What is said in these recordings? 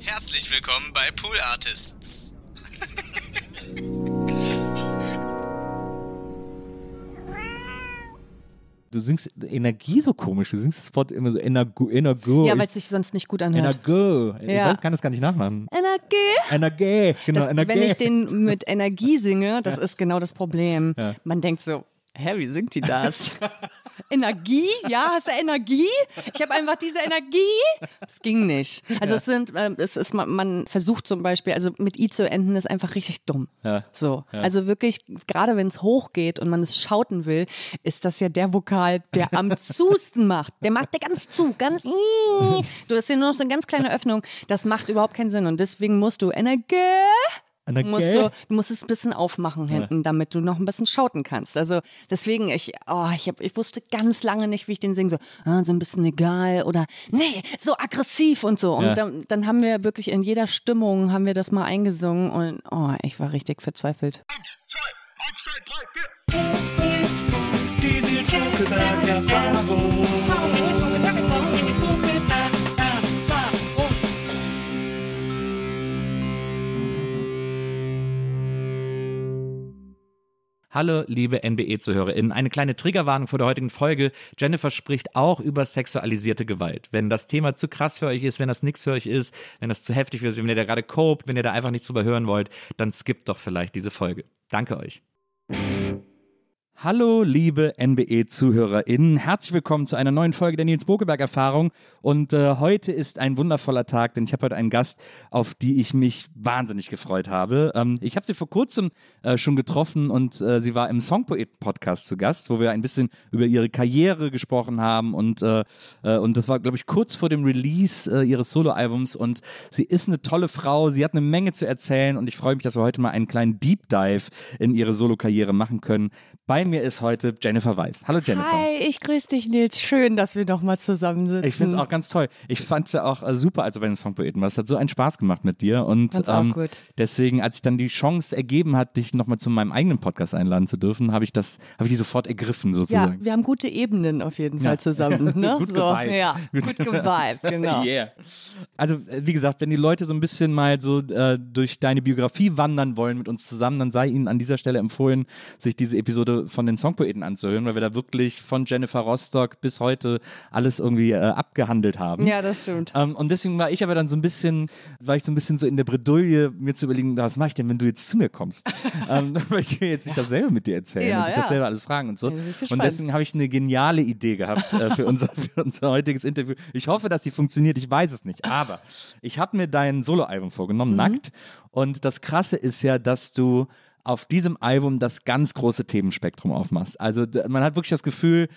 Herzlich willkommen bei Pool Artists. Du singst Energie so komisch. Du singst das Wort immer so Energo. Energo. Ja, weil es sich sonst nicht gut anhört. Energo. Ich Ja. weiß, kann das gar nicht nachmachen. Energie. Energie. Genau, Das, Energie. wenn ich den mit Energie singe, das ist genau das Problem. Ja. Man denkt so, hä, wie singt die das? Energie? Ja, hast du Energie? Ich habe einfach diese Energie. Das ging nicht. Also es sind, äh, es ist, man, man versucht zum Beispiel, also mit I zu enden ist einfach richtig dumm. Ja. So. Ja. Also wirklich, gerade wenn es hochgeht und man es schauten will, ist das ja der Vokal, der am zusten macht. Der macht der ganz zu, ganz. Du hast hier nur noch so eine ganz kleine Öffnung. Das macht überhaupt keinen Sinn. Und deswegen musst du Energie. Energie. Musst du, du musst es ein bisschen aufmachen hinten, damit du noch ein bisschen schauten kannst. Also deswegen, ich, oh, ich, hab, ich wusste ganz lange nicht, wie ich den singe. So, ah, so ein bisschen egal oder nee, so aggressiv und so. Und Ja. dann, dann haben wir wirklich in jeder Stimmung haben wir das mal eingesungen und oh, ich war richtig verzweifelt. Hallo, liebe NBE-ZuhörerInnen. Eine kleine Triggerwarnung vor der heutigen Folge. Jennifer spricht auch über sexualisierte Gewalt. Wenn das Thema zu krass für euch ist, wenn das nichts für euch ist, wenn das zu heftig für euch ist, wenn ihr da gerade copt, wenn ihr da einfach nichts drüber hören wollt, dann skippt doch vielleicht diese Folge. Danke euch. Hallo, liebe NBE-ZuhörerInnen. Herzlich willkommen zu einer neuen Folge der Nils Bokeberg-Erfahrung. Und äh, heute ist ein wundervoller Tag, denn ich habe heute einen Gast, auf die ich mich wahnsinnig gefreut habe. Ähm, ich habe sie vor kurzem äh, schon getroffen und äh, sie war im Songpoet-Podcast zu Gast, wo wir ein bisschen über ihre Karriere gesprochen haben. Und, äh, äh, und das war, glaube ich, kurz vor dem Release äh, ihres Soloalbums. Und sie ist eine tolle Frau, sie hat eine Menge zu erzählen und ich freue mich, dass wir heute mal einen kleinen Deep Dive in ihre Solokarriere machen können. Bei mir ist heute Jennifer Weiß. Hallo Jennifer. Hi, ich grüße dich, Nils. Schön, dass wir noch mal zusammensitzen. Ich finde es auch ganz toll. Ich fand es ja auch äh, super, als du bei den Songpoeten warst. Es hat so einen Spaß gemacht mit dir. Und gut. deswegen, als ich dann die Chance ergeben hat, dich nochmal zu meinem eigenen Podcast einladen zu dürfen, habe ich das, habe ich die sofort ergriffen Ja, sozusagen. wir haben gute Ebenen auf jeden Ja. Fall zusammen. Ne? Gut so, geweibt. Ja, gut geweibt, genau. Yeah. Also, äh, wie gesagt, wenn die Leute so ein bisschen mal so äh, durch deine Biografie wandern wollen mit uns zusammen, dann sei ihnen an dieser Stelle empfohlen, sich diese Episode von den Songpoeten anzuhören, weil wir da wirklich von Jennifer Rostock bis heute alles irgendwie äh, abgehandelt haben. Ja, das stimmt. Ähm, und deswegen war ich aber dann so ein bisschen, war ich so ein bisschen so in der Bredouille, mir zu überlegen, was mache ich denn, wenn du jetzt zu mir kommst? ähm, dann möchte ich jetzt nicht dasselbe mit dir erzählen Ja, und dich ja. dasselbe alles fragen und so. Und deswegen habe ich eine geniale Idee gehabt äh, für, unser, für unser heutiges Interview. Ich hoffe, dass sie funktioniert, ich weiß es nicht. Aber ich habe mir dein Soloalbum vorgenommen, Mhm. nackt. Und das Krasse ist ja, dass du auf diesem Album das ganz große Themenspektrum aufmachst. Also man hat wirklich das Gefühl,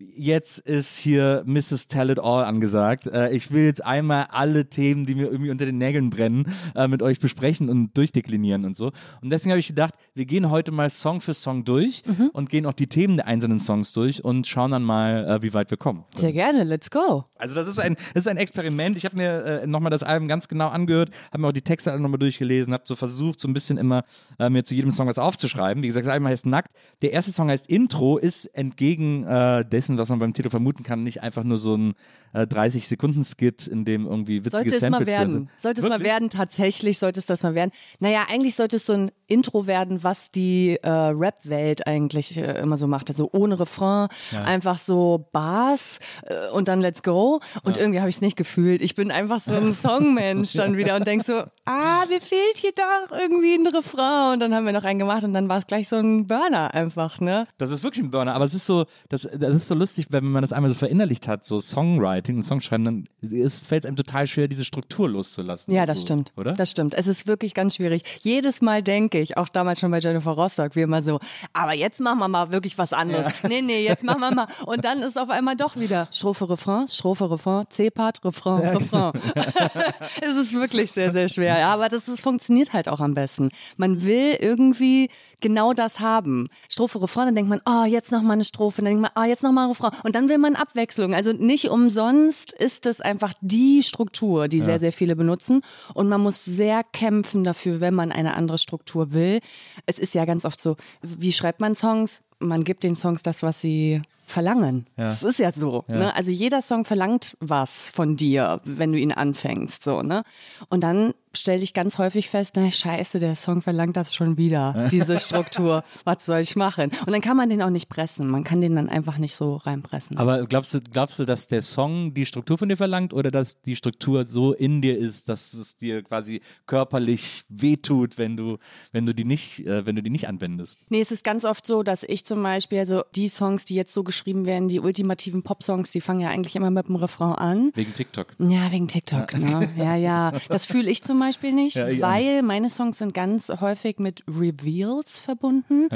Jetzt ist hier Mrs. Tell It All angesagt. Äh, ich will jetzt einmal alle Themen, die mir irgendwie unter den Nägeln brennen, äh, mit euch besprechen und durchdeklinieren und so. Und deswegen habe ich gedacht, wir gehen heute mal Song für Song durch Mhm. und gehen auch die Themen der einzelnen Songs durch und schauen dann mal, äh, wie weit wir kommen. Sehr gerne, let's go. Also das ist ein, das ist ein Experiment. Ich habe mir äh, nochmal das Album ganz genau angehört, habe mir auch die Texte alle nochmal durchgelesen, habe so versucht, so ein bisschen immer äh, mir zu jedem Song was aufzuschreiben. Wie gesagt, das Album heißt Nackt. Der erste Song heißt Intro, ist entgegen äh, vergessen, was man beim Titel vermuten kann, nicht einfach nur so ein äh, 30-Sekunden-Skit, in dem irgendwie witzige Sollte es mal Samples werden. sind. Sollte es mal Wirklich? werden, tatsächlich sollte es das mal werden. Naja, eigentlich sollte es so ein Intro werden, was die äh, Rap-Welt eigentlich äh, immer so macht. Also ohne Refrain, einfach so Bars äh, und dann Let's Go. Und irgendwie habe ich es nicht gefühlt. Ich bin einfach so ein Songmensch dann wieder und denk so, ah, mir fehlt hier doch irgendwie ein Refrain. Und dann haben wir noch einen gemacht und dann war es gleich so ein Burner einfach, ne? Das ist wirklich ein Burner, aber es ist so, das, das ist so lustig, wenn man das einmal so verinnerlicht hat, so Songwriting und Songschreiben, dann fällt es einem total schwer, diese Struktur loszulassen. Ja, das so, stimmt. Oder? Das stimmt. Es ist wirklich ganz schwierig. Jedes Mal denke ich, auch damals schon bei Jennifer Rostock, wie immer so, aber jetzt machen wir mal wirklich was anderes. Nee, nee, jetzt machen wir mal. Und dann ist auf einmal doch wieder Strophe, Refrain, Strophe, Refrain, C-Part, Refrain, Refrain. es ist wirklich sehr, sehr schwer. Ja, aber das, das funktioniert halt auch am besten. Man will irgendwie genau das haben. Strophe, Refrain, dann denkt man, oh, jetzt noch mal eine Strophe, dann denkt man, oh, jetzt noch mal ein Refrain. Und dann will man Abwechslung. Also nicht umsonst ist es einfach die Struktur, die sehr, sehr viele benutzen. Und man muss sehr kämpfen dafür, wenn man eine andere Struktur will. Es ist ja ganz oft so, wie schreibt man Songs? Man gibt den Songs das, was sie verlangen. Das ist ja so. Ne? Also jeder Song verlangt was von dir, wenn du ihn anfängst. So, ne? Und dann stelle ich ganz häufig fest, na scheiße, der Song verlangt das schon wieder, diese Struktur. was soll ich machen? Und dann kann man den auch nicht pressen. Man kann den dann einfach nicht so reinpressen. Aber glaubst du, glaubst du, dass der Song die Struktur von dir verlangt oder dass die Struktur so in dir ist, dass es dir quasi körperlich wehtut, wenn du, wenn du die nicht, äh, wenn du die nicht anwendest? Nee, es ist ganz oft so, dass ich zum Beispiel, also die Songs, die jetzt so geschrieben werden, die ultimativen Pop-Songs, die fangen ja eigentlich immer mit dem Refrain an. Wegen TikTok. Ja, wegen TikTok, ne? Ja, ja. Das fühle ich zum Beispiel nicht, Ja, weil meine Songs sind ganz häufig mit Reveals verbunden,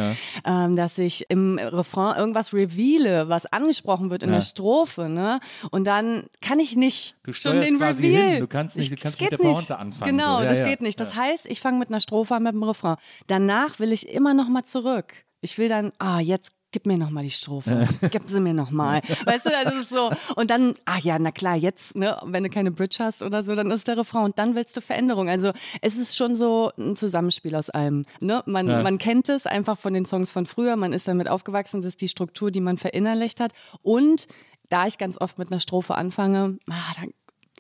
ähm, dass ich im Refrain irgendwas reveale, was angesprochen wird in Ja. der Strophe, ne? Und dann kann ich nicht Du schon den Reveal. hin. Du kannst nicht- du kannst mit der nicht. Pointe anfangen, Genau, so. Ja, das ja. geht nicht. Das heißt, ich fange mit einer Strophe an mit dem Refrain. Danach will ich immer noch mal zurück. Ich will dann, ah, jetzt gib mir noch mal die Strophe. Gib sie mir noch mal. Weißt du, also es ist so. Und dann, ah ja, na klar, jetzt, ne, wenn du keine Bridge hast oder so, dann ist der Refrain und dann willst du Veränderung. Also es ist schon so ein Zusammenspiel aus allem. Ne? Man, Ja. man kennt es einfach von den Songs von früher, man ist damit aufgewachsen, das ist die Struktur, die man verinnerlicht hat. Und da ich ganz oft mit einer Strophe anfange, ah, dann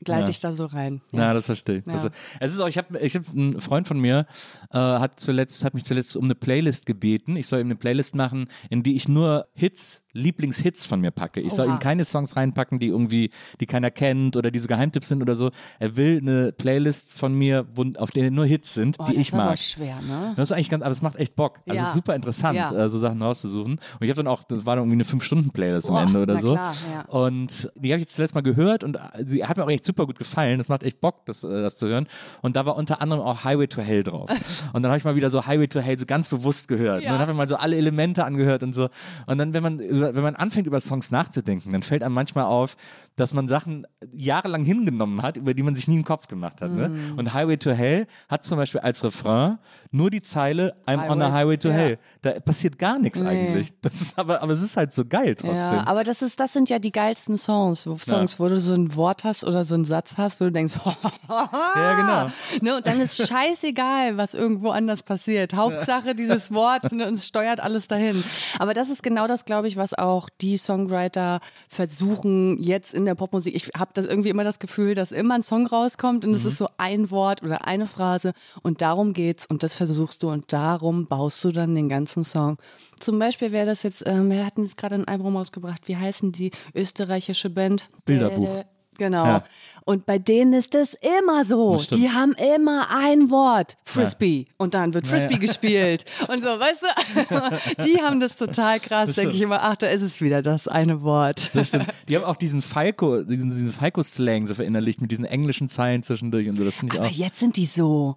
gleite Ja. ich da so rein. Ja, das verstehe ich. Das- Ja. Es ist auch, ich habe ich hab, ein Freund von mir, äh, hat zuletzt, hat mich zuletzt um eine Playlist gebeten. Ich soll ihm eine Playlist machen, in die ich nur Hits, Lieblingshits von mir packe. Ich soll Oha. ihm keine Songs reinpacken, die irgendwie, die keiner kennt oder die so Geheimtipps sind oder so. Er will eine Playlist von mir, wo, auf denen nur Hits sind, Oh, die das ich ist aber mag. schwer, ne? Das ist eigentlich ganz, aber es macht echt Bock. Also Ja. es ist super interessant, Ja. äh, so Sachen rauszusuchen. Und ich habe dann auch, das war dann irgendwie eine 5-Stunden-Playlist am Ende oder na so. klar, ja. Und die habe ich jetzt zuletzt mal gehört und äh, sie hat mir auch echt super gut gefallen. Das macht echt Bock, das, äh, das zu hören. Und da war unter anderem auch Highway to Hell drauf. Und dann habe ich mal wieder so Highway to Hell so ganz bewusst gehört. Und Ja. dann habe ich mal so alle Elemente angehört und so. Und dann, wenn man, wenn man anfängt, über Songs nachzudenken, dann fällt einem manchmal auf, dass man Sachen jahrelang hingenommen hat, über die man sich nie einen Kopf gemacht hat. Ne? Mm. Und Highway to Hell hat zum Beispiel als Refrain nur die Zeile I'm on a Highway- highway to ja. hell. Da passiert gar nichts Nee. eigentlich. Das ist aber, aber es ist halt so geil trotzdem. Ja, aber das ist, das sind ja die geilsten Songs, wo, Songs, wo du so ein Wort hast oder so einen Satz hast, wo du denkst, Ja, genau. ne, und dann ist scheißegal, was irgendwo anders passiert. Hauptsache dieses Wort ne, und es steuert alles dahin. Aber das ist genau das, glaube ich, was auch die Songwriter versuchen jetzt in der Popmusik. Ich habe das irgendwie immer das Gefühl, dass immer ein Song rauskommt und es ist so ein Wort oder eine Phrase und darum geht's und das versuchst du und darum baust du dann den ganzen Song. Zum Beispiel wäre das jetzt, ähm, wir hatten jetzt gerade ein Album rausgebracht, wie heißen die österreichische Band? Bilderbuch. Genau. Ja. Und bei denen ist es immer so. Das. Die haben immer ein Wort. Frisbee. Und dann wird Frisbee gespielt. Und so, weißt du? Die haben das total krass, denke ich immer. Ach, da ist es wieder das eine Wort. Das stimmt. Die haben auch diesen Falco, diesen, diesen Falco-Slang so verinnerlicht mit diesen englischen Zeilen zwischendurch und so. Das finde ich Aber auch. jetzt sind die so,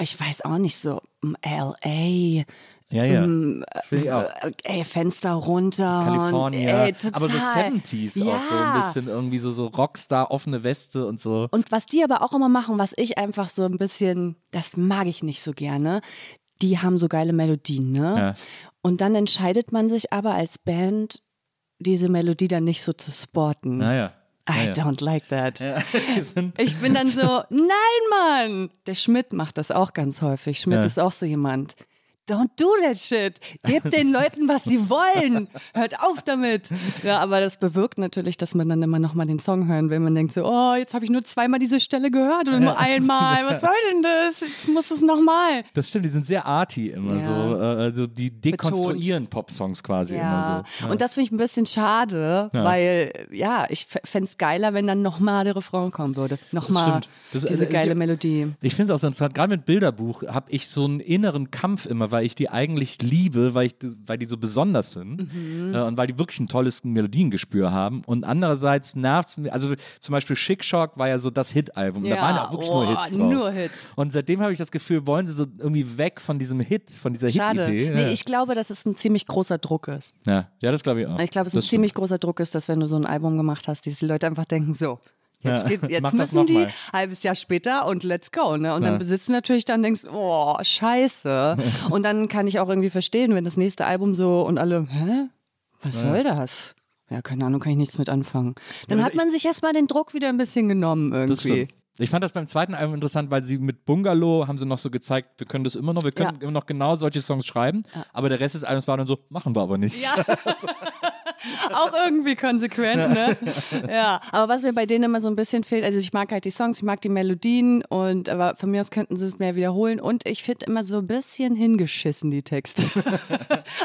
ich weiß auch nicht, so mm, L.A., Ja, ja. mm, Finde ich auch. äh, ey, Fenster runter. Kalifornien, aber so 70s ja. auch so ein bisschen irgendwie so, so Rockstar, offene Weste und so. Und was die aber auch immer machen, was ich einfach so ein bisschen, das mag ich nicht so gerne, die haben so geile Melodien, ne? Ja. Und dann entscheidet man sich aber als Band, diese Melodie dann nicht so zu sporten. Naja. I ja. don't like that. Ja, Ich bin dann so, nein, Mann! Der Schmidt macht das auch ganz häufig. Schmidt Ja. ist auch so jemand. Don't do that shit. Gebt den Leuten, was sie wollen. Hört auf damit. Ja, aber das bewirkt natürlich, dass man dann immer nochmal den Song hören will. Man denkt so, oh, jetzt habe ich nur zweimal diese Stelle gehört oder nur einmal. Was soll denn das? Jetzt muss es nochmal. Das stimmt, die sind sehr arty immer Ja. so. Äh, also die dekonstruieren Popsongs quasi immer so. Ja. Und das finde ich ein bisschen schade, Ja. weil, ja, ich fände es geiler, wenn dann nochmal der Refrain kommen würde. Nochmal stimmt. Das- diese also, geile ich- Melodie. Ich finde es auch so interessant, gerade mit Bilderbuch habe ich so einen inneren Kampf immer, weil ich die eigentlich liebe, weil, ich, weil die so besonders sind Mhm. äh, und weil die wirklich ein tolles Melodiengespür haben. Und andererseits nervt also zum Beispiel Chic Shock war ja so das Hit-Album. da Ja, waren ja auch wirklich oh, nur Hits drauf. nur Hits. Und seitdem habe ich das Gefühl, wollen sie so irgendwie weg von diesem Hit, von dieser. Hit-Idee. Nee, ja. ich glaube, dass es ein ziemlich großer Druck ist. ja. ja, das glaube ich auch. Ich glaube, es ist ein Das ziemlich großer Druck ist, dass wenn du so ein Album gemacht hast, diese Leute einfach denken, so, jetzt, Ja. geht, jetzt müssen die mal. halbes Jahr später und let's go. Ne? Und Ja. dann besitzt du natürlich dann denkst, oh, scheiße. und dann kann ich auch irgendwie verstehen, wenn das nächste Album so und alle, hä? Was soll das? Ja, keine Ahnung, kann ich nichts mit anfangen. Dann also hat man sich erstmal den Druck wieder ein bisschen genommen irgendwie. Ich fand das beim zweiten Album interessant, weil sie mit Bungalow haben sie noch so gezeigt, wir können das immer noch, wir können Ja. immer noch genau solche Songs schreiben, aber der Rest des Albums war dann so, machen wir aber nicht. Ja. Auch irgendwie konsequent, ne? Ja, aber was mir bei denen immer so ein bisschen fehlt, also ich mag halt die Songs, ich mag die Melodien und aber von mir aus könnten sie es mehr wiederholen und ich finde immer so ein bisschen hingeschissen, die Texte. also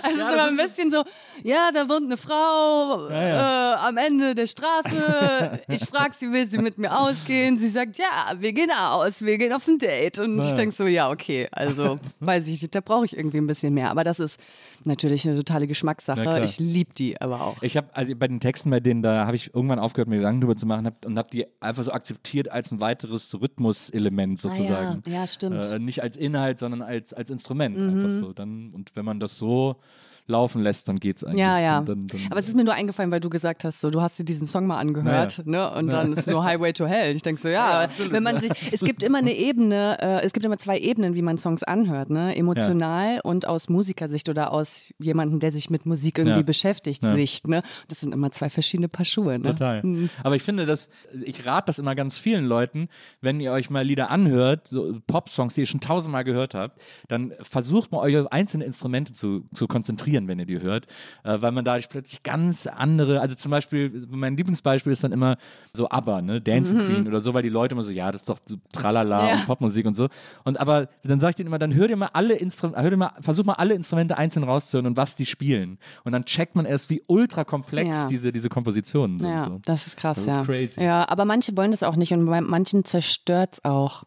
es ist immer ein bisschen so, ja, da wohnt eine Frau Äh, am Ende der Straße, ich frage sie, will sie mit mir ausgehen, sie sagt, ja, wir gehen aus, wir gehen auf ein Date und ich denke so, ja, okay, also weiß ich nicht, da brauche ich irgendwie ein bisschen mehr, aber das ist natürlich eine totale Geschmackssache, ich liebe die aber auch. Ich habe also bei den Texten, bei denen da habe ich irgendwann aufgehört, mir Gedanken drüber zu machen hab, und habe die einfach so akzeptiert als ein weiteres Rhythmuselement sozusagen. Ah ja, ja, stimmt. Mhm. Äh, nicht als Inhalt, sondern als, als Instrument einfach so. Dann, und wenn man das so laufen lässt, dann geht's eigentlich. Ja, ja. Dann, dann, dann, Aber es ist mir nur eingefallen, weil du gesagt hast, so du hast dir diesen Song mal angehört, ne? Und dann ist nur Highway to Hell. Und ich denke so, ja, wenn man sich, es gibt immer eine Ebene, äh, es gibt immer zwei Ebenen, wie man Songs anhört, ne? Emotional und aus Musikersicht oder aus jemandem, der sich mit Musik irgendwie Ja. beschäftigt, Ja. Sicht, ne? Das sind immer zwei verschiedene Paar Schuhe, ne? Total. Aber ich finde, dass ich rate das immer ganz vielen Leuten, wenn ihr euch mal Lieder anhört, so Pop-Songs, die ihr schon tausendmal gehört habt, dann versucht mal euch auf einzelne Instrumente zu, zu konzentrieren, wenn ihr die hört, äh, weil man dadurch plötzlich ganz andere, also zum Beispiel, mein Lieblingsbeispiel ist dann immer so ABBA, ne, Dancing Queen oder so, weil die Leute immer so, ja, das ist doch so Tralala Ja. und Popmusik und so. Und aber dann sage ich denen immer, dann hört ihr mal alle Instrumente, mal, versucht mal alle Instrumente einzeln rauszuhören und was die spielen. Und dann checkt man erst, wie ultra komplex Ja. diese, diese Kompositionen sind. Ja, so. das ist krass, Das ist ja. crazy. Ja, aber manche wollen das auch nicht und bei manchen zerstört es auch.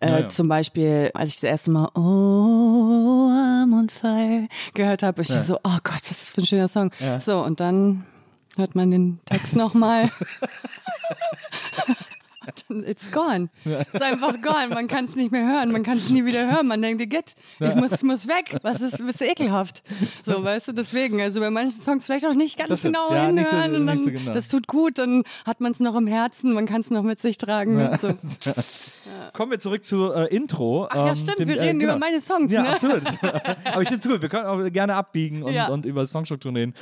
Äh, Ja, ja. Zum Beispiel, als ich das erste Mal Oh, I'm on fire gehört habe, ich so, oh Gott, was ist das für ein schöner Song. Ja. So, und dann hört man den Text nochmal. It's gone. It's einfach gone. Man kann es nicht mehr hören. Man kann es nie wieder hören. Man denkt, geht, ich muss, ich muss weg. Was ist, ist ekelhaft. So, weißt du, deswegen. Also bei manchen Songs vielleicht auch nicht ganz Das genau Ja, nicht so- hinhören. und dann, so genau. Das tut gut. Dann hat man es noch im Herzen. Man kann es noch mit sich tragen. Und so. Kommen wir zurück zu äh, Intro. Ach ja, Ähm, stimmt. den, Wir äh, reden genau. über meine Songs. Ja, ne? absolut. Aber ich finde es cool. Wir können auch gerne abbiegen und, Ja. und über Songstrukturen reden.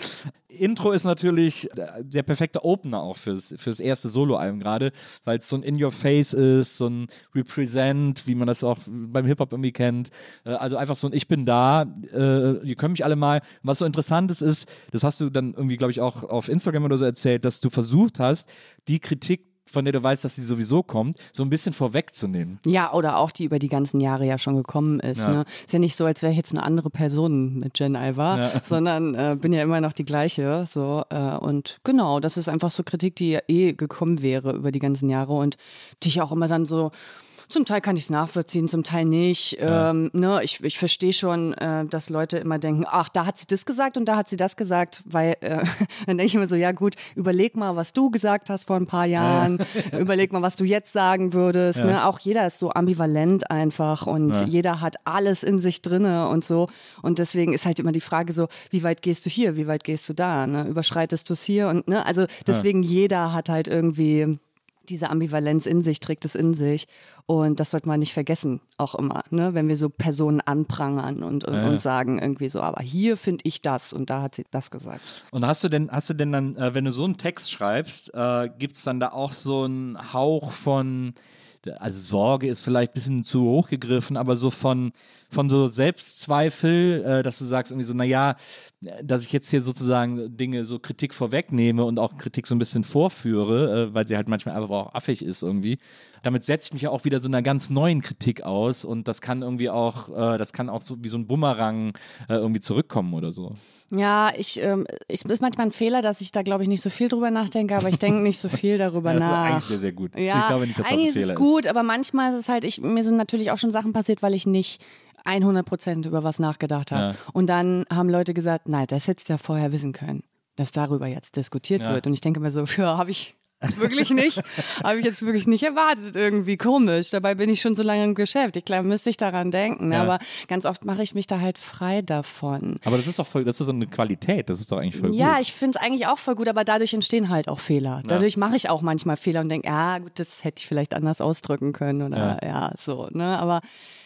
Intro ist natürlich der perfekte Opener auch fürs, fürs erste Soloalbum gerade, weil es so ein In-Your-Face ist, so ein Represent, wie man das auch beim Hip-Hop irgendwie kennt. Äh, Also einfach so ein Ich bin da, äh, ihr könnt mich alle mal. Was so interessant ist, ist, das hast du dann irgendwie, glaube ich, auch auf Instagram oder so erzählt, dass du versucht hast, die Kritik von der du weißt, dass sie sowieso kommt, so ein bisschen vorwegzunehmen. Ja, oder auch die über die ganzen Jahre ja schon gekommen ist. Ja. Ne? Ist ja nicht so, als wäre ich jetzt eine andere Person mit Jen Alva, Ja. sondern äh, bin ja immer noch die gleiche. So äh, und genau, das ist einfach so Kritik, die ja eh gekommen wäre über die ganzen Jahre und die ich auch immer dann so zum Teil kann ich es nachvollziehen, zum Teil nicht. Ähm, ne, ich ich verstehe schon, äh, dass Leute immer denken, ach, da hat sie das gesagt und da hat sie das gesagt, weil äh, dann denke ich immer so, ja gut, überleg mal, was du gesagt hast vor ein paar Jahren, überleg mal, was du jetzt sagen würdest. Ne? Auch jeder ist so ambivalent einfach und Ja. jeder hat alles in sich drinne und so. Und deswegen ist halt immer die Frage so, wie weit gehst du hier, wie weit gehst du da? Ne? Überschreitest du es hier? Und ne, also deswegen jeder hat halt irgendwie diese Ambivalenz in sich, trägt es in sich. Und das sollte man nicht vergessen, auch immer, ne? wenn wir so Personen anprangern und, und, Ja, ja. und sagen irgendwie so, aber hier finde ich das und da hat sie das gesagt. Und hast du denn, hast du denn dann, äh, wenn du so einen Text schreibst, äh, gibt es dann da auch so einen Hauch von, also Sorge ist vielleicht ein bisschen zu hoch gegriffen, aber so von, von so Selbstzweifel, äh, dass du sagst irgendwie so, naja, dass ich jetzt hier sozusagen Dinge, so Kritik vorwegnehme und auch Kritik so ein bisschen vorführe, äh, weil sie halt manchmal einfach auch affig ist irgendwie. Damit setze ich mich ja auch wieder so einer ganz neuen Kritik aus und das kann irgendwie auch, äh, das kann auch so wie so ein Bumerang äh, irgendwie zurückkommen oder so. Ja, ich, ähm, ich ist manchmal ein Fehler, dass ich da glaube ich nicht so viel drüber nachdenke, aber ich denke nicht so viel darüber Ja, das ist nach. eigentlich sehr, sehr gut. Ja, ich glaube nicht, dass das ein eigentlich ist Fehler es gut, aber manchmal ist es halt, ich, mir sind natürlich auch schon Sachen passiert, weil ich nicht 100 Prozent über was nachgedacht habe. Ja. Und dann haben Leute gesagt, nein, das hättest du ja vorher wissen können, dass darüber jetzt diskutiert Ja. wird. Und ich denke mir so, ja, habe ich wirklich nicht, habe ich jetzt wirklich nicht erwartet, irgendwie komisch. Dabei bin ich schon so lange im Geschäft. Ich glaube, müsste ich daran denken. Ja. Aber ganz oft mache ich mich da halt frei davon. Aber das ist doch voll, das ist so eine Qualität, das ist doch eigentlich voll Ja, gut. ich finde es eigentlich auch voll gut, aber dadurch entstehen halt auch Fehler. Dadurch mache ich auch manchmal Fehler und denke, ja, gut, das hätte ich vielleicht anders ausdrücken können oder ja, so, ne? Aber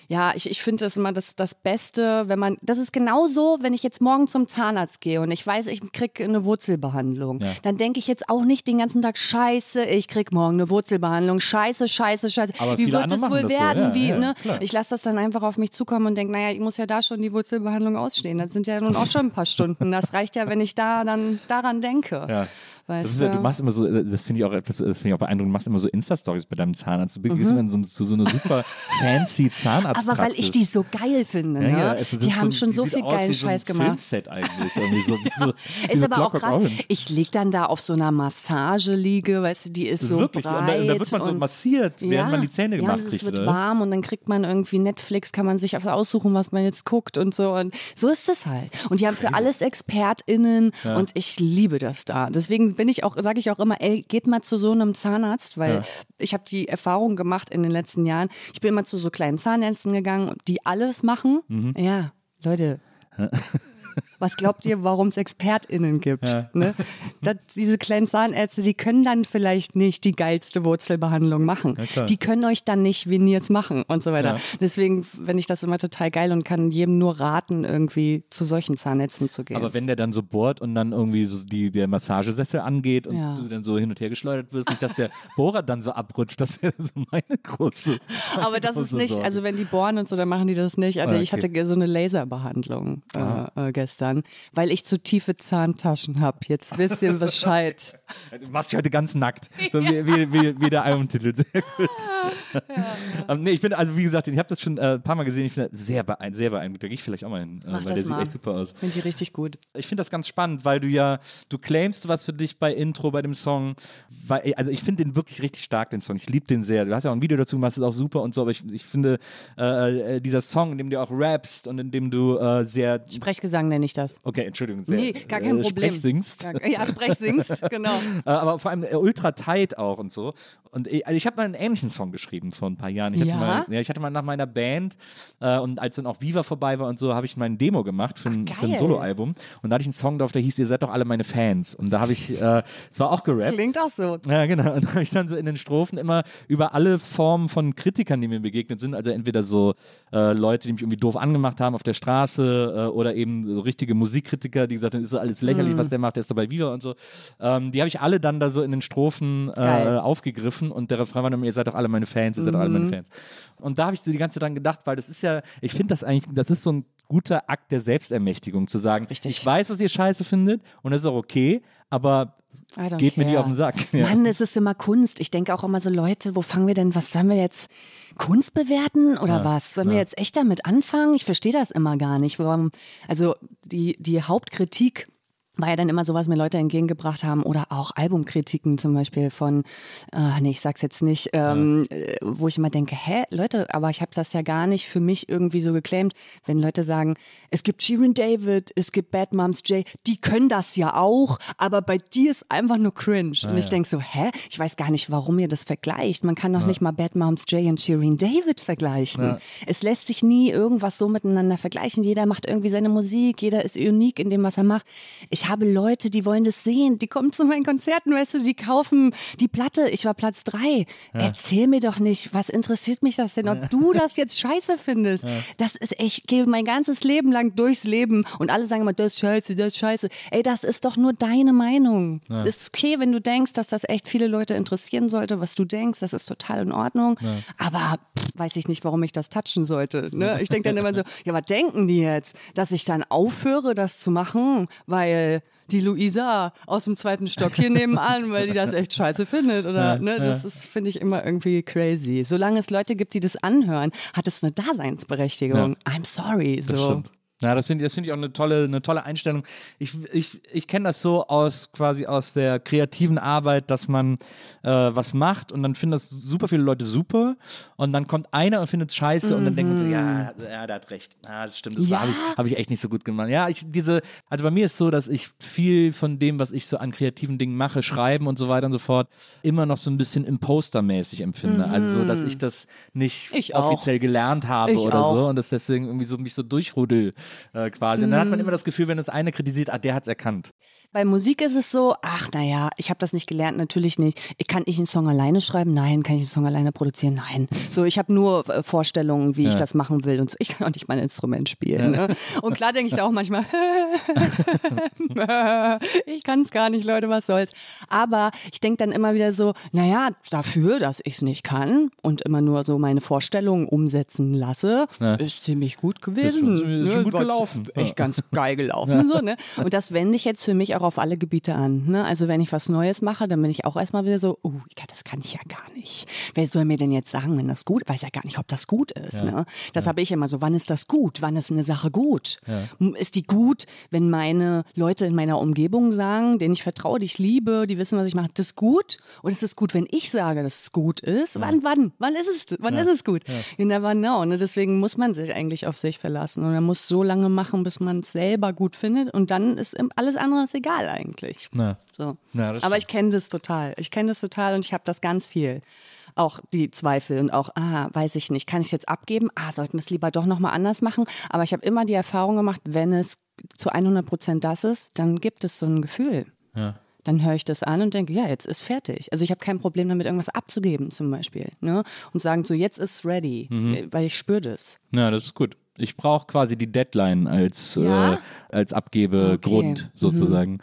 ja, ich, ich finde das immer das, das Beste, wenn man, das ist genauso, wenn ich jetzt morgen zum Zahnarzt gehe und ich weiß, ich kriege eine Wurzelbehandlung, Ja. dann denke ich jetzt auch nicht den ganzen Tag, scheiße, ich krieg morgen eine Wurzelbehandlung, scheiße, scheiße, scheiße. Aber Wie wird es wohl das so, werden? ja, Wie, ja, ne? klar. Ich lasse das dann einfach auf mich zukommen und denke, naja, ich muss ja da schon die Wurzelbehandlung ausstehen. Das sind ja nun auch schon ein paar Stunden. Das reicht ja, wenn ich da dann daran denke. Ja. Weißt Das ist ja, du machst immer so, das finde ich auch etwas, das finde ich auch beeindruckend, du machst immer so Insta-Stories bei deinem Zahnarzt. Du gehst immer in so, so einer super fancy Zahnarztpraxis. Mhm. Aber weil ich die so geil finde, ja, ne? ja, es ist die haben schon so viel geilen wie so ein Scheiß gemacht. Filmset eigentlich. Irgendwie so, so, Ist aber auch Clockwork krass. Orange. Ich lieg dann da auf so einer Massageliege, weißt du, die ist so wirklich, und da, breit. und da wird man so massiert, während man die Zähne ja, gemacht kriegt. es wird oder warm und dann kriegt man irgendwie Netflix, kann man sich aussuchen, was man jetzt guckt und so. Und so ist es halt. Und die haben für alles ExpertInnen und ich liebe das da. Deswegen bin ich auch, sage ich auch immer, ey, geht mal zu so einem Zahnarzt, weil Ja. ich habe die Erfahrung gemacht in den letzten Jahren. Ich bin immer zu so kleinen Zahnärzten gegangen, die alles machen. Mhm. Ja, Leute. Was glaubt ihr, warum es ExpertInnen gibt? Ne? Das, diese kleinen Zahnärzte, die können dann vielleicht nicht die geilste Wurzelbehandlung machen. klar. die können euch dann nicht Veneers machen und so weiter. Ja. Deswegen finde ich das immer total geil und kann jedem nur raten, irgendwie zu solchen Zahnärzten zu gehen. Aber wenn der dann so bohrt und dann irgendwie so die, der Massagesessel angeht und Ja. du dann so hin und her geschleudert wirst, nicht, dass der Bohrer dann so abrutscht, das wäre so meine große. Aber das ist große nicht, Sorge. also wenn die bohren und so, dann machen die das nicht. Also Ah, ich okay. hatte so eine Laserbehandlung äh, äh, gestern, weil ich zu tiefe Zahntaschen habe. Jetzt wisst ihr Bescheid. Du machst dich heute ganz nackt. So wie, wie, wie, wie der Albumtitel. Sehr gut. Ähm, nee, ich bin, also wie gesagt, ich habe das schon äh, ein paar Mal gesehen. Ich finde das sehr, beein sehr beeindruckend. Da gehe ich vielleicht auch mal hin, äh, weil das der mal. sieht echt super aus. Finde ich richtig gut. Ich finde das ganz spannend, weil du ja, du claimst was für dich bei Intro, bei dem Song. Weil, also ich finde den wirklich richtig stark, den Song. Ich liebe den sehr. Du hast ja auch ein Video dazu gemacht, das ist auch super und so, aber ich, ich finde, äh, äh, dieser Song, in dem du auch rappst und in dem du äh, sehr Sprechgesang nenne ich das. Okay, Entschuldigung. Sehr, Nee, gar kein äh, Problem. Sprech singst. Ja, ja Sprech singst, genau. Äh, aber vor allem äh, ultra tight auch und so. Und ich, also ich habe mal einen ähnlichen Song geschrieben vor ein paar Jahren. Ich hatte, Ja? mal, ja, ich hatte mal nach meiner Band äh, und als dann auch Viva vorbei war und so, habe ich mal ein Demo gemacht für, ein, Ach, für ein. Soloalbum. Und da hatte ich einen Song drauf, der hieß, ihr seid doch alle meine Fans. Und da habe ich, äh, es war auch gerappt. Klingt auch so. Ja, genau. Und da habe ich dann so in den Strophen immer über alle Formen von Kritikern, die mir begegnet sind, also entweder so äh, Leute, die mich irgendwie doof angemacht haben auf der Straße äh, oder eben so richtige Musikkritiker, die gesagt haben, ist alles lächerlich, Mhm. was der macht, der ist dabei wieder und so. Ähm, die habe ich alle dann da so in den Strophen äh, aufgegriffen und der Refrain war dann, ihr seid doch alle meine Fans, ihr seid doch alle Mhm. meine Fans. Und da habe ich so die ganze Zeit dran gedacht, weil das ist ja, ich finde das eigentlich, das ist so ein guter Akt der Selbstermächtigung, zu sagen, Richtig. ich weiß, was ihr scheiße findet und das ist auch okay, aber geht mir die care. auf den Sack. Ja. Mann, es ist immer Kunst. Ich denke auch immer so, Leute, wo fangen wir denn, was sollen wir jetzt? Kunst bewerten oder was? Sollen wir jetzt echt damit anfangen? Ich verstehe das immer gar nicht. Warum, also die, die Hauptkritik war ja dann immer so, was mir Leute entgegengebracht haben oder auch Albumkritiken zum Beispiel von, äh, nee, ich sag's jetzt nicht, ähm, äh, wo ich immer denke, hä, Leute, aber ich habe das ja gar nicht für mich irgendwie so geclaimt, wenn Leute sagen, es gibt Shirin David, es gibt Bad Moms J, die können das ja auch, aber bei dir ist einfach nur cringe. und ich denk so, hä, ich weiß gar nicht, warum ihr das vergleicht. Man kann doch nicht mal Bad Moms J und Shirin David vergleichen. Es lässt sich nie irgendwas so miteinander vergleichen. Jeder macht irgendwie seine Musik, jeder ist unique in dem, was er macht. Ich Ich habe Leute, die wollen das sehen. Die kommen zu meinen Konzerten, weißt du, die kaufen die Platte. Ich war Platz drei. Erzähl mir doch nicht, was interessiert mich das denn, ob du das jetzt scheiße findest. Das ist ich gehe mein ganzes Leben lang durchs Leben und alle sagen immer, das ist scheiße, das ist scheiße. Ey, das ist doch nur deine Meinung. Ist okay, wenn du denkst, dass das echt viele Leute interessieren sollte, was du denkst. Das ist total in Ordnung. Aber pff, weiß ich nicht, warum ich das touchen sollte. Ne? Ich denke dann immer so, ja, was denken die jetzt? Dass ich dann aufhöre, das zu machen, weil die Luisa aus dem zweiten Stock hier nebenan, weil die das echt scheiße findet. Oder ne, das ist, finde ich, immer irgendwie crazy. Solange es Leute gibt, die das anhören, hat es eine Daseinsberechtigung. I'm sorry. So. Ja, das finde find ich auch eine tolle, eine tolle Einstellung. Ich, ich, ich kenne das so aus quasi aus der kreativen Arbeit, dass man äh, was macht und dann finden das super viele Leute super und dann kommt einer und findet es scheiße und dann denkt man so, ja, ja, der hat recht. Ah, das stimmt, das Ja. habe ich, hab ich echt nicht so gut gemacht. Ja, ich diese, also bei mir ist so, dass ich viel von dem, was ich so an kreativen Dingen mache, schreiben und so weiter und so fort, immer noch so ein bisschen impostermäßig empfinde. Also so, dass ich das nicht Ich offiziell gelernt habe Ich oder so auch. und das deswegen irgendwie so mich so durchrudel äh, quasi. Und dann Mhm. hat man immer das Gefühl, wenn das eine kritisiert, ah, der hat's erkannt. Bei Musik ist es so, ach naja, ich habe das nicht gelernt, natürlich nicht. Ich kann ich einen Song alleine schreiben? Nein. Kann ich einen Song alleine produzieren? Nein. So, ich habe nur äh, Vorstellungen, wie ich das machen will und so. Ich kann auch nicht mein Instrument spielen. Ne? Und klar denke ich da auch manchmal, ich kann es gar nicht, Leute, was soll's. Aber ich denke dann immer wieder so, naja, dafür, dass ich es nicht kann und immer nur so meine Vorstellungen umsetzen lasse, ist ziemlich gut gewesen. Ist schon- schon gut War's gelaufen. Echt ganz geil gelaufen. So, ne? Und das wende ich jetzt für mich auch auf alle Gebiete an. Ne? Also wenn ich was Neues mache, dann bin ich auch erstmal wieder so, uh, das kann ich ja gar nicht. Wer soll mir denn jetzt sagen, wenn das gut ist? Weiß ja gar nicht, ob das gut ist. Ne? Das habe ich immer so, wann ist das gut? Wann ist eine Sache gut? M- Ist die gut, wenn meine Leute in meiner Umgebung sagen, denen ich vertraue, die ich liebe, die wissen, was ich mache, das ist gut? Oder ist es gut, wenn ich sage, dass es gut ist? Wann, wann? Wann ist es, wann ist es gut? You never know. Ne? Deswegen muss man sich eigentlich auf sich verlassen. Und man muss so lange machen, bis man es selber gut findet. Und dann ist alles andere egal eigentlich. Ja. So. Das Aber ich kenne das total. Ich kenne das total und ich habe das ganz viel. Auch die Zweifel und auch, ah, weiß ich nicht, kann ich es jetzt abgeben? Ah, sollten wir es lieber doch nochmal anders machen? Aber ich habe immer die Erfahrung gemacht, wenn es zu 100 Prozent das ist, dann gibt es so ein Gefühl. Ja. Dann höre ich das an und denke, ja, jetzt ist fertig. Also ich habe kein Problem damit, irgendwas abzugeben zum Beispiel. Ne? Und sagen so, jetzt ist ready, Mhm. weil ich spüre das. ja, das ist gut. Ich brauche quasi die Deadline als, Ja? äh, als Abgebegrund Okay. Mhm.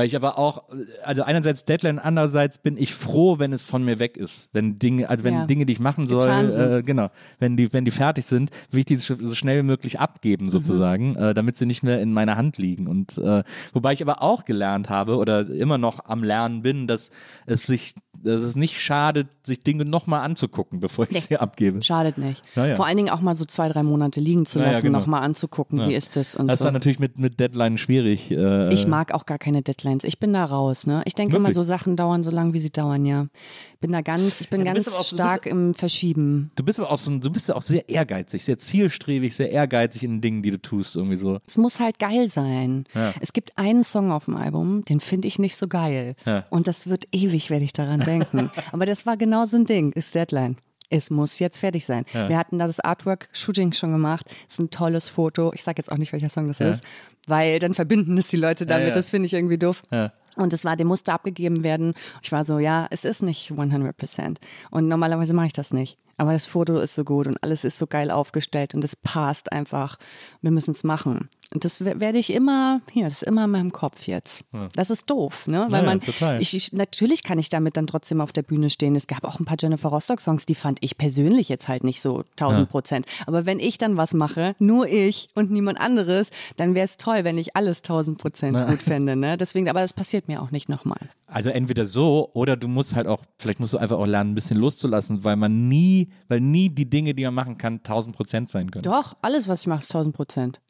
Weil ich aber auch, also einerseits Deadline, andererseits bin ich froh, wenn es von mir weg ist. Wenn Dinge, also wenn Ja. Dinge, die ich machen soll, äh, genau, wenn die, wenn die fertig sind, will ich die so schnell wie möglich abgeben Mhm. sozusagen, äh, damit sie nicht mehr in meiner Hand liegen. Und äh, wobei ich aber auch gelernt habe oder immer noch am Lernen bin, dass es sich, dass es nicht schadet, sich Dinge nochmal anzugucken, bevor ich Nee. sie abgebe. Schadet nicht. Ja, ja. Vor allen Dingen auch mal so zwei, drei Monate liegen zu Ja, ja, lassen, genau. nochmal anzugucken, wie ist das und Das ist so. dann natürlich mit, mit Deadline schwierig. Äh, Ich mag auch gar keine Deadlines. Ich bin da raus. Ne? Ich denke immer, so Sachen dauern so lange, wie sie dauern, ja. Bin da ganz, ich bin Ja, bist ganz auch stark im Verschieben. Du bist aber auch so, du bist ja auch sehr ehrgeizig, sehr zielstrebig, sehr ehrgeizig in den Dingen, die du tust, irgendwie so. Es muss halt geil sein. Ja. Es gibt einen Song auf dem Album, den finde ich nicht so geil. Ja. Und das wird ewig, werde ich daran denken. Aber das war genau so ein Ding, ist Deadline. Es muss jetzt fertig sein. Wir hatten da das Artwork-Shooting schon gemacht. Es ist ein tolles Foto. Ich sage jetzt auch nicht, welcher Song das Ja. ist, weil dann verbinden es die Leute damit. ja. Das finde ich irgendwie doof. Ja. Und es war, der musste abgegeben werden. Ich war so, ja, es ist nicht 100 Prozent. Und normalerweise mache ich das nicht. Aber das Foto ist so gut und alles ist so geil aufgestellt und es passt einfach. Wir müssen es machen. Und das wer- werde ich immer, hier, das ist immer in meinem Kopf jetzt. Das ist doof, ne? Weil Ja, ja, man, ich, ich, natürlich kann ich damit dann trotzdem auf der Bühne stehen. Es gab auch ein paar Jennifer Rostock-Songs, die fand ich persönlich jetzt halt nicht so 1000 Prozent. Aber wenn ich dann was mache, nur ich und niemand anderes, dann wäre es toll, wenn ich alles 1000 Prozent gut fände, ne? Deswegen, aber das passiert mir auch nicht nochmal. Also entweder so oder du musst halt auch, vielleicht musst du einfach auch lernen, ein bisschen loszulassen, weil man nie, weil nie die Dinge, die man machen kann, 1000 Prozent sein können. Doch, alles, was ich mache, ist 1000 Prozent.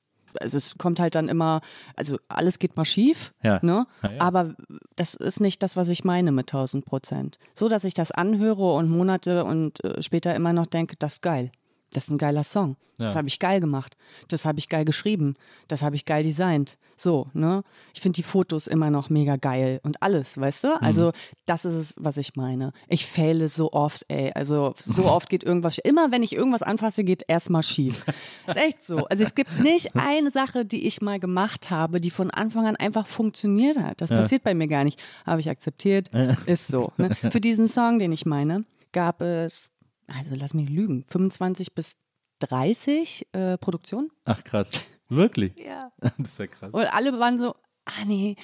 Also es kommt halt dann immer, also alles geht mal schief, Ja. ne? Ja, ja. aber das ist nicht das, was ich meine mit 1000 Prozent. So, dass ich das anhöre und Monate und äh, später immer noch denke, das ist geil. Das ist ein geiler Song. Das Ja. habe ich geil gemacht. Das habe ich geil geschrieben. Das habe ich geil designt. So, ne? Ich finde die Fotos immer noch mega geil und alles, weißt du? Also, das ist es, was ich meine. Ich faile so oft, ey. Also, so oft geht irgendwas. Immer wenn ich irgendwas anfasse, geht erstmal schief. ist echt so. Also, es gibt nicht eine Sache, die ich mal gemacht habe, die von Anfang an einfach funktioniert hat. Das passiert bei mir gar nicht. Habe ich akzeptiert. Ist so. Ne? Für diesen Song, den ich meine, gab es, also lass mich lügen, 25 bis 30 äh, Produktionen. Ach krass. Wirklich? Ja. Das ist ja krass. Und alle waren so, ah nee,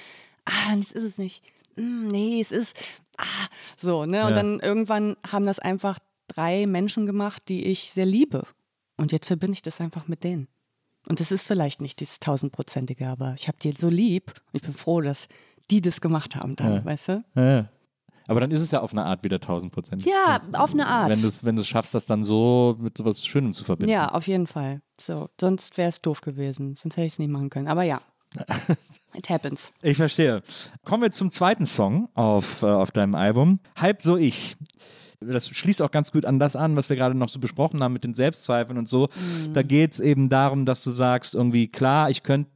ah, das ist es nicht. Hm, nee, es ist, ah, so, ne? Und Ja. dann irgendwann haben das einfach drei Menschen gemacht, die ich sehr liebe. Und jetzt verbinde ich das einfach mit denen. Und das ist vielleicht nicht dieses tausendprozentige, aber ich habe die so lieb und ich bin froh, dass die das gemacht haben dann, Ja. weißt du? Ja. Aber dann ist es ja auf eine Art wieder 1000 Prozent. Ja, auf eine Art. Wenn du es wenn du's schaffst, das dann so mit sowas Schönem zu verbinden. Ja, auf jeden Fall. So, sonst wäre es doof gewesen. Sonst hätte ich es nicht machen können. Aber ja, it happens. Ich verstehe. Kommen wir zum zweiten Song auf, äh, auf deinem Album. Halb so ich. Das schließt auch ganz gut an das an, was wir gerade noch so besprochen haben mit den Selbstzweifeln und so. Da geht es eben darum, dass du sagst, irgendwie, klar, ich könnte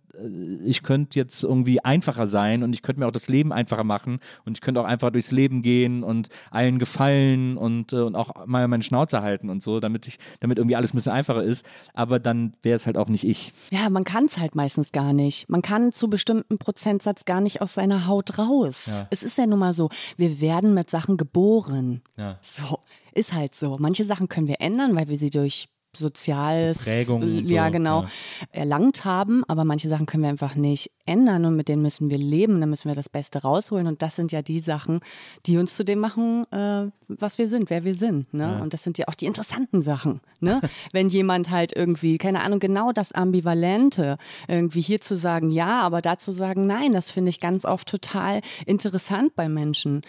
ich könnte jetzt irgendwie einfacher sein und ich könnte mir auch das Leben einfacher machen und ich könnte auch einfach durchs Leben gehen und allen gefallen und, äh, und auch mal meine Schnauze halten und so, damit ich, damit irgendwie alles ein bisschen einfacher ist. Aber dann wäre es halt auch nicht ich. Ja, man kann es halt meistens gar nicht. Man kann zu bestimmten Prozentsatz gar nicht aus seiner Haut raus. Ja. Es ist ja nun mal so, wir werden mit Sachen geboren. Ja. So, ist halt so. Manche Sachen können wir ändern, weil wir sie durch soziales, Prägung ja so, genau, ja. erlangt haben, aber manche Sachen können wir einfach nicht ändern und mit denen müssen wir leben, da müssen wir das Beste rausholen und das sind ja die Sachen, die uns zu dem machen, äh, was wir sind, wer wir sind, ne? Und das sind ja auch die interessanten Sachen, ne? Wenn jemand halt irgendwie, keine Ahnung, genau das Ambivalente, irgendwie hier zu sagen, ja, aber da zu sagen, nein, das finde ich ganz oft total interessant bei Menschen.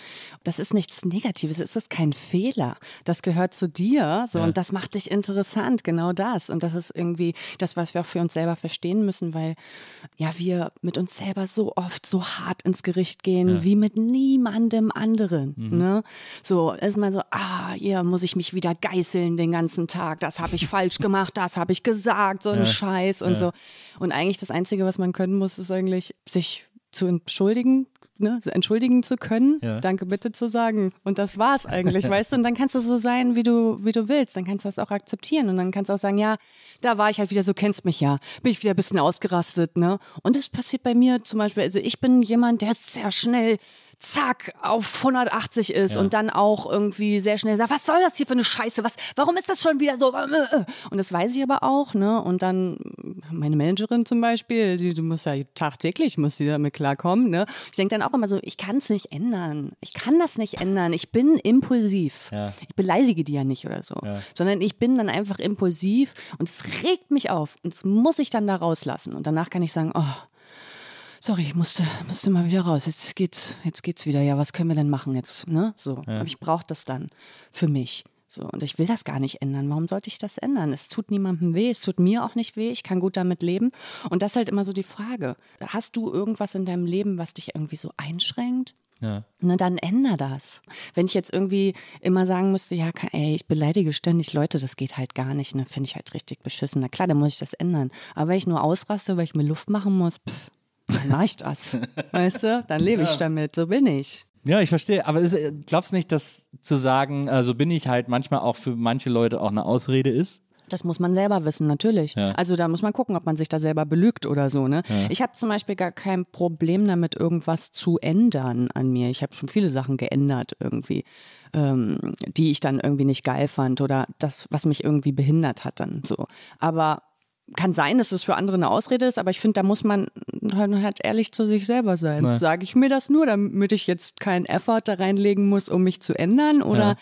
Das ist nichts Negatives, es ist kein Fehler. Das gehört zu dir, so, und das macht dich interessant, genau das. Und das ist irgendwie das, was wir auch für uns selber verstehen müssen, weil ja, wir mit uns selber so oft so hart ins Gericht gehen, wie mit niemandem anderen. Ne? So, erstmal so, ah, hier muss ich mich wieder geißeln den ganzen Tag. Das habe ich falsch gemacht, das habe ich gesagt, so ein Scheiß und so. Und eigentlich das Einzige, was man können muss, ist eigentlich sich zu entschuldigen, ne, entschuldigen zu können, Ja. danke bitte zu sagen. Und das war's eigentlich, weißt du? Und dann kannst du so sein, wie du, wie du willst. Dann kannst du das auch akzeptieren. Und dann kannst du auch sagen, ja, da war ich halt wieder, so kennst mich ja. Bin ich wieder ein bisschen ausgerastet, ne? Und das passiert bei mir zum Beispiel, also ich bin jemand, der sehr schnell zack auf 180 ist und dann auch irgendwie sehr schnell sagt, was soll das hier für eine Scheiße? Was, warum ist das schon wieder so? Und das weiß ich aber auch, ne? Und dann meine Managerin zum Beispiel, die, du musst ja tagtäglich, muss die damit klarkommen, ne? Ich denke dann auch immer so, ich kann es nicht ändern. Ich kann das nicht ändern. Ich bin impulsiv. Ja. Ich beleidige die ja nicht oder so, sondern ich bin dann einfach impulsiv und es regt mich auf und das muss ich dann da rauslassen. Und danach kann ich sagen, oh, sorry, ich musste, musste mal wieder raus. Jetzt geht's, jetzt geht's wieder. Ja, was können wir denn machen jetzt? Ne? So. Aber ich brauche das dann für mich. So, und ich will das gar nicht ändern. Warum sollte ich das ändern? Es tut niemandem weh, es tut mir auch nicht weh, ich kann gut damit leben. Und das ist halt immer so die Frage. Hast du irgendwas in deinem Leben, was dich irgendwie so einschränkt? Ja. Na, dann änder das. Wenn ich jetzt irgendwie immer sagen müsste, ja, ey, ich beleidige ständig Leute, das geht halt gar nicht, ne, finde ich halt richtig beschissen. Na klar, dann muss ich das ändern. Aber wenn ich nur ausraste, weil ich mir Luft machen muss, pff, dann mach ich das. weißt du? Dann lebe ich damit, so bin ich. Ja, ich verstehe. Aber ist, äh, glaubst du nicht, dass zu sagen, äh, so bin ich halt manchmal auch für manche Leute auch eine Ausrede ist? Das muss man selber wissen, natürlich. Ja. Also da muss man gucken, ob man sich da selber belügt oder so. Ne? Ich habe zum Beispiel gar kein Problem damit, irgendwas zu ändern an mir. Ich habe schon viele Sachen geändert irgendwie, ähm, die ich dann irgendwie nicht geil fand oder das, was mich irgendwie behindert hat dann so. Aber kann sein, dass es für andere eine Ausrede ist, aber ich finde, da muss man halt halt ehrlich zu sich selber sein. Ja. Sage ich mir das nur, damit ich jetzt keinen Effort da reinlegen muss, um mich zu ändern oder Ja.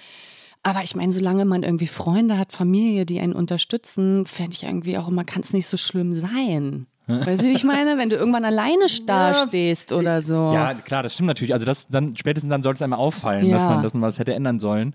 aber ich meine, solange man irgendwie Freunde hat, Familie, die einen unterstützen, fände ich irgendwie auch immer, kann es nicht so schlimm sein. Weißt du, wie ich meine? Wenn du irgendwann alleine da stehst oder so. Ja, klar, das stimmt natürlich. Also das dann spätestens dann sollte es einmal auffallen, Ja. dass man, dass man was hätte ändern sollen.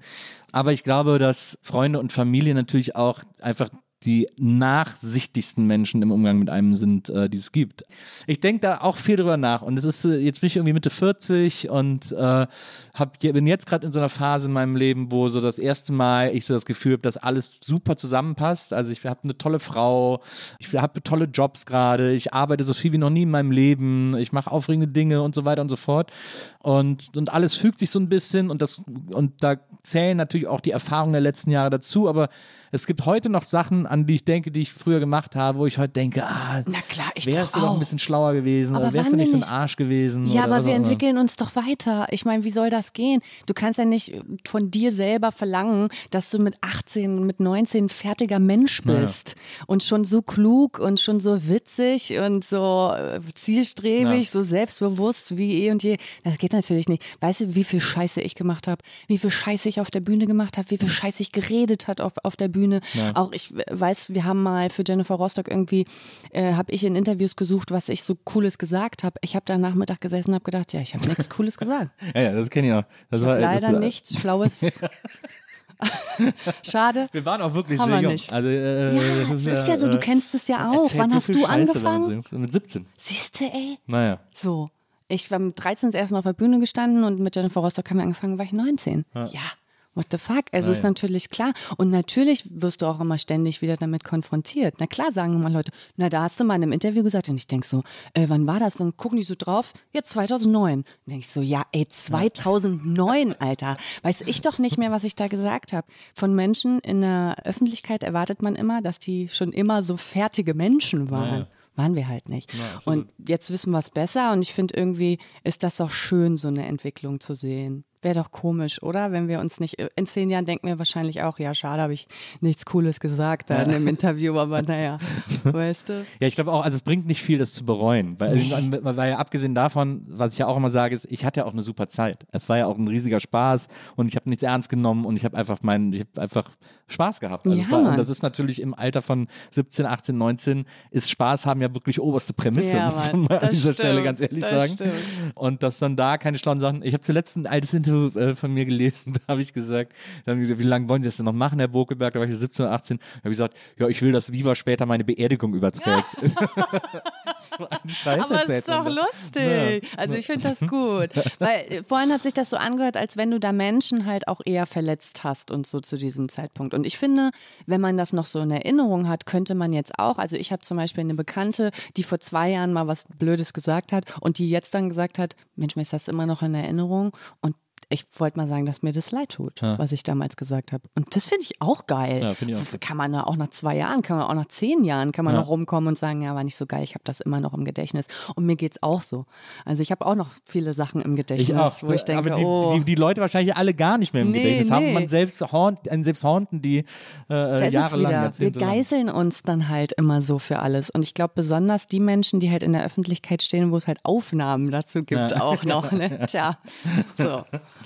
Aber ich glaube, dass Freunde und Familie natürlich auch einfach die nachsichtigsten Menschen im Umgang mit einem sind, äh, die es gibt. Ich denke da auch viel drüber nach und es ist, äh, jetzt bin ich irgendwie Mitte 40 und äh, hab, bin jetzt gerade in so einer Phase in meinem Leben, wo so das erste Mal ich so das Gefühl habe, dass alles super zusammenpasst. Also ich habe eine tolle Frau, ich habe tolle Jobs gerade, ich arbeite so viel wie noch nie in meinem Leben, ich mache aufregende Dinge und so weiter und so fort. Und, und alles fügt sich so ein bisschen und das und da zählen natürlich auch die Erfahrungen der letzten Jahre dazu, aber es gibt heute noch Sachen, an die ich denke, die ich früher gemacht habe, wo ich heute denke, ah, Na klar, ich wärst du doch ein bisschen schlauer gewesen Aber oder wärst du nicht so ein Arsch gewesen. Ja, aber wir entwickeln uns doch weiter. Ich meine, wie soll das gehen? Du kannst ja nicht von dir selber verlangen, dass du mit 18, mit 19 ein fertiger Mensch bist und schon so klug und schon so witzig und so äh, zielstrebig, Ja. so selbstbewusst wie eh und je. Das geht natürlich nicht. Weißt du, wie viel Scheiße ich gemacht habe, wie viel Scheiße ich auf der Bühne gemacht habe, wie viel Scheiße ich geredet hat auf, auf der Bühne. Auch ich weiß, wir haben mal für Jennifer Rostock irgendwie, äh, habe ich in Interviews gesucht, was ich so Cooles gesagt habe. Ich habe da Nachmittag gesessen und habe gedacht, ja, ich habe nichts Cooles gesagt. Ja, ja, das kenne ich auch. Das Ich war- das leider war- nichts Schlaues. Schade. Wir waren auch wirklich Haben sehr jung. nicht. Also, äh, Ja, das es ist ja so, du äh, kennst es ja auch. Wann so hast du Scheiße angefangen? Mit 17. Siehste, ey. Naja. So. Ich war mit 13 das erste Mal auf der Bühne gestanden und mit Jennifer Rostock haben wir angefangen, war ich 19. Ja. What the fuck? Also ist Naja. natürlich klar. Und natürlich wirst du auch immer ständig wieder damit konfrontiert. Na klar sagen immer Leute, na da hast du mal in einem Interview gesagt und ich denk so, äh, wann war das? Dann gucken die so drauf, ja 2009. Dann denk ich so, ja ey 2009, Alter. Weiß ich doch nicht mehr, was ich da gesagt habe. Von Menschen in der Öffentlichkeit erwartet man immer, dass die schon immer so fertige Menschen waren. Waren wir halt nicht. und jetzt wissen wir es besser und ich finde irgendwie ist das auch schön, so eine Entwicklung zu sehen. Wäre doch komisch, oder? Wenn wir uns nicht, in zehn Jahren denken wir wahrscheinlich auch, ja, schade, habe ich nichts Cooles gesagt da in einem Interview, aber naja, weißt du? Ja, ich glaube auch, also es bringt nicht viel, das zu bereuen. Weil, weil ja abgesehen davon, was ich ja auch immer sage, ist, ich hatte ja auch eine super Zeit. Es war ja auch ein riesiger Spaß und ich habe nichts ernst genommen und ich habe einfach meinen, ich habe einfach Spaß gehabt. Also Ja, war, und das ist natürlich im Alter von 17, 18, 19 ist Spaß haben ja wirklich oberste Prämisse, Ja, muss man an dieser Stelle stimmt, ganz ehrlich sagen. stimmt. Und dass dann da keine schlauen Sachen. Ich habe zuletzt ein altes Interview äh, von mir gelesen, da habe ich gesagt, da haben die gesagt, wie lange wollen Sie das denn noch machen, Herr Bokelberg? Da war ich 17 oder 18. Da habe ich gesagt, ja, ich will, dass Viva später meine Beerdigung überträgt. so ein Scheiß Aber ist doch da. lustig. Also ich finde das gut. Weil äh, vorhin hat sich das so angehört, als wenn du da Menschen halt auch eher verletzt hast und so zu diesem Zeitpunkt. Und ich finde, wenn man das noch so in Erinnerung hat, könnte man jetzt auch, also ich habe zum Beispiel eine Bekannte, die vor zwei Jahren mal was Blödes gesagt hat und die jetzt dann gesagt hat, Mensch, mir ist das immer noch in Erinnerung und ich wollte mal sagen, dass mir das leid tut, was ich damals gesagt habe. Und das finde ich auch geil. Ja, ich auch. Kann man auch nach zwei Jahren, kann man auch nach zehn Jahren, kann man Ja. noch rumkommen und sagen, ja, war nicht so geil, ich habe das immer noch im Gedächtnis. Und mir geht's auch so. Also ich habe auch noch viele Sachen im Gedächtnis, Ich wo ich denke, aber die, oh, die, die Leute wahrscheinlich alle gar nicht mehr im Nee, Gedächtnis haben. nee. Man selbst haunt, einen selbst haunten, die äh, es jahrelang, wieder. Wir geißeln uns dann halt immer so für alles. Und ich glaube besonders die Menschen, die halt in der Öffentlichkeit stehen, wo es halt Aufnahmen dazu gibt, auch noch. Ne? Tja, so.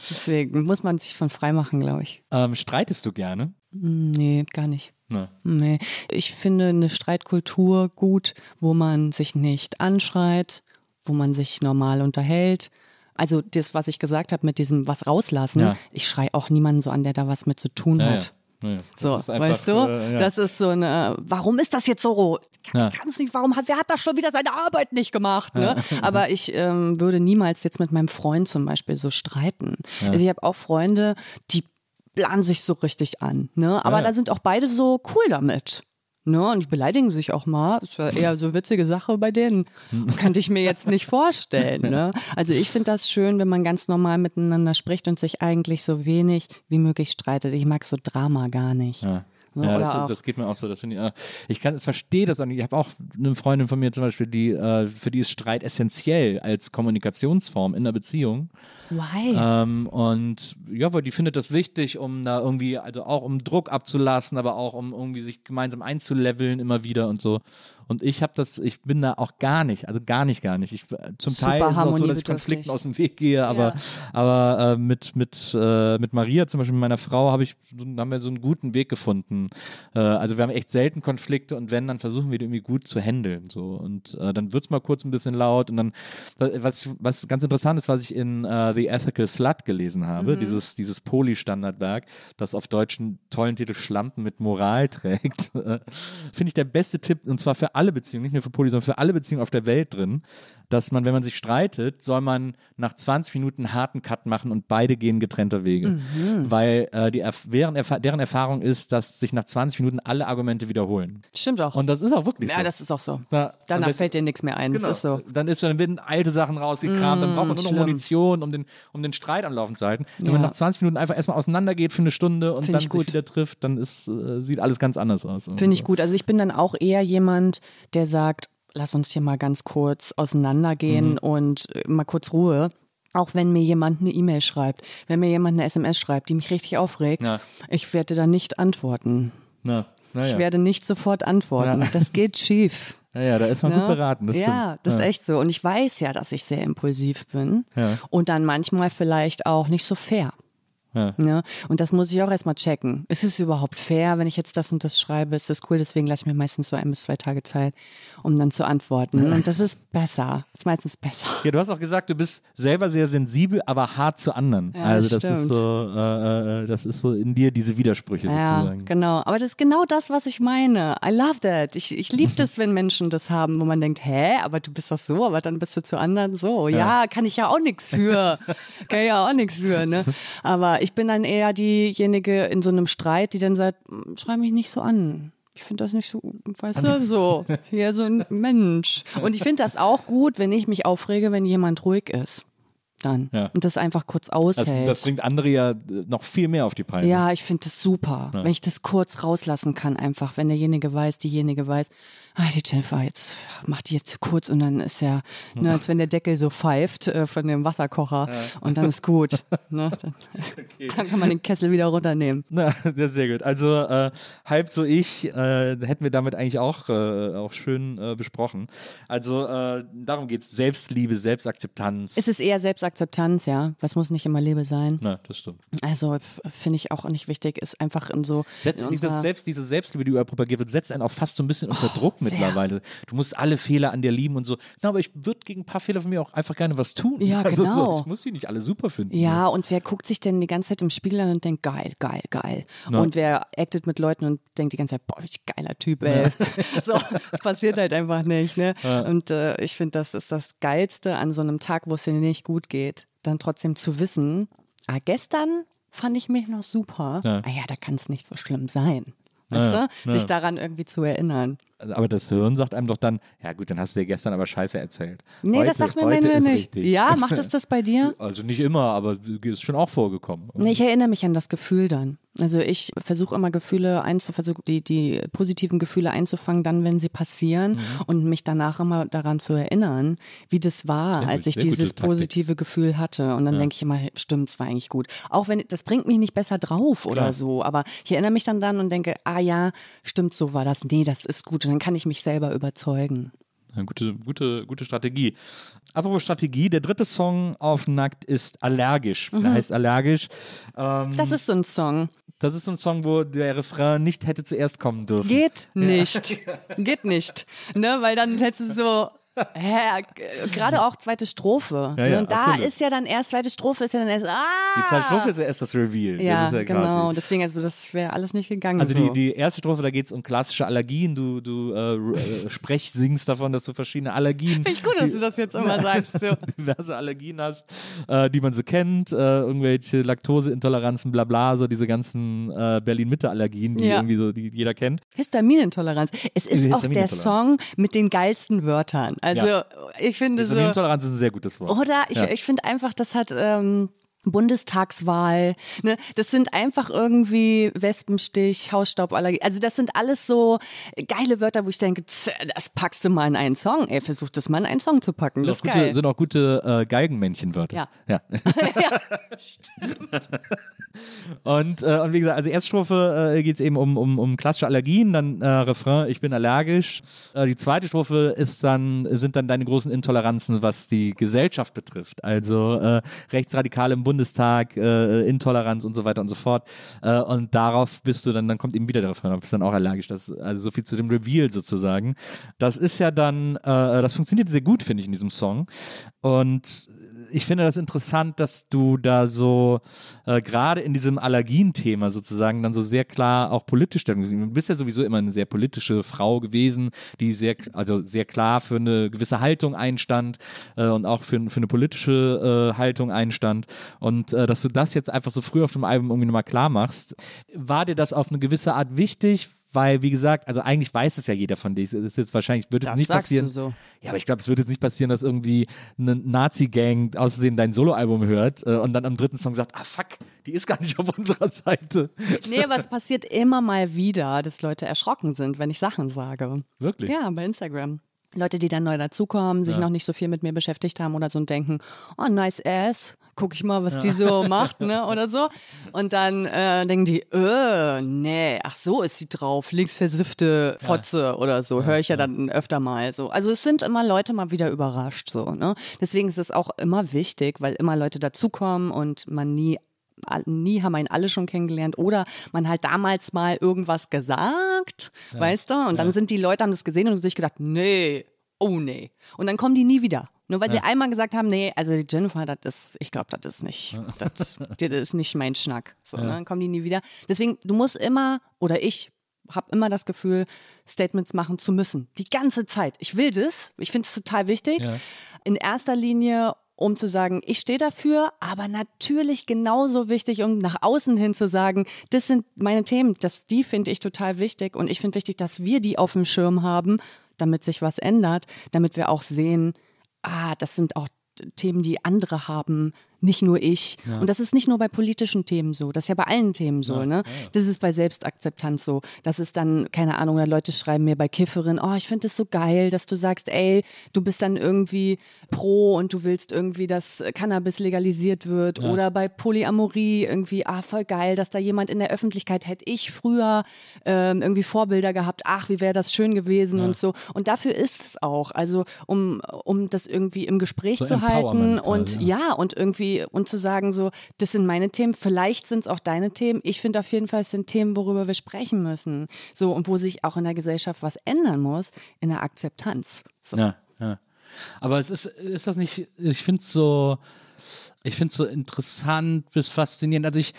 Deswegen muss man sich von frei machen, glaube ich. Ähm, streitest du gerne? Nee, gar nicht. Ne. Nee. Ich finde eine Streitkultur gut, wo man sich nicht anschreit, wo man sich normal unterhält. Also das, was ich gesagt habe mit diesem was rauslassen, Ja. ich schrei auch niemanden so an, der da was mit zu tun ja. hat. Ja, ja. Das So, einfach, weißt du? äh, ja. Das ist so eine, warum ist das jetzt so? Ich Ja. kann es nicht, warum hat, wer hat da schon wieder seine Arbeit nicht gemacht? Ne? Aber ich ähm, würde niemals jetzt mit meinem Freund zum Beispiel so streiten. Also ich habe auch Freunde, die planen sich so richtig an. Ne? Aber Ja, ja. da sind auch beide so cool damit. Ne, und beleidigen sich auch mal. Das war eher so eine witzige Sache bei denen. Könnte ich mir jetzt nicht vorstellen. Ne? Also ich finde das schön, wenn man ganz normal miteinander spricht und sich eigentlich so wenig wie möglich streitet. Ich mag so Drama gar nicht. Ja. So, ja, das, das geht mir auch so. Das finde ich, äh, ich verstehe das auch nicht. Ich habe auch eine Freundin von mir zum Beispiel, die äh, für die ist Streit essentiell als Kommunikationsform in der Beziehung. Why? Ähm, und ja, weil die findet das wichtig, um da irgendwie, also auch um Druck abzulassen, aber auch um irgendwie sich gemeinsam einzuleveln immer wieder und so. Und ich habe das, ich bin da auch gar nicht, also gar nicht, gar nicht. Ich, zum Super Teil ist es auch so, dass ich. Konflikten aus dem Weg gehe, aber, aber äh, mit, mit, äh, mit Maria, zum Beispiel mit meiner Frau, habe ich, so- haben wir so einen guten Weg gefunden. Äh, also wir haben echt selten Konflikte und wenn, dann versuchen wir die irgendwie gut zu handeln. So. Und äh, dann wird's mal kurz ein bisschen laut und dann, was, was ganz interessant ist, was ich in äh, The Ethical Slut gelesen habe, Mhm. dieses, dieses Poli-Standardwerk, das auf Deutsch einen tollen Titel Schlampen mit Moral trägt, äh, finde ich der beste Tipp, und zwar für alle Beziehungen, nicht nur für Poli, sondern für alle Beziehungen auf der Welt drin, dass man, wenn man sich streitet, soll man nach 20 Minuten einen harten Cut machen und beide gehen getrennter Wege. Mhm. Weil äh, die, Erf- deren, Erfa deren Erfahrung ist, dass sich nach 20 Minuten alle Argumente wiederholen. Stimmt auch. Und das ist auch wirklich ja, so. das ist auch so. Na, Danach das- fällt dir nichts mehr ein. Genau. Das ist so. Dann ist dann werden alte Sachen rausgekramt, dann braucht man nur noch schlimm. Munition, um den, um den Streit am Laufen zu halten. Wenn Ja. man nach 20 Minuten einfach erstmal auseinandergeht für eine Stunde und Find dann sich wieder trifft, dann ist, äh, sieht alles ganz anders aus. Finde ich gut. Also ich bin dann auch eher jemand, der sagt, lass uns hier mal ganz kurz auseinandergehen Mhm. und äh, mal kurz Ruhe. Auch wenn mir jemand eine E-Mail schreibt, wenn mir jemand eine SMS schreibt, die mich richtig aufregt, Ja. ich werde dann nicht antworten. Na, na Ich ja. werde nicht sofort antworten. Ja. Das geht schief. ja, ja, da ist man Ne? gut beraten. Das ja, stimmt. das ist echt so. Und ich weiß ja, dass ich sehr impulsiv bin Ja. und dann manchmal vielleicht auch nicht so fair. Ja. Ne? Und das muss ich auch erstmal checken. Ist es überhaupt fair, wenn ich jetzt das und das schreibe? Ist das cool? Deswegen lasse ich mir meistens so ein bis zwei Tage Zeit, um dann zu antworten. Und das ist besser. Ist meistens besser. Ja, du hast auch gesagt, du bist selber sehr sensibel, aber hart zu anderen. Ja, also das das ist so, äh, äh, das ist so in dir diese Widersprüche Ja, sozusagen. genau. Aber das ist genau das, was ich meine. I love that. Ich, ich liebe das, wenn Menschen das haben, wo man denkt, hä, aber du bist doch so, aber dann bist du zu anderen so. Ja, kann ich ja auch nichts für. kann ich ja auch nichts für, ne? Aber ich bin dann eher diejenige in so einem Streit, die dann sagt, "Hm, schrei mich nicht so an. Ich finde das nicht so, weißt du, so. Hier so ein Mensch. Und ich finde das auch gut, wenn ich mich aufrege, wenn jemand ruhig ist. Dann. Ja. Und das einfach kurz Das, aushält. das bringt andere ja noch viel mehr auf die Palme. Ja, ich finde das super, wenn ich das kurz rauslassen kann, einfach, wenn derjenige weiß, diejenige weiß, ah, die Jennifer, jetzt macht die jetzt kurz und dann ist ja, ne, als wenn der Deckel so pfeift äh, von dem Wasserkocher und dann ist gut. Ne? Dann, dann kann man den Kessel wieder runternehmen. Na, sehr, sehr gut. Also äh, halb so ich äh, hätten wir damit eigentlich auch, äh, auch schön äh, besprochen. Also äh, darum geht es. Selbstliebe, Selbstakzeptanz. Es ist eher Selbstakzeptanz, ja. Was muss nicht immer Liebe sein. Na, das stimmt. Also finde ich auch nicht wichtig, ist einfach in so. Setzt, in dieses Selbst, diese Selbstliebe, die überall propagiert wird, setzt einen auch fast so ein bisschen unter Druck Oh, sehr. mittlerweile. Du musst alle Fehler an dir lieben und so. Na, aber ich würde gegen ein paar Fehler von mir auch einfach gerne was tun. Ja, also genau. So, ich muss die nicht alle super finden. Ja, und wer guckt sich denn die ganze Zeit im Spiegel an und denkt, geil, geil, geil. Und wer actet mit Leuten und denkt die ganze Zeit, boah, ich geiler Typ, ey. so, das passiert halt einfach nicht, ne? Und äh, ich finde, das ist das Geilste an so einem Tag, wo es dir nicht gut geht, dann trotzdem zu wissen, ah, gestern fand ich mich noch super. Ja. Ah ja, da kann es nicht so schlimm sein. Weißt Ja, du? ja. Sich daran irgendwie zu erinnern. Aber das Hirn sagt einem doch dann, ja gut, dann hast du dir gestern aber Scheiße erzählt. Nee, heute, das sagt mir mein Hirn nicht. richtig. Ja, macht es das bei dir? Also nicht immer, aber ist schon auch vorgekommen. Nee, ich erinnere mich an das Gefühl dann. Also ich versuche immer Gefühle einzuversuchen, die, die positiven Gefühle einzufangen, dann, wenn sie passieren Mhm. und mich danach immer daran zu erinnern, wie das war, Sehr als ich dieses positive Gefühl hatte. Und dann denke ich immer, stimmt, es war eigentlich gut. Auch wenn, das bringt mich nicht besser drauf oder Klar. so, aber ich erinnere mich dann dann und denke, ah ja, stimmt, so war das. Nee, das ist gut. Und dann kann ich mich selber überzeugen. Eine gute, gute, gute Strategie. Apropos Strategie, der dritte Song auf Nackt ist Allergisch. Mhm. Der heißt Allergisch. Ähm, Das ist so ein Song. das ist so ein Song, wo der Refrain nicht hätte zuerst kommen dürfen. Geht nicht. Geht nicht. Ne, weil dann hättest du so. Hä, gerade auch zweite Strophe. Ja, ja, und da absolut. ist ja dann erst, zweite Strophe ist ja dann erst, ah! Die zweite Strophe ist ja erst das Reveal. Ja, das genau. Deswegen, also das wäre alles nicht gegangen. Also so. die, die erste Strophe, da geht es um klassische Allergien. Du, du äh, äh, sprech, singst davon, dass du verschiedene Allergien, Finde ich gut, dass du das jetzt immer sagst. So. diverse Allergien hast, äh, die man so kennt, äh, irgendwelche Laktoseintoleranzen, bla bla, so diese ganzen äh, Berlin-Mitte-Allergien, die Ja. irgendwie so, die jeder kennt. Histaminintoleranz. Es ist auch der. Song mit den geilsten Wörtern. Also Ja. ich finde so. Histaminintoleranz ist ein sehr gutes Wort. Oder ich, Ja. ich finde einfach, das hat, ähm, Bundestagswahl. Ne? Das sind einfach irgendwie Wespenstich, Hausstauballergie. Also das sind alles so geile Wörter, wo ich denke, das packst du mal in einen Song. Ey, versuch das mal in einen Song zu packen. Das Sind auch gute, sind auch gute äh, Geigenmännchenwörter. Ja. ja. ja, Und, äh, und wie gesagt, also erste Strophe äh, geht es eben um, um, um klassische Allergien, dann äh, Refrain, ich bin allergisch. Äh, die zweite Strophe ist dann, sind dann deine großen Intoleranzen, was die Gesellschaft betrifft. Also äh, Rechtsradikale im Bundestag, äh, Intoleranz und so weiter und so fort. Äh, und darauf bist du dann, dann kommt eben wieder der Refrain, du bist dann auch allergisch. Das, also so viel zu dem Reveal sozusagen. Das ist ja dann, äh, das funktioniert sehr gut, finde ich, in diesem Song. Und ich finde das interessant, dass du da so äh, gerade in diesem Allergien-Thema sozusagen dann so sehr klar auch politisch Stellung Du bist ja sowieso immer eine sehr politische Frau gewesen, die sehr, also sehr klar für eine gewisse Haltung einstand äh, und auch für, für eine politische äh, Haltung einstand. Und äh, dass du das jetzt einfach so früh auf dem Album irgendwie nochmal klar machst, war dir das auf eine gewisse Art wichtig? Weil, wie gesagt, also eigentlich weiß es ja jeder von dir. Es ist jetzt wahrscheinlich, wird es Das nicht passieren. so. Ja, aber ich glaube, es wird jetzt nicht passieren, dass irgendwie eine Nazi-Gang aus Versehen dein Soloalbum hört äh, und dann am dritten Song sagt, ah fuck, die ist gar nicht auf unserer Seite. Nee, aber es passiert immer mal wieder, dass Leute erschrocken sind, wenn ich Sachen sage. Wirklich? Ja, bei Instagram. Leute, die dann neu dazukommen, sich noch nicht so viel mit mir beschäftigt haben oder so und denken, oh, nice ass, guck ich mal, was die so macht, ne, oder so. Und dann äh, denken die, äh, nee, ach so ist sie drauf, linksversiffte Fotze oder so, höre ich ja dann öfter mal so. Also es sind immer Leute mal wieder überrascht, so, ne. Deswegen ist es auch immer wichtig, weil immer Leute dazukommen und man nie nie haben einen alle schon kennengelernt oder man halt damals mal irgendwas gesagt, weißt du? Und dann sind die Leute, haben das gesehen und sich gedacht, nee, oh nee. Und dann kommen die nie wieder. Nur weil sie einmal gesagt haben, nee, also die Jennifer, das ist, ich glaube, das ist nicht, das, das ist nicht mein Schnack. So, ne? Dann kommen die nie wieder. Deswegen, du musst immer, oder ich habe immer das Gefühl, Statements machen zu müssen. Die ganze Zeit. Ich will das. Ich finde es total wichtig. Ja. In erster Linie, um zu sagen, ich stehe dafür, aber natürlich genauso wichtig, um nach außen hin zu sagen, das sind meine Themen, das, die finde ich total wichtig und ich finde wichtig, dass wir die auf dem Schirm haben, damit sich was ändert, damit wir auch sehen, ah, das sind auch Themen, die andere haben, nicht nur ich. Und das ist nicht nur bei politischen Themen so, das ist ja bei allen Themen so, ne? Das ist bei Selbstakzeptanz so. Das ist dann, keine Ahnung, oder Leute schreiben mir bei Kifferin, oh, ich finde es so geil, dass du sagst, ey, du bist dann irgendwie pro und du willst irgendwie, dass Cannabis legalisiert wird. Oder bei Polyamorie irgendwie, ah, voll geil, dass da jemand in der Öffentlichkeit hätte ich früher ähm, irgendwie Vorbilder gehabt, ach, wie wäre das schön gewesen und so. Und dafür ist es auch. Also um, um das irgendwie im Gespräch So zu halten und ja, und irgendwie und zu sagen, so, das sind meine Themen, vielleicht sind es auch deine Themen. Ich finde auf jeden Fall, es sind Themen, worüber wir sprechen müssen. So, und wo sich auch in der Gesellschaft was ändern muss, in der Akzeptanz. So. Ja, ja. Aber es ist, ist das nicht, ich finde es so, ich finde es so interessant bis faszinierend. Also ich,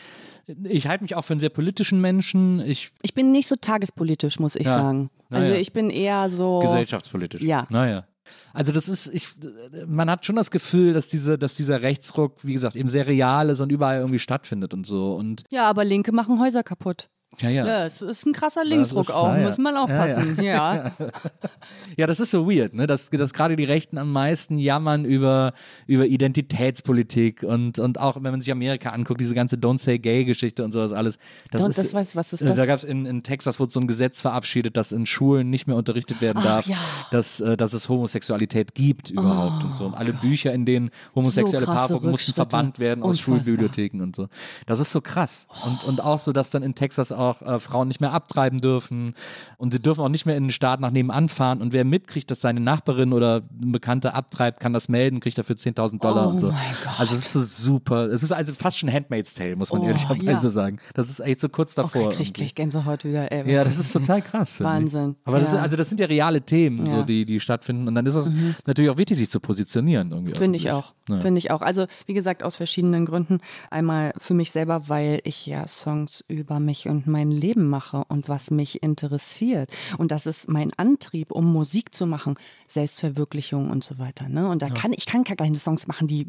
ich halte mich auch für einen sehr politischen Menschen. Ich Ich bin nicht so tagespolitisch, muss ich Ja. sagen. Na Also ich bin eher so. gesellschaftspolitisch. Ja. Naja. Also das ist, ich, man hat schon das Gefühl, dass diese, dass dieser Rechtsruck, wie gesagt, eben sehr real ist und überall irgendwie stattfindet und so. Und Ja, aber Linke machen Häuser kaputt. Ja, ja. Ja, es ist ein krasser Linksruck ist- auch, ja. muss man aufpassen. Ja, Ja, das ist so weird, ne? Dass, dass gerade die Rechten am meisten jammern über, über Identitätspolitik und, und auch, wenn man sich Amerika anguckt, diese ganze Don't Say Gay-Geschichte und sowas alles. Das Don't- ist, das weiß- was ist äh, das? Da gab es in, in Texas wurde so ein Gesetz verabschiedet, dass in Schulen nicht mehr unterrichtet werden Ach, darf, ja. dass, äh, dass es Homosexualität gibt überhaupt und so. Und alle Bücher, in denen homosexuelle So Paargruppen mussten verbannt werden aus Unfassbar. Schulbibliotheken und so. Das ist so krass. Und, und auch so, dass dann in Texas auch äh, Frauen nicht mehr abtreiben dürfen und sie dürfen auch nicht mehr in den Staat nach nebenan fahren. Und wer mitkriegt, dass seine Nachbarin oder ein Bekannter abtreibt, kann das melden, kriegt dafür 10.000 Dollar Oh und so. Also es ist so super. Es ist also fast schon Handmaid's Tale, muss man Oh, ehrlicherweise ja. sagen. Das ist echt so kurz oh, davor. ich krieg gleich Gänsehaut wieder. Ey, Ja, das ist total krass. Wahnsinn. Aber das, Ja. sind, also das sind ja reale Themen, so, Ja. Mhm. die, die stattfinden. Und dann ist es natürlich auch wichtig, sich zu positionieren. Irgendwie Finde ich auch. Finde ich auch. Also, wie gesagt, aus verschiedenen Gründen. Einmal für mich selber, weil ich ja Songs über mich und mein Leben mache und was mich interessiert. Und das ist mein Antrieb, um Musik zu machen, Selbstverwirklichung und so weiter. Ne? Und da kann ich kann gar keine Songs machen, die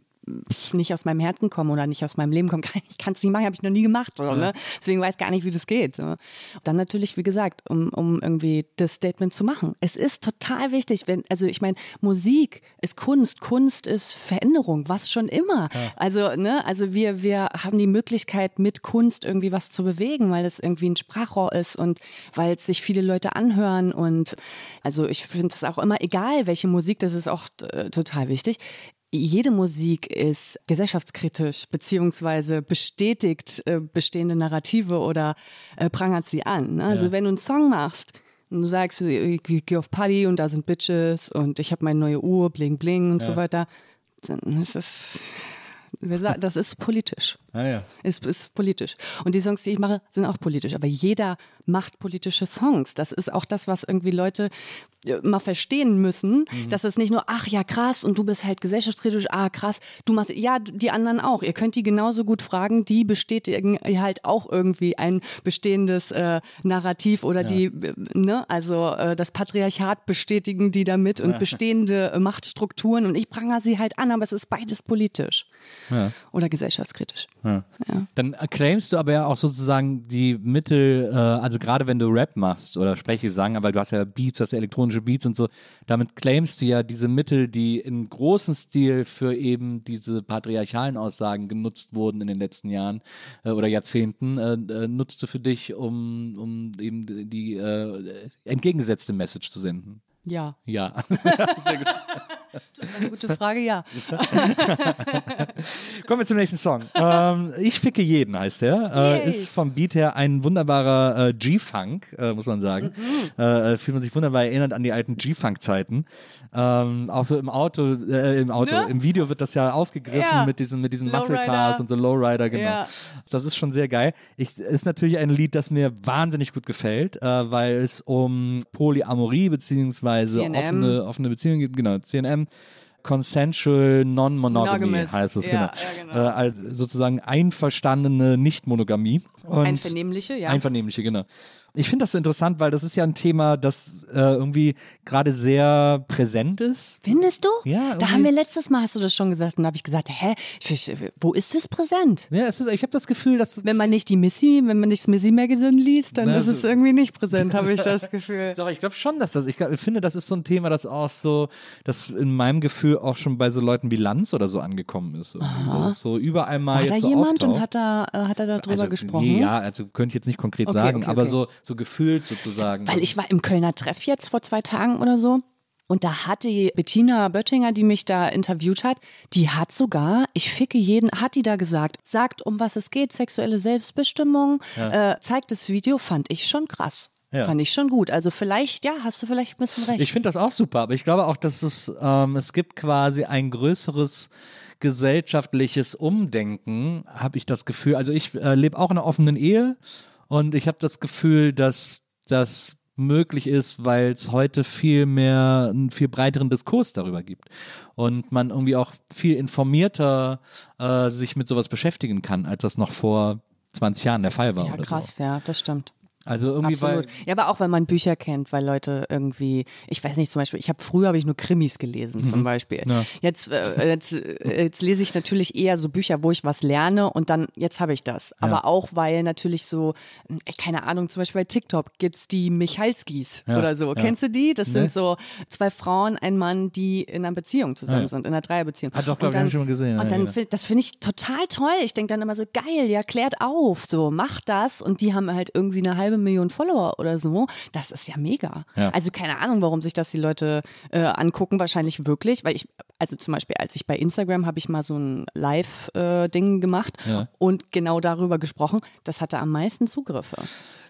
nicht aus meinem Herzen kommen oder nicht aus meinem Leben kommen. Ich kann es nicht machen, habe ich noch nie gemacht. So, ne? Deswegen weiß ich gar nicht, wie das geht. So. Dann natürlich, wie gesagt, um, um irgendwie das Statement zu machen. Es ist total wichtig, wenn, also ich meine, Musik ist Kunst, Kunst ist Veränderung, was schon immer. Also, ne, also wir, wir haben die Möglichkeit, mit Kunst irgendwie was zu bewegen, weil es irgendwie ein Sprachrohr ist und weil es sich viele Leute anhören. Und also ich finde es auch immer egal, welche Musik, das ist auch äh, total wichtig jede Musik ist gesellschaftskritisch beziehungsweise bestätigt äh, bestehende Narrative oder äh, prangert sie an. Ne? Also wenn du einen Song machst und du sagst, ich, ich gehe auf Party und da sind Bitches und ich habe meine neue Uhr, bling bling und so weiter, dann ist das, das ist politisch. Ah, ja. Ist, ist politisch. Und die Songs, die ich mache, sind auch politisch. Aber jeder macht politische Songs. Das ist auch das, was irgendwie Leute äh, mal verstehen müssen, dass es nicht nur, ach ja, krass, und du bist halt gesellschaftskritisch, ah, krass, du machst, ja, die anderen auch. Ihr könnt die genauso gut fragen, die bestätigen halt auch irgendwie ein bestehendes äh, Narrativ oder die, äh, ne, also äh, das Patriarchat bestätigen die damit und bestehende äh, Machtstrukturen und ich prangere sie halt an, aber es ist beides politisch oder gesellschaftskritisch. Ja. Dann claimst du aber ja auch sozusagen die Mittel, äh, also gerade wenn du Rap machst oder Spreche sagen, weil du hast ja Beats, du hast ja elektronische Beats und so, damit claimst du ja diese Mittel, die in großem Stil für eben diese patriarchalen Aussagen genutzt wurden in den letzten Jahren äh, oder Jahrzehnten, äh, äh, nutzt du für dich, um, um eben die äh, entgegengesetzte Message zu senden. Ja. Ja. Eine gute Frage, ja. Kommen wir zum nächsten Song. ähm, ich ficke jeden heißt der. Äh, ist vom Beat her ein wunderbarer äh, G-Funk, äh, muss man sagen. Mhm. Äh, fühlt man sich wunderbar erinnert an die alten G-Funk-Zeiten. Ähm, auch so im Auto, äh, im Auto, Ne? im Video wird das ja aufgegriffen Ja. mit diesen, mit diesen. Muscle Cars und so Lowrider, genau. Ja. Das ist schon sehr geil. Ich, ist natürlich ein Lied, das mir wahnsinnig gut gefällt, äh, weil es um Polyamorie beziehungsweise CNM. offene, offene Beziehungen geht, genau, CNM. Consensual Non-Monogamy heißt es, Ja, genau. ja, genau. Äh, also sozusagen einverstandene Nicht-Monogamie. Einvernehmliche, ja. Einvernehmliche, genau. Ich finde das so interessant, weil das ist ja ein Thema, das äh, irgendwie gerade sehr präsent ist. Findest du? Ja, Da haben wir letztes Mal, hast du das schon gesagt, und da habe ich gesagt, hä, wo ist es präsent? Ja, es ist, ich habe das Gefühl, dass Wenn man nicht die Missy, wenn man nicht das Missy Magazine liest, dann Na, ist es irgendwie nicht präsent, habe ich das Gefühl. Doch, ich glaube schon, dass das, ich, glaub, ich finde, das ist so ein Thema, das auch so, das in meinem Gefühl auch schon bei so Leuten wie Lanz oder so angekommen ist. Das ist so überall mal War da so jemand auftaucht. und hat da, äh, hat er darüber also, gesprochen? Nee, ja, also könnte ich jetzt nicht konkret Okay, sagen, okay, aber okay. so, so gefühlt sozusagen. Weil ich war im Kölner Treff jetzt vor zwei Tagen oder so. Und da hat die Bettina Böttinger, die mich da interviewt hat, die hat sogar, ich ficke jeden, hat die da gesagt, sagt, um was es geht, sexuelle Selbstbestimmung, äh, zeigt das Video, fand ich schon krass. Ja. Fand ich schon gut. Also vielleicht, ja, hast du vielleicht ein bisschen recht. Ich finde das auch super, aber ich glaube auch, dass es, ähm, es gibt quasi ein größeres gesellschaftliches Umdenken, habe ich das Gefühl. Also ich äh, lebe auch in einer offenen Ehe und ich habe das Gefühl, dass das möglich ist, weil es heute viel mehr, einen viel breiteren Diskurs darüber gibt und man irgendwie auch viel informierter äh, sich mit sowas beschäftigen kann, als das noch vor 20 Jahren der Fall war. ja, krass, ja, das stimmt. So. Also irgendwie, Absolut. weil Ja, aber auch, weil man Bücher kennt, weil Leute irgendwie, ich weiß nicht, zum Beispiel, ich habe früher habe ich nur Krimis gelesen, zum Beispiel. Ja. Jetzt, äh, jetzt, äh, jetzt lese ich natürlich eher so Bücher, wo ich was lerne und dann, jetzt habe ich das. Aber auch, weil natürlich so, äh, keine Ahnung, zum Beispiel bei TikTok gibt's die Michalskis Ja, oder so. ja. Kennst du die? Das Nee. sind so zwei Frauen, ein Mann, die in einer Beziehung zusammen Ja. sind, in einer Dreierbeziehung. Ah, doch, glaub Und ich, schon mal gesehen. Ja, Und dann ja. find- das finde ich total toll. Ich denke dann immer so, geil, ja, klärt auf, so, macht das. Und die haben halt irgendwie eine halbe Million Follower oder so. Das ist ja mega. Ja. Also keine Ahnung, warum sich das die Leute äh, angucken, wahrscheinlich wirklich, weil ich, also zum Beispiel, als ich bei Instagram habe ich mal so ein Live-Ding gemacht Ja. und genau darüber gesprochen. Das hatte am meisten Zugriffe.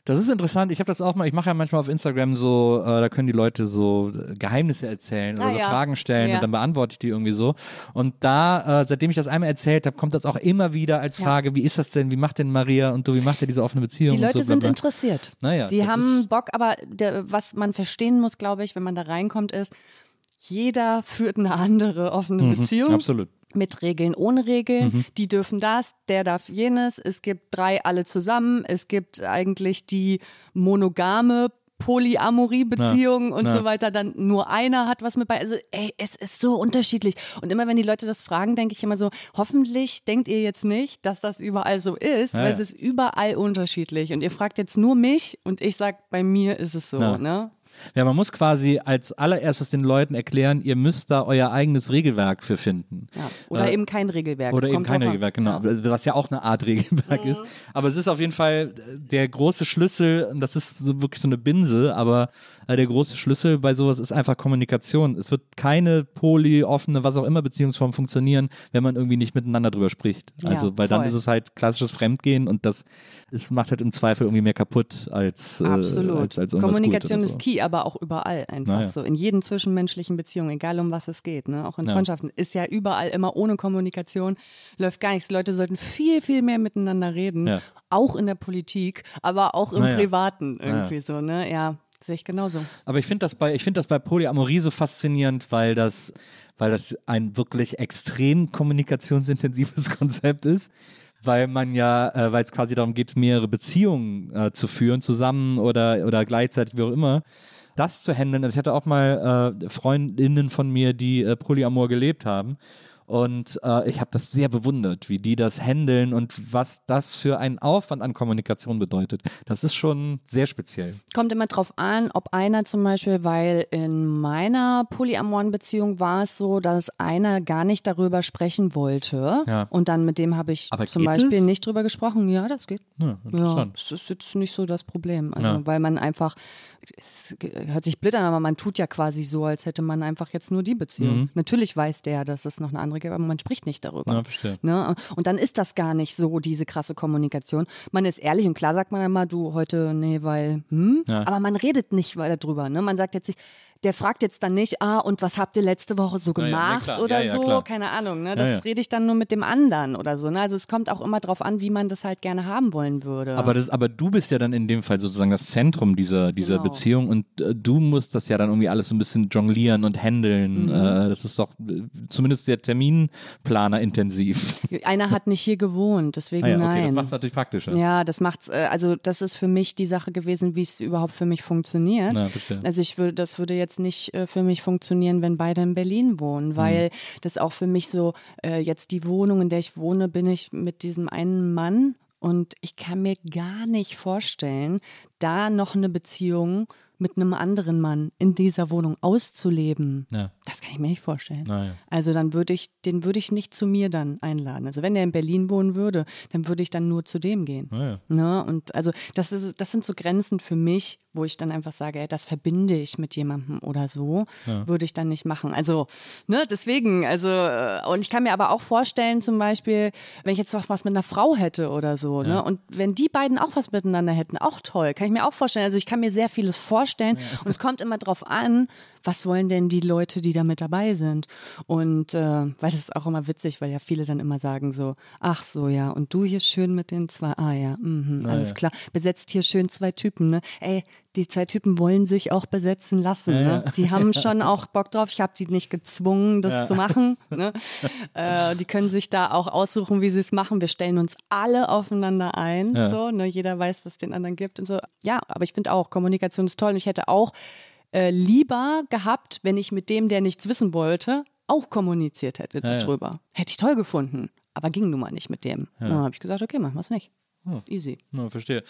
Das ist interessant. Ich habe das auch mal, ich mache ja manchmal auf Instagram so, äh, da können die Leute so Geheimnisse erzählen oder Ah, so ja. Fragen stellen Ja. und dann beantworte ich die irgendwie so. Und da, äh, seitdem ich das einmal erzählt habe, kommt das auch immer wieder als Ja. Frage, wie ist das denn, wie macht denn Maria und du, wie macht ihr diese offene Beziehung? Die Leute so, sind interessiert. Naja, die haben Bock, aber der, was man verstehen muss, glaube ich, wenn man da reinkommt, ist, jeder führt eine andere offene Beziehung. Mhm, Absolut. Mit Regeln, ohne Regeln. Mhm. Die dürfen das, der darf jenes. Es gibt drei alle zusammen. Es gibt eigentlich die monogame Polyamorie-Beziehungen und Ja. so weiter, dann nur einer hat was mit bei. Also, ey, es ist so unterschiedlich. Und immer wenn die Leute das fragen, denke ich immer so, hoffentlich denkt ihr jetzt nicht, dass das überall so ist, Ja, weil es ist überall unterschiedlich. Und ihr fragt jetzt nur mich und ich sag, bei mir ist es so, ne? Ja, man muss quasi als allererstes den Leuten erklären, ihr müsst da euer eigenes Regelwerk für finden. Ja. Oder Äh, eben kein Regelwerk. Oder eben kein an. Regelwerk, genau. Ja. Mhm. Was ja auch eine Art Regelwerk ist. Aber es ist auf jeden Fall der große Schlüssel, und das ist so wirklich so eine Binse, aber äh, der große Schlüssel bei sowas ist einfach Kommunikation. Es wird keine poly, offene, was auch immer Beziehungsform funktionieren, wenn man irgendwie nicht miteinander drüber spricht. Ja, Also, weil dann voll. ist es halt klassisches Fremdgehen und das es macht halt im Zweifel irgendwie mehr kaputt als, äh, Absolut. als, als Kommunikation gut oder ist aber auch überall einfach Naja. so. In jeden zwischenmenschlichen Beziehungen, egal um was es geht, ne? auch in Ja. Freundschaften, ist ja überall immer ohne Kommunikation, läuft gar nichts. Leute sollten viel, viel mehr miteinander reden, Ja. auch in der Politik, aber auch im Naja. Privaten irgendwie so, ne? Ja, sehe ich genauso. Aber ich finde das bei, ich finde das bei Polyamorie so faszinierend, weil das, weil das ein wirklich extrem kommunikationsintensives Konzept ist. Weil man ja, äh, weil es quasi darum geht, mehrere Beziehungen äh, zu führen, zusammen oder, oder gleichzeitig, wie auch immer, das zu handeln. Also ich hatte auch mal äh, Freundinnen von mir, die äh, Polyamor gelebt haben. Und äh, ich habe das sehr bewundert, wie die das handeln und was das für einen Aufwand an Kommunikation bedeutet. Das ist schon sehr speziell. Kommt immer drauf an, ob einer zum Beispiel, weil in meiner polyamoren Beziehung war es so, dass einer gar nicht darüber sprechen wollte. Ja. Und dann mit dem habe ich Aber zum Beispiel es? nicht drüber gesprochen. Ja, das geht. Ja, Ja, das ist jetzt nicht so das Problem. Also, Ja. weil man einfach, es hört sich blöd an, aber man tut ja quasi so, als hätte man einfach jetzt nur die Beziehung. Natürlich weiß der, dass es noch eine andere gibt, aber man spricht nicht darüber. Ja, verstehe. Ne? Und dann ist das gar nicht so, diese krasse Kommunikation. Man ist ehrlich und klar sagt man immer, du heute, nee, weil, hm? Ja. Aber man redet nicht weiter drüber. Ne? Man sagt jetzt nicht, der fragt jetzt dann nicht, ah, und was habt ihr letzte Woche so Ja, ja, gemacht klar. oder Ja, ja, so? Keine Ahnung. Ne? Das Ja, ja. rede ich dann nur mit dem anderen oder so. Ne? Also es kommt auch immer drauf an, wie man das halt gerne haben wollen würde. Aber, das, aber du bist ja dann in dem Fall sozusagen das Zentrum dieser, dieser Genau. Beziehung und äh, du musst das ja dann irgendwie alles so ein bisschen jonglieren und handeln. Mhm. Äh, das ist doch äh, zumindest der Terminplaner intensiv. Einer hat nicht hier gewohnt, deswegen Ah ja, okay, das macht es natürlich praktischer. Ja, das macht's, äh, also das ist für mich die Sache gewesen, wie es überhaupt für mich funktioniert. Na. Also ich würde, das würde jetzt nicht äh, für mich funktionieren, wenn beide in Berlin wohnen, weil das auch für mich so, äh, jetzt die Wohnung, in der ich wohne, bin ich mit diesem einen Mann und ich kann mir gar nicht vorstellen, da noch eine Beziehung mit einem anderen Mann in dieser Wohnung auszuleben. Ja. Das kann ich mir nicht vorstellen. Naja. Also dann würde ich, den würde ich nicht zu mir dann einladen. Also wenn der in Berlin wohnen würde, dann würde ich dann nur zu dem gehen. Naja. Ne? Und also das, ist, das sind so Grenzen für mich, wo ich dann einfach sage, ey, das verbinde ich mit jemandem oder so, würde ich dann nicht machen. Also, ne, deswegen, also, äh, und ich kann mir aber auch vorstellen, zum Beispiel, wenn ich jetzt was, was mit einer Frau hätte oder so, ne, und wenn die beiden auch was miteinander hätten, auch toll, kann ich mir auch vorstellen. Also ich kann mir sehr vieles vorstellen und es kommt immer drauf an, was wollen denn die Leute, die da mit dabei sind? Und äh, weil das ist auch immer witzig, weil ja viele dann immer sagen so, ach so, ja, und du hier schön mit den zwei, ah ja, mhm, alles ja. klar, besetzt hier schön zwei Typen, ne? Ey, die zwei Typen wollen sich auch besetzen lassen, ne? Die haben schon auch Bock drauf, ich habe die nicht gezwungen, das zu machen, ne? Äh, die können sich da auch aussuchen, wie sie es machen. Wir stellen uns alle aufeinander ein, Ja. so, ne? Jeder weiß, dass es den anderen gibt und so. Ja, aber ich finde auch, Kommunikation ist toll und ich hätte auch äh, lieber gehabt, wenn ich mit dem, der nichts wissen wollte, auch kommuniziert hätte Ja, ja. darüber. Hätte ich toll gefunden. Aber ging nun mal nicht mit dem. Dann habe ich gesagt, okay, machen wir es nicht. Easy. Ja, verstehe.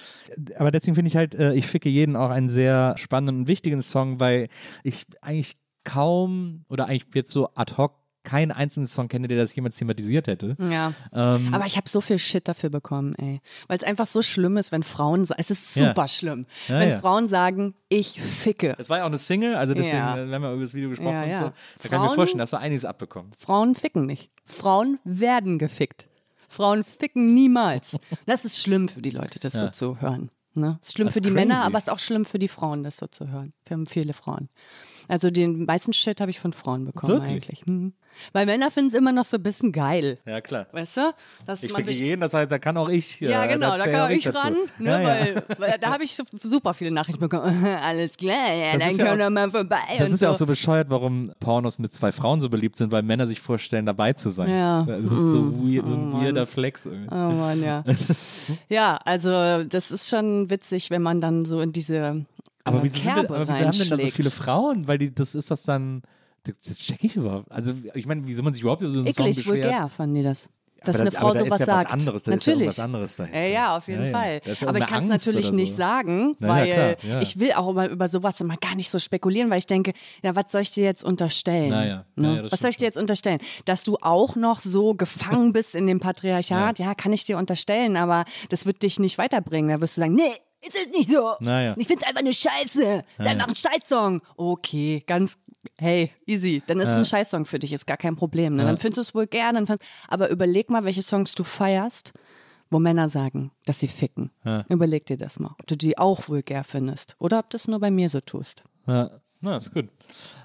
Aber deswegen finde ich halt, äh, ich ficke jeden auch einen sehr spannenden und wichtigen Song, weil ich eigentlich kaum oder eigentlich jetzt so ad hoc keinen einzelnen Song kenne, der das jemals thematisiert hätte. Ja. Ähm, Aber ich habe so viel Shit dafür bekommen, ey. Weil es einfach so schlimm ist, wenn Frauen sagen, es ist Ja. super schlimm, Ja, wenn ja. Frauen sagen, ich ficke. das war ja auch eine Single, also deswegen, Ja. äh, wir haben ja über das Video gesprochen Ja, und ja. so. Da kann ich mir Frauen- vorstellen, dass du einiges abbekommen. Frauen ficken nicht. Frauen werden gefickt. Frauen ficken niemals. Das ist schlimm für die Leute, das so Ja. zu hören. Ne? Es ist schlimm Das für die crazy. Männer, aber es ist auch schlimm für die Frauen, das so zu hören. Für viele Frauen. Also den meisten Shit habe ich von Frauen bekommen Wirklich? eigentlich. Mhm. Weil Männer finden es immer noch so ein bisschen geil. Ja, klar. Weißt du? Dass Ich sich- jeden, das heißt, da kann auch ich. Ja, äh, genau, da kann auch ich ran, ne, Ja, ja. Weil, weil da habe ich so- super viele Nachrichten bekommen. Alles klar, ja, Das dann ja können wir mal vorbei. Das ist ja auch so bescheuert, warum Pornos mit zwei Frauen so beliebt sind, weil Männer sich vorstellen, dabei zu sein. Ja. Das ist so, weird, so ein weirder Flex irgendwie. Oh Mann, ja. ja, also das ist schon witzig, wenn man dann so in diese Aber wieso, sind Kerbe denn, aber wieso haben denn da so viele Frauen? Weil die, das ist das dann. Das, das check ich überhaupt. Also, ich meine, wieso man sich überhaupt über so einen Song Eklig, beschwert. vulgär fanden die das. Dass Aber eine Frau sowas ist ja sagt. was anderes, da ist ja natürlich. anderes dahinter. Ja, ja, auf jeden Ja. Fall. Ja aber ich kann es natürlich oder nicht so. sagen, weil klar, ich will auch immer über sowas immer gar nicht so spekulieren, weil ich denke, ja, was soll ich dir jetzt unterstellen? Ne? Was soll ich dir jetzt unterstellen? Dass du auch noch so gefangen bist in dem Patriarchat, ja. kann ich dir unterstellen, aber das wird dich nicht weiterbringen. Da wirst du sagen, nee, ist es nicht so. Na ja. Ich finde es einfach eine Scheiße. Es ist einfach ein Scheißsong. Okay, ganz, hey, easy. Dann ist es ein Scheißsong für dich, ist gar kein Problem. Ne? Dann findest du es wohl gern. Findest, aber überleg mal, welche Songs du feierst, wo Männer sagen, dass sie ficken. Überleg dir das mal, ob du die auch vulgär findest oder ob du es nur bei mir so tust. Ja, na, ist gut.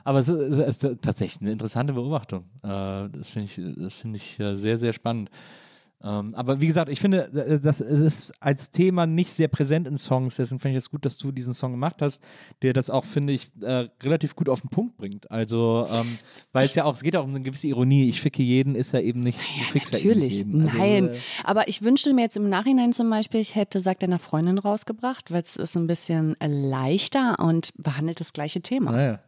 Aber es ist, es ist tatsächlich eine interessante Beobachtung. Äh, das finde ich, das finde ich äh, sehr, sehr spannend. Ähm, aber wie gesagt, ich finde, äh, das ist als Thema nicht sehr präsent in Songs. Deswegen finde ich es gut, dass du diesen Song gemacht hast, der das auch, finde ich, äh, relativ gut auf den Punkt bringt. Also, ähm, weil es ja auch, es geht auch um eine gewisse Ironie. Ich ficke jeden, ist ja eben nicht, ja eben Natürlich. Also, nein. äh, Aber ich wünschte mir jetzt im Nachhinein zum Beispiel, ich hätte Sagt deiner Freundin rausgebracht, weil es ist ein bisschen leichter und behandelt das gleiche Thema. naja.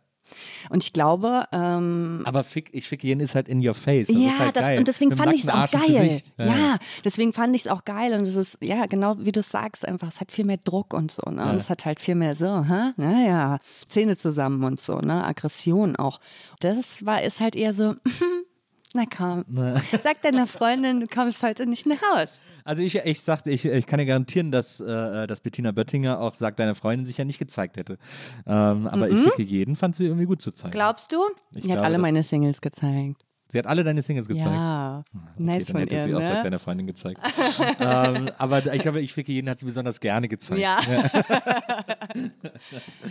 Und ich glaube, ähm, Aber fick, ich ficke jeden ist halt in your face. Das ja, halt das, und deswegen Mit fand ich es auch geil. Gesicht. Ja, deswegen fand ich es auch geil. Und es ist, ja, genau wie du sagst, einfach, es hat viel mehr Druck und so. Ne? Und es hat halt viel mehr so, hä? naja, Zähne zusammen und so, ne? Aggression auch. Das war, ist halt eher so, na komm, sag deiner Freundin, du kommst heute nicht nach Haus. Also ich, ich sagte, ich, ich kann dir garantieren, dass, äh, dass Bettina Böttinger auch sagt, deine Freundin sich ja nicht gezeigt hätte. Ähm, aber ich ficke jeden, fand sie irgendwie gut zu zeigen. Glaubst du? Ich Die hat glaube, alle meine Singles gezeigt. Sie hat alle deine Singles gezeigt. Ja, Okay, nice dann von hätte ihr, sie auch sagt ne? deiner Freundin gezeigt. ähm, aber ich glaube, ich ficke jeden hat sie besonders gerne gezeigt. Ja.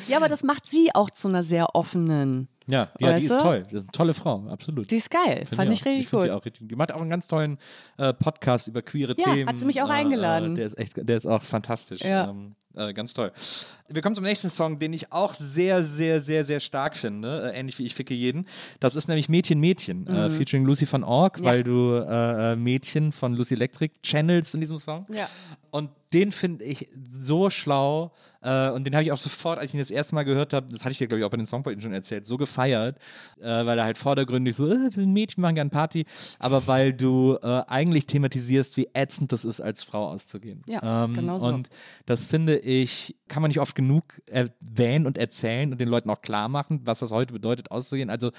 ja, aber das macht sie auch zu einer sehr offenen. Ja, ja die ist du? toll. Das ist eine tolle Frau, absolut. Die ist geil. Finde Fand ich auch. richtig find gut. Die, auch richtig, die macht auch einen ganz tollen äh, Podcast über queere Ja, Themen. hat sie mich auch Äh, eingeladen. Äh, der ist echt, der ist auch fantastisch. Ja. Ähm, äh, ganz toll. Wir kommen zum nächsten Song, den ich auch sehr, sehr, sehr, sehr stark finde. Äh, ähnlich wie ich ficke jeden. Das ist nämlich Mädchen, Mädchen, äh, featuring Lucy van Org, Mhm. Ja. weil du äh, äh, Mädchen von Lucy Electric channels in diesem Song. Ja. Und den finde ich so schlau. Äh, und den habe ich auch sofort, als ich ihn das erste Mal gehört habe, das hatte ich dir, glaube ich, auch bei den Songpoeten schon erzählt, so gefeiert, äh, weil er halt vordergründig so, äh, wir sind Mädchen, machen gerne Party, aber weil du äh, eigentlich thematisierst, wie ätzend das ist, als Frau auszugehen. Ja, ähm, genau so. Und das finde ich, kann man nicht oft genug erwähnen und erzählen und den Leuten auch klar machen, was das heute bedeutet, auszugehen. Also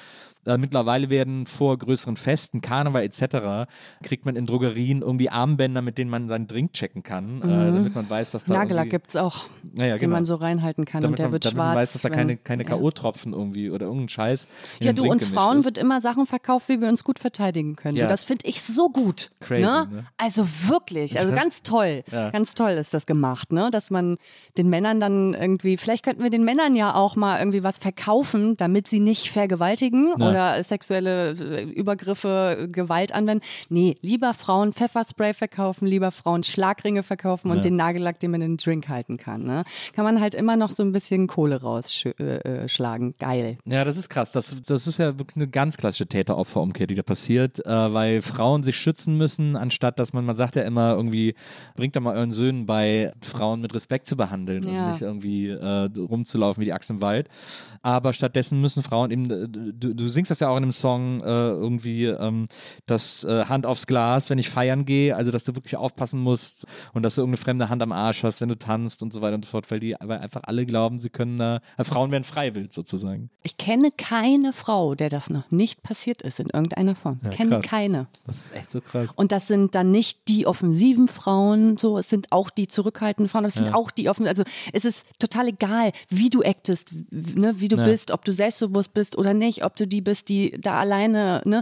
äh, mittlerweile werden vor größeren Festen, Karneval etc., kriegt man in Drogerien irgendwie Armbänder, mit denen man seinen Drink checken kann, äh, damit man weiß, dass da Nagellack gibt es auch, Naja, den genau. man so reinhalten kann damit und der man, wird damit schwarz. man weiß, dass da keine, keine ja. K.O.-Tropfen irgendwie oder irgendein Scheiß Ja, du, Drink uns Frauen ist. wird immer Sachen verkauft, wie wir uns gut verteidigen können. Ja. Das finde ich so gut. Crazy, ne? ne? Also wirklich, also ganz toll. Ja. Ganz toll ist das gemacht, ne? Dass man den Männern dann irgendwie, vielleicht könnten wir den Männern ja auch mal irgendwie was verkaufen, damit sie nicht vergewaltigen Ja. oder sexuelle äh, Übergriffe, äh, Gewalt anwenden. Nee, lieber Frauen Pfefferspray verkaufen, lieber Frauen Schlagringe verkaufen und den Nagellack, den man in den Drink halten kann. Ne? Kann man halt immer noch so ein bisschen Kohle rausschlagen. Geil. Ja, das ist krass. Das, das ist ja wirklich eine ganz klassische Täter-Opfer-Umkehr, die da passiert, äh, weil Frauen sich schützen müssen, anstatt dass man, man sagt ja immer irgendwie, bringt doch mal euren Söhnen bei, Frauen mit Respekt zu behandeln Ja. und nicht irgendwie äh, rumzulaufen wie die Axt im Wald. Aber stattdessen müssen Frauen eben, äh, du, du singst das ja auch in einem Song äh, irgendwie, ähm, das äh, Hand aufs Glas, wenn ich feiern gehe, also dass du wirklich aufpassen musst und dass du irgendeine fremde Hand am Arsch hast, wenn du tanzt und so weiter und so fort, weil die aber einfach alle glauben, sie können, äh, Frauen werden freiwillig sozusagen. Ich kenne keine Frau, der das noch nicht passiert ist in irgendeiner Form. Ja, kenne krass. keine. Das ist echt so krass. Und das sind dann nicht die offensiven Frauen, so, es sind auch die zurückhaltenden Frauen, aber es sind auch die offensiven, also es ist total egal, wie du actest, ne, wie du Ja. bist, ob du selbstbewusst bist oder nicht, ob du die bist, die da alleine, ne,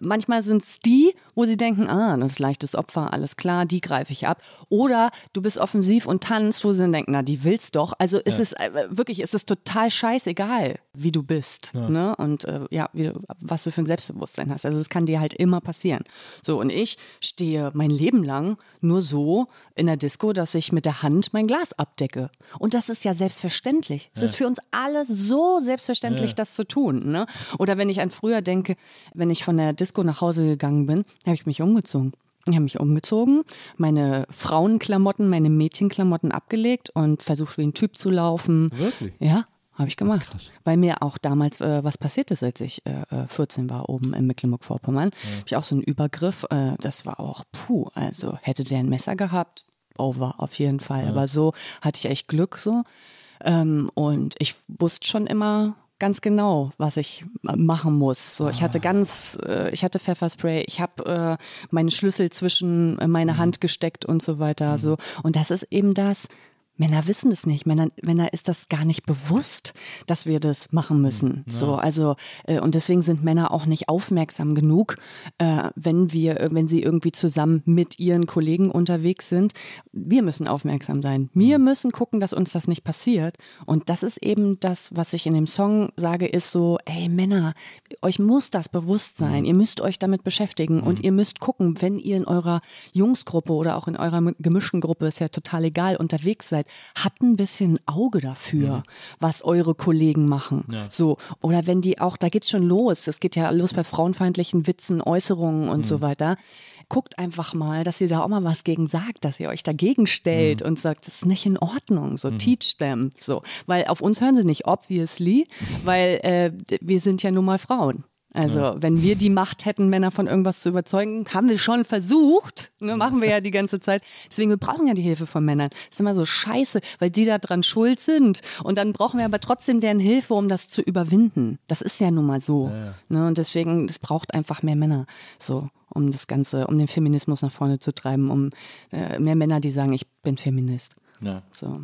manchmal sind es die, wo sie denken, ah, das ist leichtes Opfer, alles klar, die greife ich ab. Oder du bist offensiv und tanzt, wo sie dann denken, na, die willst doch. Also es ist äh, wirklich, es ist total scheißegal, wie du bist, ne, und äh, ja, wie, du- was du für ein Selbstbewusstsein hast. Also es kann dir halt immer passieren. So, und ich stehe mein Leben lang nur so in der Disco, dass ich mit der Hand mein Glas abdecke. Und das ist ja selbstverständlich. Es ist für uns alle so selbstverständlich, das zu tun. Ne? Oder wenn ich an früher denke, wenn ich von der Disco nach Hause gegangen bin, habe ich mich umgezogen. Ich habe mich umgezogen, meine Frauenklamotten, meine Mädchenklamotten abgelegt und versucht wie ein Typ zu laufen. Wirklich? Ja, habe ich gemacht. Weil mir auch damals äh, was passiert ist, als ich äh, 14 war, oben in Mecklenburg-Vorpommern. Ja. Habe ich auch so einen Übergriff. Äh, das war auch, puh, also hätte der ein Messer gehabt, over auf jeden Fall. Ja. Aber so hatte ich echt Glück so. Ähm, und ich wusste schon immer, ganz genau, was ich äh, machen muss. So, ich hatte ah. ganz, äh, ich hatte Pfefferspray, ich habe äh, meine Schlüssel zwischen äh, meine mhm. Hand gesteckt und so weiter. Mhm. So und das ist eben das. Männer wissen es nicht. Männer, Männer ist das gar nicht bewusst, dass wir das machen müssen. Ja. So, also äh, und deswegen sind Männer auch nicht aufmerksam genug, äh, wenn wir, wenn sie irgendwie zusammen mit ihren Kollegen unterwegs sind. Wir müssen aufmerksam sein. Wir mhm. müssen gucken, dass uns das nicht passiert. Und das ist eben das, was ich in dem Song sage, ist so: Ey Männer, euch muss das bewusst sein. Mhm. Ihr müsst euch damit beschäftigen und ihr müsst gucken, wenn ihr in eurer Jungsgruppe oder auch in eurer gemischten Gruppe ist ja total egal unterwegs seid habt ein bisschen Auge dafür, mhm. was eure Kollegen machen. Ja. So. Oder wenn die auch, da geht's schon los. Es geht ja los bei frauenfeindlichen Witzen, Äußerungen und mhm. so weiter guckt einfach mal, dass ihr da auch mal was gegen sagt, dass ihr euch dagegen stellt mhm. und sagt, das ist nicht in Ordnung. So mhm. teach them. So, weil auf uns hören sie nicht obviously, weil äh, wir sind ja nun mal Frauen. Also, ja. wenn wir die Macht hätten, Männer von irgendwas zu überzeugen, haben wir schon versucht. Ne, machen wir ja die ganze Zeit. Deswegen, wir brauchen ja die Hilfe von Männern. Das ist immer so scheiße, weil die da dran schuld sind. Und dann brauchen wir aber trotzdem deren Hilfe, um das zu überwinden. Das ist ja nun mal so. Ja, ja. Ne, und deswegen, es braucht einfach mehr Männer. So, um das Ganze, um den Feminismus nach vorne zu treiben, um äh, mehr Männer, die sagen, ich bin Feminist. Ja. So.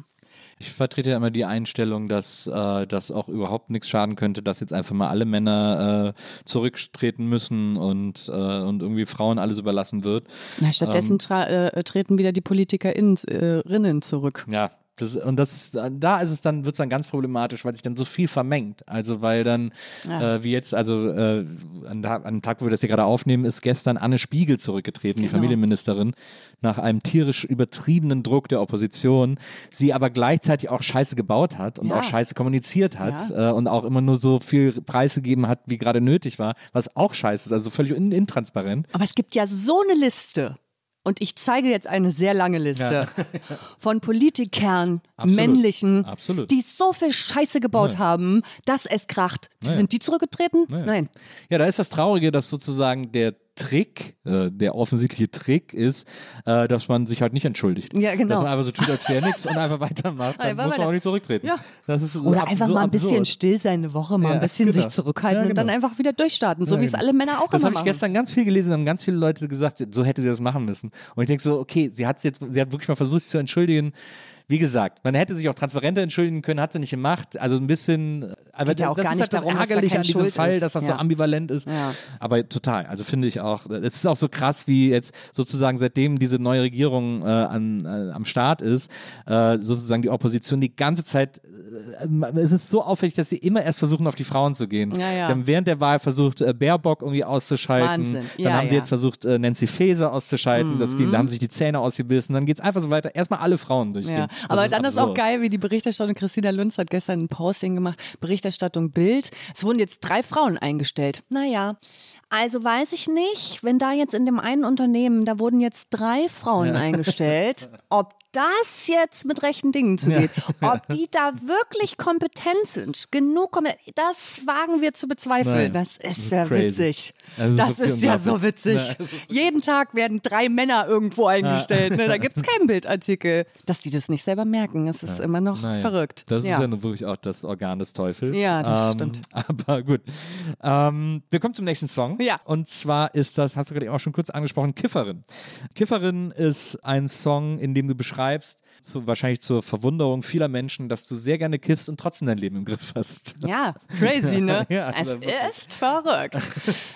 Ich vertrete ja immer die Einstellung, dass äh, das auch überhaupt nichts schaden könnte, dass jetzt einfach mal alle Männer äh, zurücktreten müssen und, äh, und irgendwie Frauen alles überlassen wird. Na, stattdessen ähm, äh, treten wieder die PolitikerInnen zurück. Ja, das, und das ist, da ist es dann, wird es dann ganz problematisch, weil sich dann so viel vermengt. Also weil dann, ja. äh, wie jetzt, also äh, an, an, dem Tag, wo wir das hier gerade aufnehmen, ist gestern Anne Spiegel zurückgetreten, genau. die Familienministerin, nach einem tierisch übertriebenen Druck der Opposition, sie aber gleichzeitig auch Scheiße gebaut hat und ja. auch Scheiße kommuniziert hat ja. äh, und auch immer nur so viel Preis gegeben hat, wie gerade nötig war, was auch scheiße ist, also völlig in, intransparent. Aber es gibt ja so eine Liste und ich zeige jetzt eine sehr lange Liste ja. von Politikern, Absolut. männlichen, Absolut. die so viel Scheiße gebaut ja. haben, dass es kracht. Ja. Sind die zurückgetreten? Nein. Ja, da ist das Traurige, dass sozusagen der Trick, äh, der offensichtliche Trick ist, äh, dass man sich halt nicht entschuldigt. Ja, genau. Dass man einfach so tut, als wäre nichts und einfach weitermacht. Dann einfach muss man auch nicht zurücktreten. Ja. Das ist Oder einfach so mal ein bisschen absurd. still sein eine Woche, mal ja, ein bisschen genau. sich zurückhalten ja, genau. und dann einfach wieder durchstarten, so wie es genau. alle Männer auch das immer machen. Das habe ich gestern ganz viel gelesen, haben ganz viele Leute gesagt, so hätte sie das machen müssen. Und ich denke so, okay, sie hat jetzt, sie hat wirklich mal versucht, sich zu entschuldigen wie gesagt, man hätte sich auch transparenter entschuldigen können, hat sie nicht gemacht. Also ein bisschen, aber ja auch das gar ist nicht halt darum, das Ärgerliche da an diesem Schuld Fall, ist. dass das ja. so ambivalent ist. Ja. Aber total, also finde ich auch, es ist auch so krass, wie jetzt sozusagen seitdem diese neue Regierung äh, an, äh, am Start ist, äh, sozusagen die Opposition die ganze Zeit, äh, es ist so auffällig, dass sie immer erst versuchen, auf die Frauen zu gehen. Ja, ja. Sie haben während der Wahl versucht, äh, Baerbock irgendwie auszuschalten. Wahnsinn. Dann haben sie jetzt versucht, äh, Nancy Faeser auszuschalten. Mhm. Das ging, da haben sich die Zähne ausgebissen. Dann geht es einfach so weiter. Erstmal alle Frauen durchgehen. Aber ist dann absurd. ist auch geil, wie die Berichterstattung, Christina Lunz hat gestern ein Posting gemacht, Berichterstattung Bild. Es wurden jetzt drei Frauen eingestellt. Naja, also weiß ich nicht, wenn da jetzt in dem einen Unternehmen, da wurden jetzt drei Frauen ja. eingestellt, ob das jetzt mit rechten Dingen zugeht, ja. ob die da wirklich kompetent sind, genug kompetent, das wagen wir zu bezweifeln. Nein. Das ist ja witzig. Also das ist ja so witzig. Nein, Jeden Tag werden drei Männer irgendwo eingestellt. Ja. Ne? Da gibt es keinen Bildartikel. Dass die das nicht selber merken, das ist ja. immer noch naja. verrückt. Das ist ja nun wirklich auch das Organ des Teufels. Ja, das ähm, stimmt. Aber gut. Ähm, wir kommen zum nächsten Song. Ja. Und zwar ist das, hast du gerade auch schon kurz angesprochen, Kifferin. Kifferin ist ein Song, in dem du beschreibst, zu, wahrscheinlich zur Verwunderung vieler Menschen, dass du sehr gerne kiffst und trotzdem dein Leben im Griff hast. Ja, crazy, ne? ja, es ist verrückt.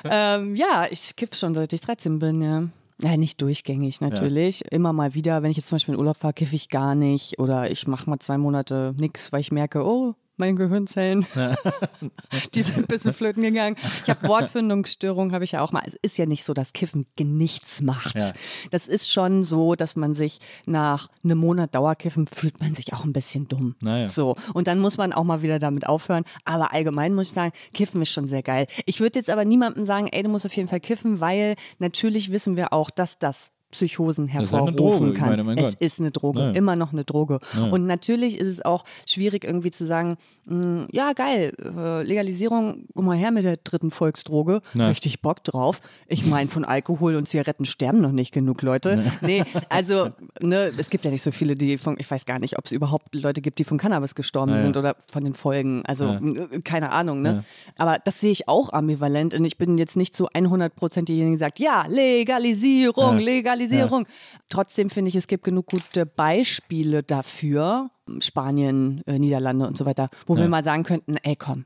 ähm, ja, ich kiff schon seit ich 13 bin, ja. Ja, nicht durchgängig natürlich. Ja. Immer mal wieder, wenn ich jetzt zum Beispiel in Urlaub fahre, kiffe ich gar nicht. Oder ich mache mal zwei Monate nichts, weil ich merke, oh, meine Gehirnzellen, die sind ein bisschen flöten gegangen. Ich habe Wortfindungsstörungen, habe ich ja auch mal. Es ist ja nicht so, dass Kiffen nichts macht. Ja. Das ist schon so, dass man sich nach einem Monat Dauerkiffen fühlt man sich auch ein bisschen dumm. Naja. So und dann muss man auch mal wieder damit aufhören. Aber allgemein muss ich sagen, Kiffen ist schon sehr geil. Ich würde jetzt aber niemandem sagen, ey, du musst auf jeden Fall kiffen, weil natürlich wissen wir auch, dass das Psychosen ja eine hervorrufen kann. meine, mein es ist eine Droge, Ja. immer noch eine Droge. Und natürlich ist es auch schwierig irgendwie zu sagen, mh, ja geil, äh, Legalisierung, guck mal her mit der dritten Volksdroge, Ja. richtig Bock drauf. Ich meine, von Alkohol und Zigaretten sterben noch nicht genug Leute. Nee, also ne, es gibt ja nicht so viele, die von, ich weiß gar nicht, ob es überhaupt Leute gibt, die von Cannabis gestorben Ja, ja. sind oder von den Folgen. Also Ja. äh, keine Ahnung. Ne? Aber das sehe ich auch ambivalent und ich bin jetzt nicht so 100 Prozent diejenige, die sagt, ja, Legalisierung, Ja. Legalisierung. Trotzdem finde ich, es gibt genug gute Beispiele dafür, Spanien, äh, Niederlande und so weiter, wo Ja. wir mal sagen könnten, ey komm,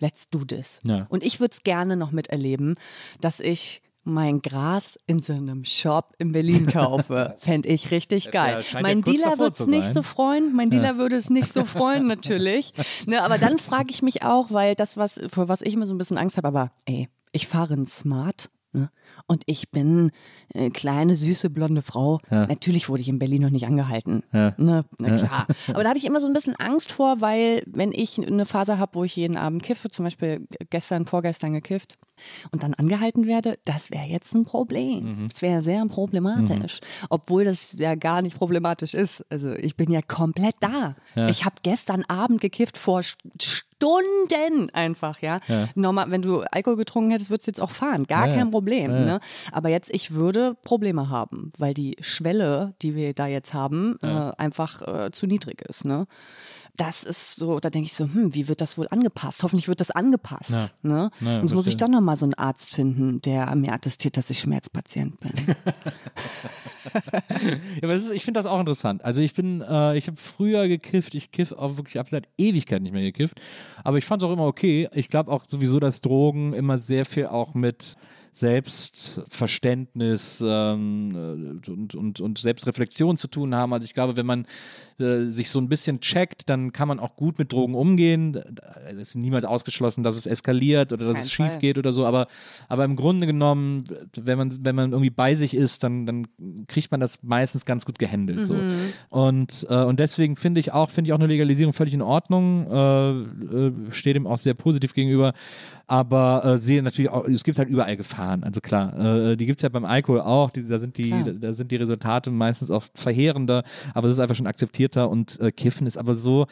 let's do this. Ja. Und ich würde es gerne noch miterleben, dass ich mein Gras in so einem Shop in Berlin kaufe. Fände ich richtig ja- geil. ja mein kurz Dealer wird es nicht so freuen. Mein Dealer würde es nicht so freuen, natürlich. Ne, aber dann frage ich mich auch, weil das, was, vor was ich immer so ein bisschen Angst habe, aber ey, ich fahre ein Smart. Ne? Und ich bin äh, kleine, süße, blonde Frau. Ja. Natürlich wurde ich in Berlin noch nicht angehalten. Ja. Ne? Na klar. Aber da habe ich immer so ein bisschen Angst vor, weil wenn ich eine Phase habe, wo ich jeden Abend kiffe, zum Beispiel gestern, vorgestern gekifft und dann angehalten werde, das wäre jetzt ein Problem. Mhm. Das wäre sehr problematisch. Obwohl das ja gar nicht problematisch ist. Also ich bin ja komplett da. Ich habe gestern Abend gekifft vor St- Stunden einfach, ja. Ja. Normal, wenn du Alkohol getrunken hättest, würdest du jetzt auch fahren. Gar Ja, kein Problem. Ja. Ne? Aber jetzt, ich würde Probleme haben, weil die Schwelle, die wir da jetzt haben, äh, einfach äh, zu niedrig ist. Ne? Das ist so, da denke ich so, hm, wie wird das wohl angepasst? Hoffentlich wird das angepasst. Ja. Ne? Ja, Und muss ich doch nochmal so einen Arzt finden, der mir attestiert, dass ich Schmerzpatient bin. Ja, aber ist, ich finde das auch interessant. Also ich bin, äh, ich habe früher gekifft, ich kiff auch wirklich ab seit Ewigkeit nicht mehr gekifft. Aber ich fand es auch immer okay. Ich glaube auch sowieso, dass Drogen immer sehr viel auch mit Selbstverständnis ähm, äh, und, und, und Selbstreflexion zu tun haben. Also ich glaube, wenn man äh, sich so ein bisschen checkt, dann kann man auch gut mit Drogen umgehen. Es ist niemals ausgeschlossen, dass es eskaliert oder dass Kein es schief Fall. geht oder so, aber, aber im Grunde genommen, wenn man, wenn man irgendwie bei sich ist, dann, dann kriegt man das meistens ganz gut gehandelt. So. Und, äh, und deswegen finde ich auch, finde ich auch eine Legalisierung völlig in Ordnung, äh, äh, stehe dem auch sehr positiv gegenüber. Aber äh, sehe natürlich auch, es gibt halt überall Gefahren. Also klar, äh, die gibt es ja beim Alkohol auch, die, da, sind die, Klar. da sind die Resultate meistens auch verheerender, aber das ist einfach schon akzeptierter und äh, Kiffen ist aber so,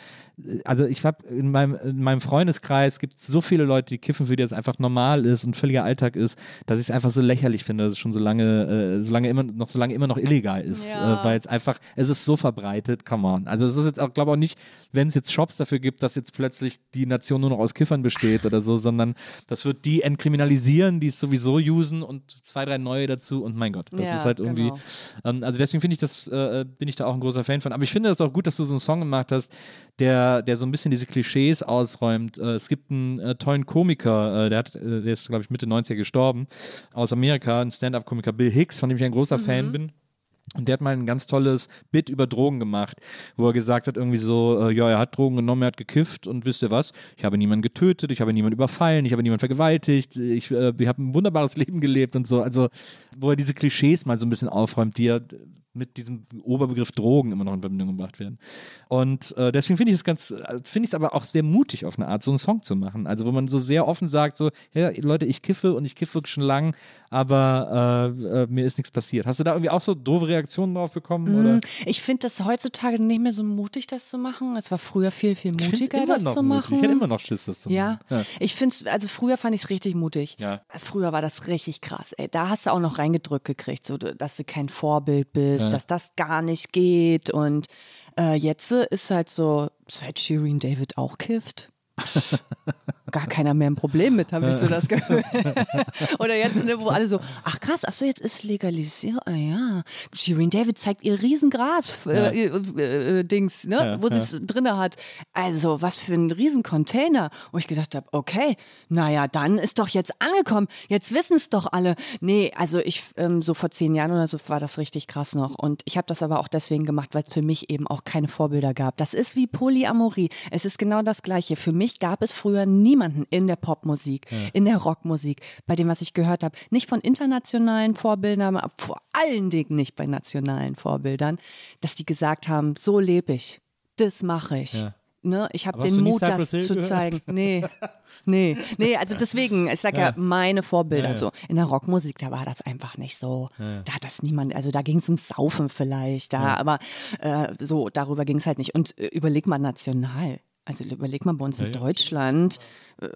äh, also ich habe in meinem, in meinem Freundeskreis gibt es so viele Leute, die kiffen, für die das einfach normal ist und völliger Alltag ist, dass ich es einfach so lächerlich finde, dass es schon so lange, äh, so lange immer noch, so lange immer noch illegal ist, Ja. äh, weil es einfach, es ist so verbreitet, come on. Also es ist jetzt auch, glaube ich, auch nicht, wenn es jetzt Shops dafür gibt, dass jetzt plötzlich die Nation nur noch aus Kiffern besteht oder so, sondern das wird die entkriminalisieren, die es sowieso usen und zwei, drei neue dazu und mein Gott, das Ja, ist halt irgendwie, genau. ähm, also deswegen finde ich das, äh, bin ich da auch ein großer Fan von. Aber ich finde das auch gut, dass du so einen Song gemacht hast, der, der so ein bisschen diese Klischees ausräumt. Äh, es gibt einen äh, tollen Komiker, äh, der, hat, äh, der ist, glaube ich, Mitte 90er gestorben, aus Amerika, ein Stand-Up-Komiker, Bill Hicks, von dem ich ein großer Fan bin. Und der hat mal ein ganz tolles Bit über Drogen gemacht, wo er gesagt hat, irgendwie so, äh, ja, er hat Drogen genommen, er hat gekifft und wisst ihr was? Ich habe niemanden getötet, ich habe niemanden überfallen, ich habe niemanden vergewaltigt, ich, äh, ich habe ein wunderbares Leben gelebt und so. Also, wo er diese Klischees mal so ein bisschen aufräumt, die ja mit diesem Oberbegriff Drogen immer noch in Verbindung gebracht werden. Und äh, deswegen finde ich es ganz, äh, finde ich es aber auch sehr mutig auf eine Art, so einen Song zu machen. Also wo man so sehr offen sagt, so, ja, Leute, ich kiffe und ich kiffe wirklich schon lang, aber äh, äh, mir ist nichts passiert. Hast du da irgendwie auch so doofe Reaktionen drauf bekommen? Mm, Oder? Ich finde das heutzutage nicht mehr so mutig, das zu machen. Es war früher viel, viel mutiger, das zu mutig. machen. Ich hätte immer noch Schiss, das zu Ja, machen. ich finde es, also früher fand ich es richtig mutig. Ja. Früher war das richtig krass. Ey, da hast du auch noch reingedrückt gekriegt, so, dass du kein Vorbild bist, dass das gar nicht geht. Und äh, jetzt ist halt so, seit Shirin David auch kifft. Gar keiner mehr ein Problem mit, habe ich so das Gefühl. Oder jetzt, ne, wo alle so, ach krass, ach so, jetzt ist legalisiert, ah ja. Shirin David zeigt ihr Riesengras, äh, äh, äh, Dings, ne, wo sie es drinne hat. Also, was für ein Riesencontainer. Wo ich gedacht habe, okay, naja, dann ist doch jetzt angekommen. Jetzt wissen es doch alle. Nee, also ich, ähm, so vor zehn Jahren oder so war das richtig krass noch. Und ich habe das aber auch deswegen gemacht, weil es für mich eben auch keine Vorbilder gab. Das ist wie Polyamorie. Es ist genau das Gleiche. Für mich gab es früher niemanden in der Popmusik, in der Rockmusik, bei dem, was ich gehört habe. Nicht von internationalen Vorbildern, aber vor allen Dingen nicht bei nationalen Vorbildern, dass die gesagt haben, so lebe ich. Das mache ich. Ja. ne, ich habe den Mut, das zu gehört? zeigen. Nee. Nee, nee, also deswegen, ich sag ja, Ja. meine Vorbilder. Ja, ja. So in der Rockmusik, da war das einfach nicht so. Da hat das niemand, also da ging es ums Saufen vielleicht, da, aber äh, so, darüber ging es halt nicht. Und äh, überleg mal national. Also überleg mal bei uns in Deutschland, äh,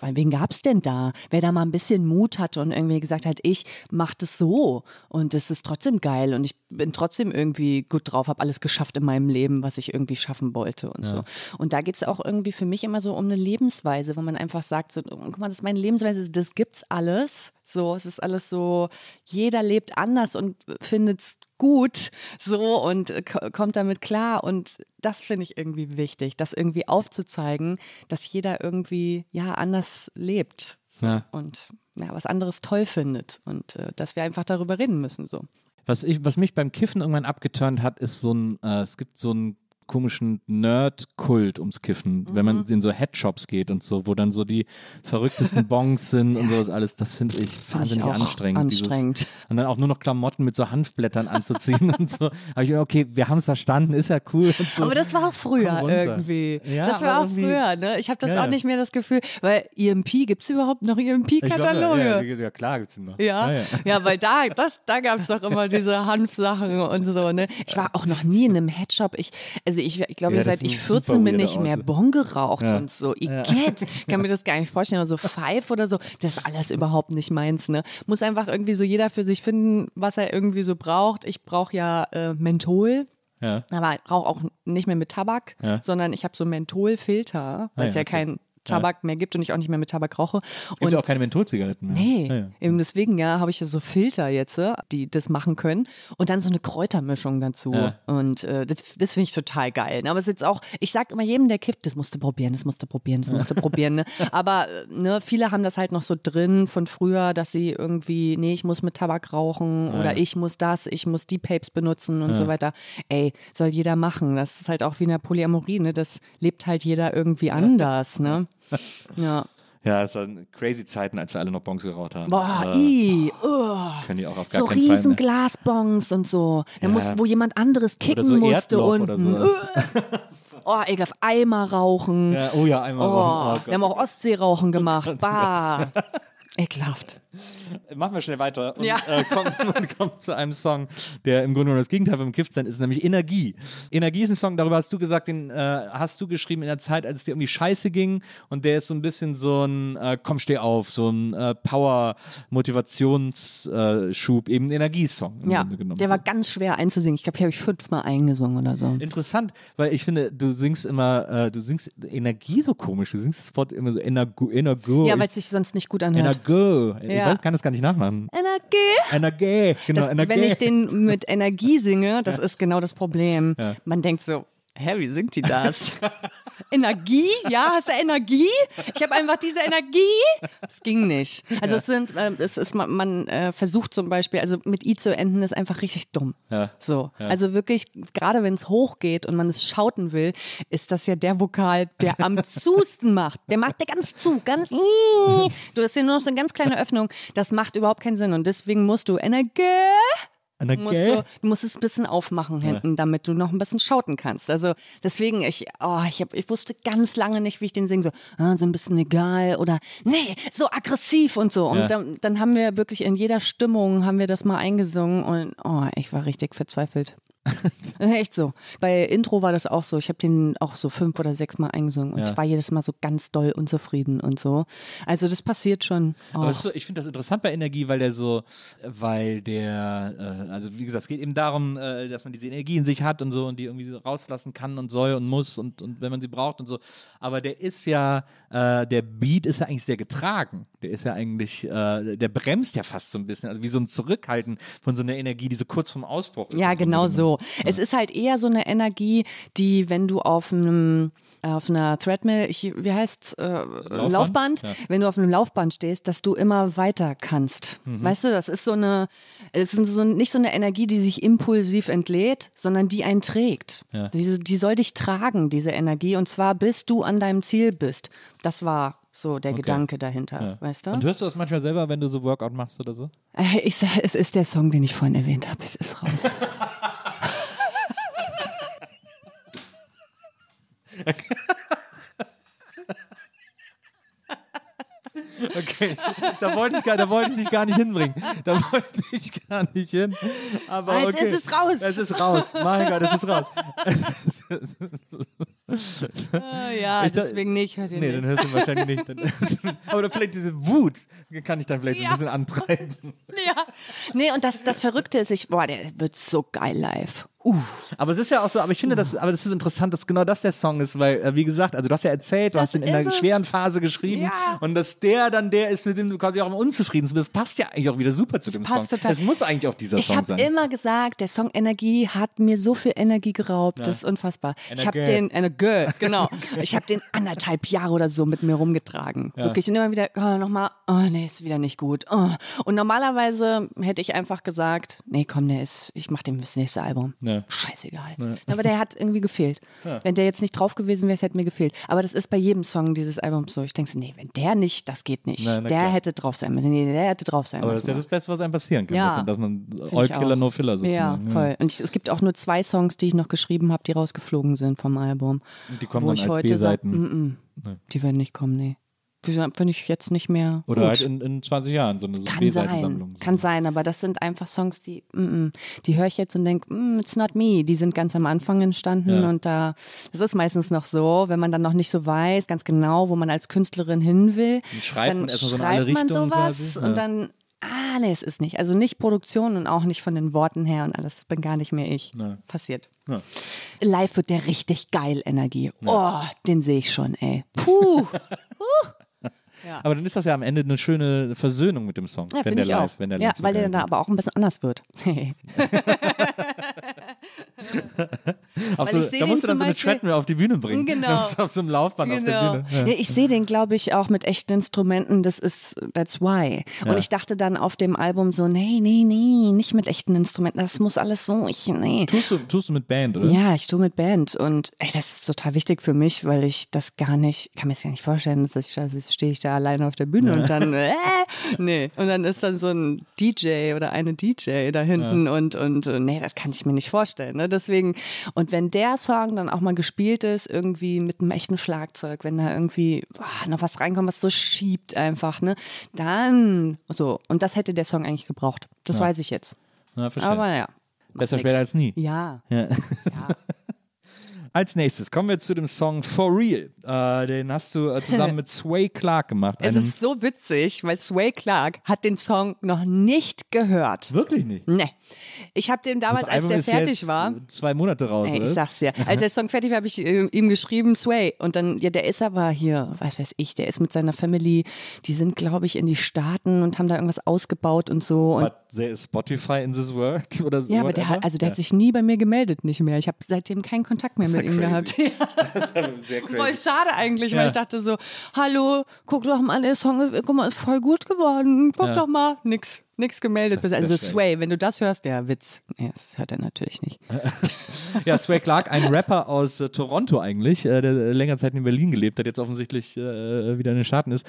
wen gab es denn da? Wer da mal ein bisschen Mut hatte und irgendwie gesagt hat, ich mach das so und es ist trotzdem geil und ich bin trotzdem irgendwie gut drauf, habe alles geschafft in meinem Leben, was ich irgendwie schaffen wollte und so. Und da geht es auch irgendwie für mich immer so um eine Lebensweise, wo man einfach sagt, so, oh, guck mal, das ist meine Lebensweise, das gibt's alles. So, es ist alles so, jeder lebt anders und findet's gut so und äh, ko- kommt damit klar. Und das finde ich irgendwie wichtig, das irgendwie aufzuzeigen, dass jeder irgendwie ja anders lebt Ja. und ja, was anderes toll findet und äh, dass wir einfach darüber reden müssen. So. Was, ich, was mich beim Kiffen irgendwann abgeturnt hat, ist so ein, äh, es gibt so einen komischen Nerd-Kult ums Kiffen, wenn man in so Headshops geht und so, wo dann so die verrücktesten Bongs sind und sowas alles. Das finde ich wahnsinnig auch anstrengend. anstrengend. Dieses, und dann auch nur noch Klamotten mit so Hanfblättern anzuziehen und so. Aber ich, okay, wir haben es verstanden, ist ja cool so. Aber das war auch früher irgendwie. Ja, das war auch früher, ne? Ich habe das Ja, auch nicht mehr das Gefühl, weil EMP, gibt es überhaupt noch Ich EMP-Kataloge? Ja, ja, klar gibt's ihn noch. Ja, ja. ja, weil da, das, da gab es doch immer diese Hanfsachen und so, ne? Ich war auch noch nie in einem Headshop. Ich, also ich, ich glaube, Ja, seit ich super 14 bin ich mehr. Bon geraucht Ja. und so. Igitt, kann mir das gar nicht vorstellen. So Five oder so, das ist alles überhaupt nicht meins, ne? Muss einfach irgendwie so jeder für sich finden, was er irgendwie so braucht. Ich brauche ja äh, Menthol. Ja. Aber ich rauche auch nicht mehr mit Tabak, Ja. sondern ich habe so Mentholfilter, weil es ja, ja, okay. kein Tabak mehr gibt und ich auch nicht mehr mit Tabak rauche. Gibt Und ja auch keine Mentholzigaretten mehr. Nee, Ja, ja. eben deswegen ja, habe ich ja so Filter jetzt, die das machen können und dann so eine Kräutermischung dazu Ja. und äh, das, das finde ich total geil. Ne? Aber es ist jetzt auch, ich sag immer jedem, der kippt, das musst du probieren, das musst du probieren, das musst du probieren. Ne? Aber äh, ne, viele haben das halt noch so drin von früher, dass sie irgendwie, nee, ich muss mit Tabak rauchen oder ich muss das, ich muss die Papes benutzen und so weiter. Ey, soll jeder machen. Das ist halt auch wie in der Polyamorie, ne? Das lebt halt jeder irgendwie anders, ne? Ja. Ja, es waren crazy Zeiten, als wir alle noch Bons geraucht haben. Boah, Äh, i, oh. können die auch auf gar so riesen mehr. Glasbons und so. Da Ja. muss, wo jemand anderes Oder kicken so musste Erdloch unten. oder sowas. Oh, ekelhaft. Eimer rauchen. Ja, oh ja, einmal. oh, rauchen. Oh wir haben auch Ostseerauchen gemacht. Bah. Ekelhaft. Machen wir schnell weiter und Ja. äh, kommen, kommen zu einem Song, der im Grunde genommen das Gegenteil vom Giftsein ist, nämlich Energie. Energie ist ein Song, darüber hast du gesagt, den äh, hast du geschrieben in der Zeit, als es dir um die Scheiße ging und der ist so ein bisschen so ein äh, Komm, steh auf, so ein äh, Power-Motivationsschub, eben ein Energiesong im Ja, Grunde genommen. der war ganz schwer einzusingen. Ich glaube, hier habe ich fünfmal eingesungen oder so. Interessant, weil ich finde, du singst immer, äh, du singst Energie so komisch, du singst das Wort immer so Energo, Energo. Ja, weil es sich sonst nicht gut anhört. Energo. Ich Ja. weiß, kann das gar nicht nachmachen. Energie. Energie, genau, Das, Energie. wenn ich den mit Energie singe, das ist genau das Problem. Man denkt so, hä, wie singt die das? Energie? Ja, hast du Energie? Ich habe einfach diese Energie. Das ging nicht. Also es sind, äh, es ist, man, man äh, versucht zum Beispiel, also mit I zu enden ist einfach richtig dumm. Ja. So. Also wirklich, gerade wenn es hochgeht und man es schauten will, ist das ja der Vokal, der am zusten macht. Der macht der ganz zu, ganz. Du hast hier nur noch so eine ganz kleine Öffnung. Das macht überhaupt keinen Sinn. Und deswegen musst du Energie Energie. musst du, du musst es ein bisschen aufmachen hinten, damit du noch ein bisschen schauten kannst. Also deswegen, ich, oh, ich, hab, ich wusste ganz lange nicht, wie ich den singe. So, ah, so ein bisschen egal oder nee, so aggressiv und so. Und Ja. dann, dann haben wir wirklich in jeder Stimmung haben wir das mal eingesungen und oh, ich war richtig verzweifelt. Echt so. Bei Intro war das auch so. Ich habe den auch so fünf oder sechs Mal eingesungen und Ja. war jedes Mal so ganz doll unzufrieden und so. Also das passiert schon. Aber Oh. es ist so, ich finde das interessant bei Energie, weil der so, weil der, äh, also wie gesagt, es geht eben darum, äh, dass man diese Energie in sich hat und so und die irgendwie so rauslassen kann und soll und muss und, und wenn man sie braucht und so. Aber der ist ja, äh, der Beat ist ja eigentlich sehr getragen. Der ist ja eigentlich, äh, der bremst ja fast so ein bisschen, also wie so ein Zurückhalten von so einer Energie, die so kurz vorm Ausbruch ist. Ja, genau genommen. So. Es ist halt eher so eine Energie, die, wenn du auf einem auf einer Threadmill, wie heißt's, äh, Laufband, Ja. wenn du auf einem Laufband stehst, dass du immer weiter kannst. Mhm. Weißt du, das ist so eine, es ist so, nicht so eine Energie, die sich impulsiv entlädt, sondern die einen trägt. Ja. Diese, die soll dich tragen, diese Energie, und zwar bis du an deinem Ziel bist. Das war so der Gedanke dahinter, Ja. weißt du? Und hörst du das manchmal selber, wenn du so Workout machst oder so? Äh, Ich sag, es ist der Song, den ich vorhin erwähnt habe. Es ist raus. Okay, ich, da, wollte ich gar, da wollte ich dich gar nicht hinbringen. Da wollte ich gar nicht hin. Aber Jetzt okay. ist es raus. Es ist raus. Mein Gott, es ist raus. Ah, ja, Ich da- deswegen nicht. Hört Nee, nicht. dann hörst du wahrscheinlich nicht. Dann, aber vielleicht diese Wut kann ich dann vielleicht so Ja. ein bisschen antreiben. Ja. Nee, und das, das Verrückte ist, ich, boah, der wird so geil live. Aber es ist ja auch so, aber ich finde, das, aber das ist interessant, dass genau das der Song ist, weil, äh, wie gesagt, also du hast ja erzählt, du Das hast ihn in einer es. schweren Phase geschrieben Ja. und dass der dann der ist, mit dem du quasi auch am unzufriedensten bist, passt ja eigentlich auch wieder super zu dem passt Song. total. Es muss eigentlich auch dieser Ich Song habe sein. immer gesagt, der Song Energie hat mir so viel Energie geraubt. Das ist unfassbar. Ich habe Energie. den, Energie, genau. Ich habe den anderthalb Jahre oder so mit mir rumgetragen. Wirklich. Und immer wieder, oh, nochmal, oh, nee, ist wieder nicht gut. Oh. Und normalerweise hätte ich einfach gesagt, nee, komm, der ist, ich mach dem das nächste Album. Ja. Scheißegal. Aber der hat irgendwie gefehlt. Wenn der jetzt nicht drauf gewesen wäre, es hätte mir gefehlt. Aber das ist bei jedem Song dieses Albums so. Ich denke so, nee, wenn der nicht, das geht nicht. Na der klar. hätte drauf sein müssen. Nee, der hätte drauf sein aber das müssen. ist ja das Beste, was einem passieren kann, Ja. dass man, dass man All Killer. No Filler Ja, sozusagen. voll. Und ich, es gibt auch nur zwei Songs, die ich noch geschrieben habe, die rausgeflogen sind vom Album. Und die kommen wo dann ich als heute B-Seiten. mm, mm, die werden nicht kommen, nee. Finde ich jetzt nicht mehr. Oder gut. halt in, in 20 Jahren, so eine kann sein, kann sein, aber das sind einfach Songs, die, mm, mm, die höre ich jetzt und denke, mm, it's not me. Die sind ganz am Anfang entstanden Ja. und da, das ist meistens noch so, wenn man dann noch nicht so weiß, ganz genau, wo man als Künstlerin hin will, Dann schreibt dann man erstmal so schreibt man Richtungen sowas quasi, ja. und dann, ah, nee, es ist nicht. Also nicht Produktion und auch nicht von den Worten her und alles, bin gar nicht mehr ich. Ja. Passiert. Ja. Live wird der richtig geil Energie. Oh, den sehe ich schon, ey. Puh. Aber dann ist das ja am Ende eine schöne Versöhnung mit dem Song, Ja, wenn der live, wenn der ja, live so weil der dann wird. aber auch ein bisschen anders wird. So, da musst du dann so eine Treadmill auf die Bühne bringen. Genau. Auf so einem Laufband auf der Bühne. Ja. Ja, ich sehe den, glaube ich, auch mit echten Instrumenten. Das ist, that's why. Und Ja. ich dachte dann auf dem Album so, nee, nee, nee, nicht mit echten Instrumenten. Das muss alles so, ich, nee. Tust, du, tust du mit Band, oder? Ja, ich tue mit Band und ey, das ist total wichtig für mich, weil ich das gar nicht, kann mir das gar nicht vorstellen, dass ich, also stehe ich da alleine auf der Bühne und dann, äh, nee, und dann ist dann so ein DJ oder eine DJ da hinten und, und, äh, nee, das kann ich mir nicht vorstellen, ne? deswegen, und wenn der Song dann auch mal gespielt ist, irgendwie mit einem echten Schlagzeug, wenn da irgendwie ah, noch was reinkommt, was so schiebt einfach, ne, dann, so, und das hätte der Song eigentlich gebraucht, das weiß ich jetzt, Ja, verstehe. aber ja. macht Besser später als nie. Ja. Ja. Als nächstes kommen wir zu dem Song For Real. Äh, den hast du äh, zusammen mit Sway Clark gemacht. Es ist so witzig, weil Sway Clark hat den Song noch nicht gehört. Wirklich nicht. Nee. Ich habe den damals, als der fertig war. zwei Monate raus, oder? ich sag's dir. Als der Song fertig war, habe ich äh, ihm geschrieben, Sway. Und dann, ja, der ist aber hier, was weiß ich, der ist mit seiner Family, die sind, glaube ich, in die Staaten und haben da irgendwas ausgebaut und so. Und But there is Spotify in this world? Oder ja, aber der hat, also der hat sich nie bei mir gemeldet, nicht mehr. Ich habe seitdem keinen Kontakt mehr mit ihm gehabt. crazy. Sehr Voll schade eigentlich, Ja. weil ich dachte so, hallo, guck doch mal, der Song, ist- guck mal, ist voll gut geworden. Guck Ja. doch mal, nix, nix gemeldet. Das ist Also Sway, wenn du das hörst, der Witz. Nee, das hört er natürlich nicht. Ja, Sway Clark, ein Rapper aus äh, Toronto eigentlich, äh, der länger Zeit in Berlin gelebt hat, jetzt offensichtlich äh, wieder in den Staaten ist.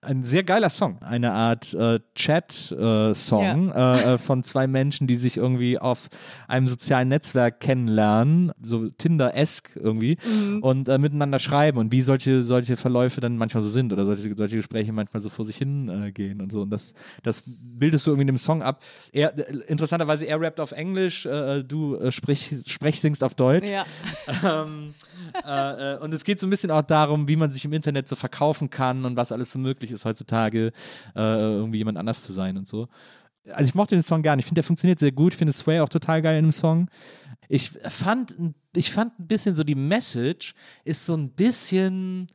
Ein sehr geiler Song. Eine Art äh, Chat-Song äh, äh, von zwei Menschen, die sich irgendwie auf einem sozialen Netzwerk kennenlernen, so Tinder-esque irgendwie, und äh, miteinander schreiben und wie solche, solche Verläufe dann manchmal so sind oder solche, solche Gespräche manchmal so vor sich hin äh, gehen und so. Und das, das bildest du irgendwie in dem Song ab. Er, äh, interessanterweise, er rappt auf Englisch, äh, du äh, sprich, sprech, singst auf Deutsch. Ja. Ähm, äh, äh, und es geht so ein bisschen auch darum, wie man sich im Internet so verkaufen kann und was alles so möglich ist heutzutage, äh, irgendwie jemand anders zu sein und so. Also ich mochte den Song gar nicht. Ich finde, der funktioniert sehr gut. Ich finde Sway auch total geil in dem Song. Ich fand, ich fand ein bisschen so die Message ist so ein bisschen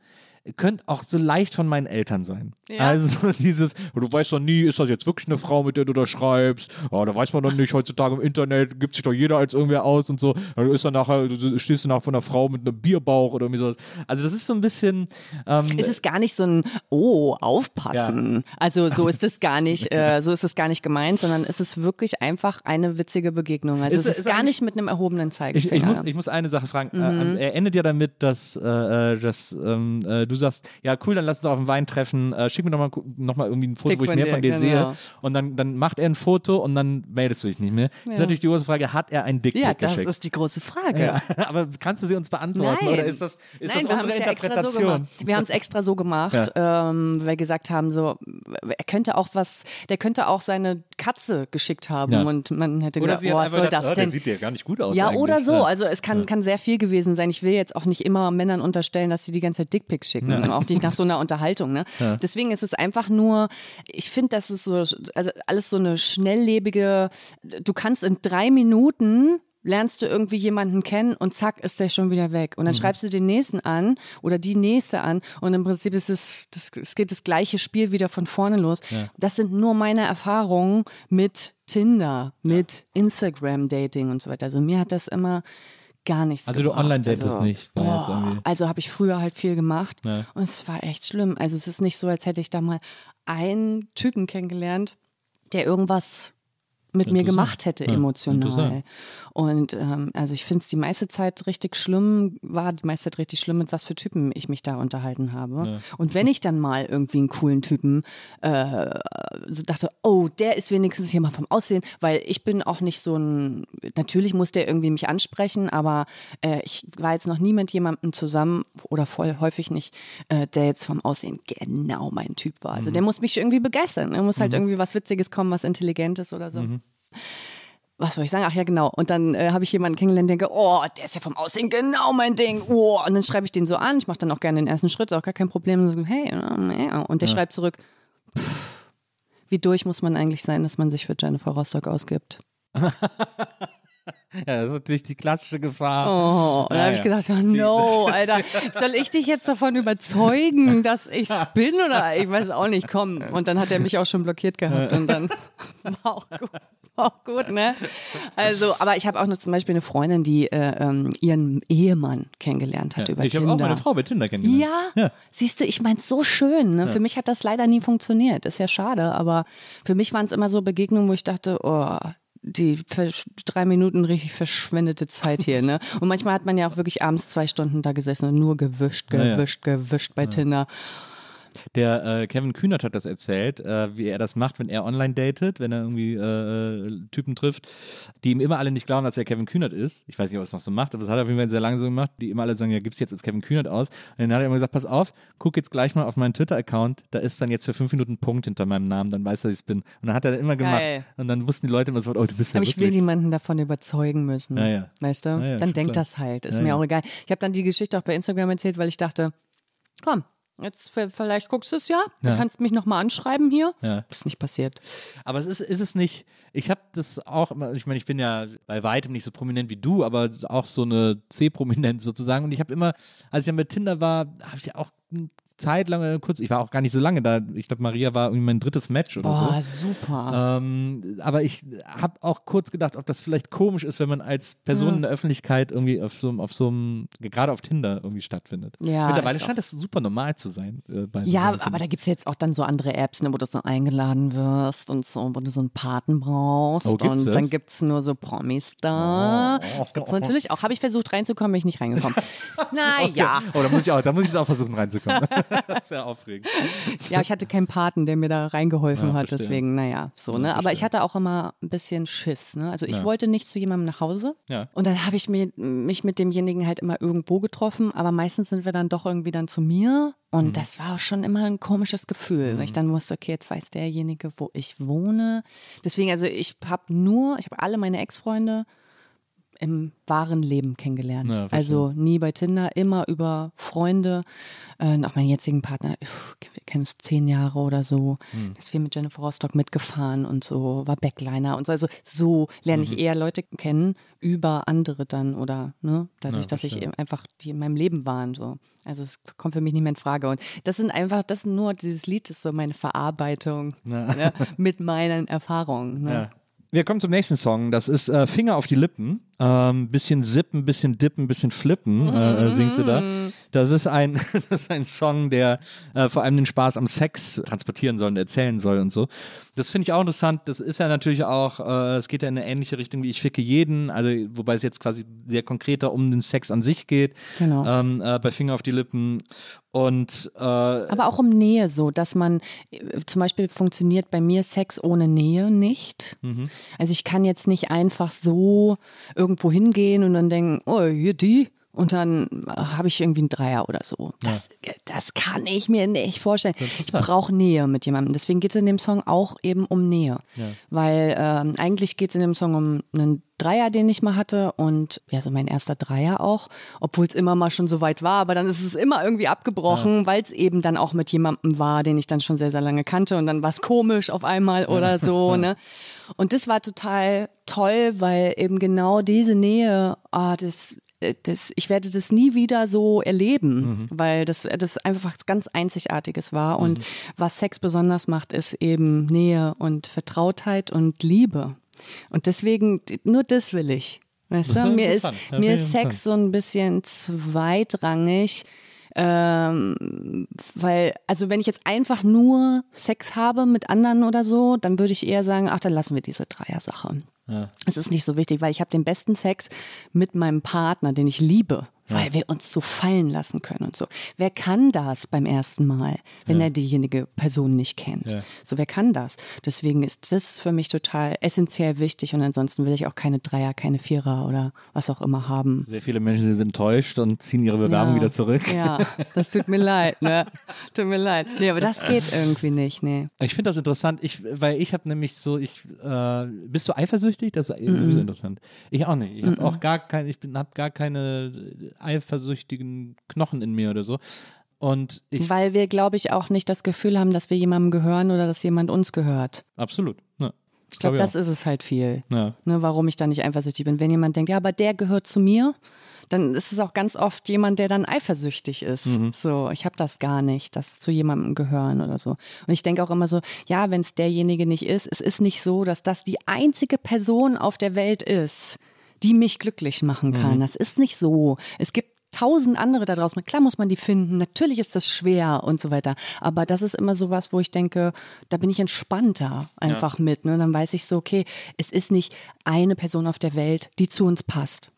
könnte auch so leicht von meinen Eltern sein. Ja. Also dieses, du weißt doch nie, ist das jetzt wirklich eine Frau, mit der du da schreibst? Ja, da weiß man doch nicht, heutzutage im Internet gibt sich doch jeder als irgendwer aus und so. Dann ist dann nachher, du stehst du nachher von einer Frau mit einem Bierbauch oder irgendwie sowas. Also das ist so ein bisschen, ähm, Es ist gar nicht so ein Oh, aufpassen. Also so ist es gar nicht, äh, so ist es gar nicht gemeint, sondern es ist wirklich einfach eine witzige Begegnung. Also Ist- es ist, ist gar nicht mit einem erhobenen Ich, Zeigefinger. ich, muss, ich muss eine Sache fragen. Äh, er endet ja damit, dass, äh, äh, dass ähm, äh, du sagst, ja cool, dann lass uns auf den Wein treffen, äh, schick mir nochmal noch mal irgendwie ein Foto, Schick wo ich mehr dir, von dir genau. sehe. Und dann, dann macht er ein Foto und dann meldest du dich nicht mehr. Das ist Ja. natürlich die große Frage, hat er ein Dickpick Ja, das geschickt? ist die große Frage. ja. Aber kannst du sie uns beantworten Nein. oder ist das, ist Nein, das wir unsere ja so Interpretation? gemacht. Wir haben es extra so gemacht, ähm, weil wir gesagt haben, so, er könnte auch was, der könnte auch seine Katze geschickt haben Ja. und man hätte oder gedacht, boah, was soll gedacht, das oh, der denn? sieht ja gar nicht gut aus Ja, eigentlich. oder so. Ja. Also es kann, kann sehr viel gewesen sein. Ich will jetzt auch nicht immer Männern unterstellen, dass sie die ganze Zeit Dickpics schicken. Auch nicht nach so einer Unterhaltung. Ne? Deswegen ist es einfach nur, ich finde, das ist so, also alles so eine schnelllebige, du kannst in drei Minuten lernst du irgendwie jemanden kennen und zack ist der schon wieder weg. Und dann schreibst du den nächsten an oder die nächste an und im Prinzip ist es, das, es geht das gleiche Spiel wieder von vorne los. Das sind nur meine Erfahrungen mit Tinder, mit Instagram-Dating und so weiter. Also mir hat das immer gar nichts Also du gebracht. online-datest also, nicht, Boah, also habe ich früher halt viel gemacht Ja. und es war echt schlimm. Also es ist nicht so, als hätte ich da mal einen Typen kennengelernt, der irgendwas mit mir gemacht hätte Ja, emotional. Und ähm, also ich finde es die meiste Zeit richtig schlimm, war die meiste Zeit richtig schlimm, mit was für Typen ich mich da unterhalten habe. Und wenn ich dann mal irgendwie einen coolen Typen äh, so dachte, oh, der ist wenigstens hier mal vom Aussehen, weil ich bin auch nicht so ein, natürlich muss der irgendwie mich ansprechen, aber äh, ich war jetzt noch nie mit jemandem zusammen oder voll häufig nicht, äh, der jetzt vom Aussehen genau mein Typ war. Also der muss mich irgendwie begeistern. Er muss halt irgendwie was Witziges kommen, was Intelligentes oder so was soll ich sagen? Ach ja, genau. Und dann äh, habe ich jemanden kennengelernt, denke, oh, der ist ja vom Aussehen genau mein Ding. Oh. Und dann schreibe ich den so an. Ich mache dann auch gerne den ersten Schritt, ist auch gar kein Problem. Und, so, hey, äh, ja. und der schreibt zurück, pff, wie durch muss man eigentlich sein, dass man sich für Jennifer Rostock ausgibt? Ja, das ist natürlich die klassische Gefahr. Oh, und dann habe ich ja. gedacht, oh no, Alter, soll ich dich jetzt davon überzeugen, dass ich's bin oder ich weiß auch nicht, komm. Und dann hat er mich auch schon blockiert gehabt und dann war auch gut. Auch gut, ne? Also, aber ich habe auch noch zum Beispiel eine Freundin, die äh, ähm, ihren Ehemann kennengelernt hat über ich habe Tinder. auch meine Frau bei Tinder kennengelernt. Ja, Ja. siehst du, ich mein's so schön. Ne? Für mich hat das leider nie funktioniert. Ist ja schade, aber für mich waren es immer so Begegnungen, wo ich dachte, oh, die drei Minuten richtig verschwendete Zeit hier. Ne? Und manchmal hat man ja auch wirklich abends zwei Stunden da gesessen und nur gewischt, Ja, ja. gewischt, gewischt bei Tinder. Der äh, Kevin Kühnert hat das erzählt, äh, wie er das macht, wenn er online datet, wenn er irgendwie äh, äh, Typen trifft, die ihm immer alle nicht glauben, dass er Kevin Kühnert ist. Ich weiß nicht, ob er es noch so macht, aber das hat er auf jeden Fall sehr lange so gemacht. Die immer alle sagen, ja, gib's jetzt als Kevin Kühnert aus. Und dann hat er immer gesagt, pass auf, guck jetzt gleich mal auf meinen Twitter-Account, da ist dann jetzt für fünf Minuten ein Punkt hinter meinem Namen, dann weiß er, dass ich es bin. Und dann hat er das immer gemacht. Geil. Und dann wussten die Leute immer so, oh, du bist ja Aber ich will wirklich. niemanden davon überzeugen müssen. Ja, ja. Weißt du? Ja, dann denkt klar. das halt. Ist mir auch egal. Ich habe dann die Geschichte auch bei Instagram erzählt, weil ich dachte, komm, jetzt vielleicht guckst du es ja. Du Ja. kannst mich nochmal anschreiben hier. Ja. Ist nicht passiert. Aber es ist, ist es nicht, ich habe das auch, immer- ich meine, ich bin ja bei weitem nicht so prominent wie du, aber auch so eine C-Prominenz sozusagen. Und ich habe immer, als ich ja mit Tinder war, habe ich ja auch Zeit lang, äh, kurz, ich war auch gar nicht so lange da. Ich glaube, Maria war irgendwie mein drittes Match oder Boah, so. super. Ähm, aber ich habe auch kurz gedacht, ob das vielleicht komisch ist, wenn man als Person in der Öffentlichkeit irgendwie auf so, einem- auf so einem, gerade auf Tinder irgendwie stattfindet. Ja, Mittlerweile scheint das super normal zu sein. Äh, bei so Ja, Sachen, aber da gibt es jetzt auch dann so andere Apps, ne, wo du so eingeladen wirst und so, wo du so einen Paten brauchst. Oh, und das? dann gibt es nur so Promis da. Das gibt es natürlich auch. Habe ich versucht reinzukommen, bin ich nicht reingekommen. naja. Oh, da muss ich auch, da muss ich jetzt auch versuchen reinzukommen. das ist ja aufregend. Ja, ich hatte keinen Paten, der mir da reingeholfen Ja, hat, verstehe. deswegen, naja, so, ne? Aber ich hatte auch immer ein bisschen Schiss, ne? Also ich Ja. wollte nicht zu jemandem nach Hause. Ja. Und dann habe ich mir, mich mit demjenigen halt immer irgendwo getroffen, aber meistens sind wir dann doch irgendwie dann zu mir. Und Mhm. das war schon immer ein komisches Gefühl, weil ich dann wusste, okay, jetzt weiß derjenige, wo ich wohne. Deswegen, also ich habe nur, ich habe alle meine Ex-Freunde im wahren Leben kennengelernt. Ja, also nie bei Tinder, immer über Freunde. Äh, auch meinen jetzigen Partner, wir kennen uns zehn Jahre oder so. Hm. Ist viel mit Jennifer Rostock mitgefahren und so, war Backliner und so. Also so lerne Mhm. ich eher Leute kennen über andere dann oder ne, dadurch, Ja, dass ich eben einfach die in meinem Leben waren. So. Also es kommt für mich nicht mehr in Frage. Und das sind einfach, das sind nur, dieses Lied ist so meine Verarbeitung ne, mit meinen Erfahrungen. Ne? Wir kommen zum nächsten Song. Das ist äh, Finger auf die Lippen. Ähm, bisschen sippen, bisschen dippen, bisschen flippen, äh, äh, singst du da. Das ist ein, das ist ein Song, der äh, vor allem den Spaß am Sex transportieren soll und erzählen soll und so. Das finde ich auch interessant. Das ist ja natürlich auch, äh, es geht ja in eine ähnliche Richtung wie Ich ficke jeden, also wobei es jetzt quasi sehr konkreter um den Sex an sich geht. Genau. Ähm, äh, bei Finger auf die Lippen. Und äh, Aber auch um Nähe so, dass man äh, zum Beispiel funktioniert bei mir Sex ohne Nähe nicht. Mhm. Also ich kann jetzt nicht einfach so irgendwo hingehen und dann denken, oh, hier die. Und dann habe ich irgendwie einen Dreier oder so. Das, das kann ich mir nicht vorstellen. Ich brauche Nähe mit jemandem. Deswegen geht es in dem Song auch eben um Nähe. Weil ähm, eigentlich geht es in dem Song um einen Dreier, den ich mal hatte und ja, so mein erster Dreier auch, obwohl es immer mal schon so weit war, aber dann ist es immer irgendwie abgebrochen, weil es eben dann auch mit jemandem war, den ich dann schon sehr, sehr lange kannte und dann war es komisch auf einmal oder so, ne? Und das war total toll, weil eben genau diese Nähe, ah, das, äh, das, ich werde das nie wieder so erleben, weil das, das einfach was ganz Einzigartiges war. Und was Sex besonders macht, ist eben Nähe und Vertrautheit und Liebe. Und deswegen, nur das will ich. Weißt du? Mir ist. Ja, mir ist Sex so ein bisschen zweitrangig. Ähm, weil, also wenn ich jetzt einfach nur Sex habe mit anderen oder so, dann würde ich eher sagen, ach, dann lassen wir diese Dreier-Sache. Es ist nicht so wichtig, weil ich habe den besten Sex mit meinem Partner, den ich liebe, weil wir uns so fallen lassen können und so. Wer kann das beim ersten Mal, wenn er diejenige Person nicht kennt? Ja. So, wer kann das? Deswegen ist das für mich total essentiell wichtig und ansonsten will ich auch keine Dreier, keine Vierer oder was auch immer haben. sehr viele Menschen sind enttäuscht und ziehen ihre Bewerbung Ja. wieder zurück. Ja, das tut mir leid, ne? Tut mir leid. Nee, aber das geht irgendwie nicht, nee. Ich finde das interessant, ich, weil ich habe nämlich so, ich, äh, bist du eifersüchtig? Das ist irgendwie so interessant. Ich auch nicht. Ich habe auch gar keine, ich habe gar keine eifersüchtigen Knochen in mir oder so. Und ich, Weil wir, glaube ich, auch nicht das Gefühl haben, dass wir jemandem gehören oder dass jemand uns gehört. absolut. Ja, Ich glaube, glaub das ist es halt viel. Ja. Ne, warum ich da nicht eifersüchtig bin. Wenn jemand denkt, ja, aber der gehört zu mir, dann ist es auch ganz oft jemand, der dann eifersüchtig ist. Mhm. So, ich habe das gar nicht, das zu jemandem gehören oder so. Und ich denke auch immer so, ja, wenn es derjenige nicht ist, es ist nicht so, dass das die einzige Person auf der Welt ist, die mich glücklich machen kann. Mhm. Das ist nicht so. Es gibt tausend andere da draußen. Klar muss man die finden. Natürlich ist das schwer und so weiter. Aber das ist immer so was, wo ich denke, da bin ich entspannter einfach mit. Ne? Dann weiß ich so, okay, es ist nicht eine Person auf der Welt, die zu uns passt.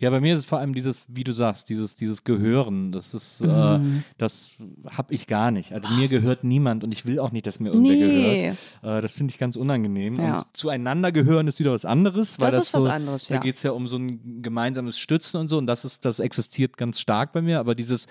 Ja, bei mir ist es vor allem dieses, wie du sagst, dieses, dieses Gehören. Das ist, Mhm. äh, das habe ich gar nicht. Also mir gehört niemand und ich will auch nicht, dass mir irgendwer Nee. gehört. Äh, das finde ich ganz unangenehm. Ja. Und zueinander gehören ist wieder was anderes, weil Das das, ist was so, anderes, da ja. geht es ja um so ein gemeinsames Stützen und so und das ist, das existiert ganz stark bei mir. Aber dieses,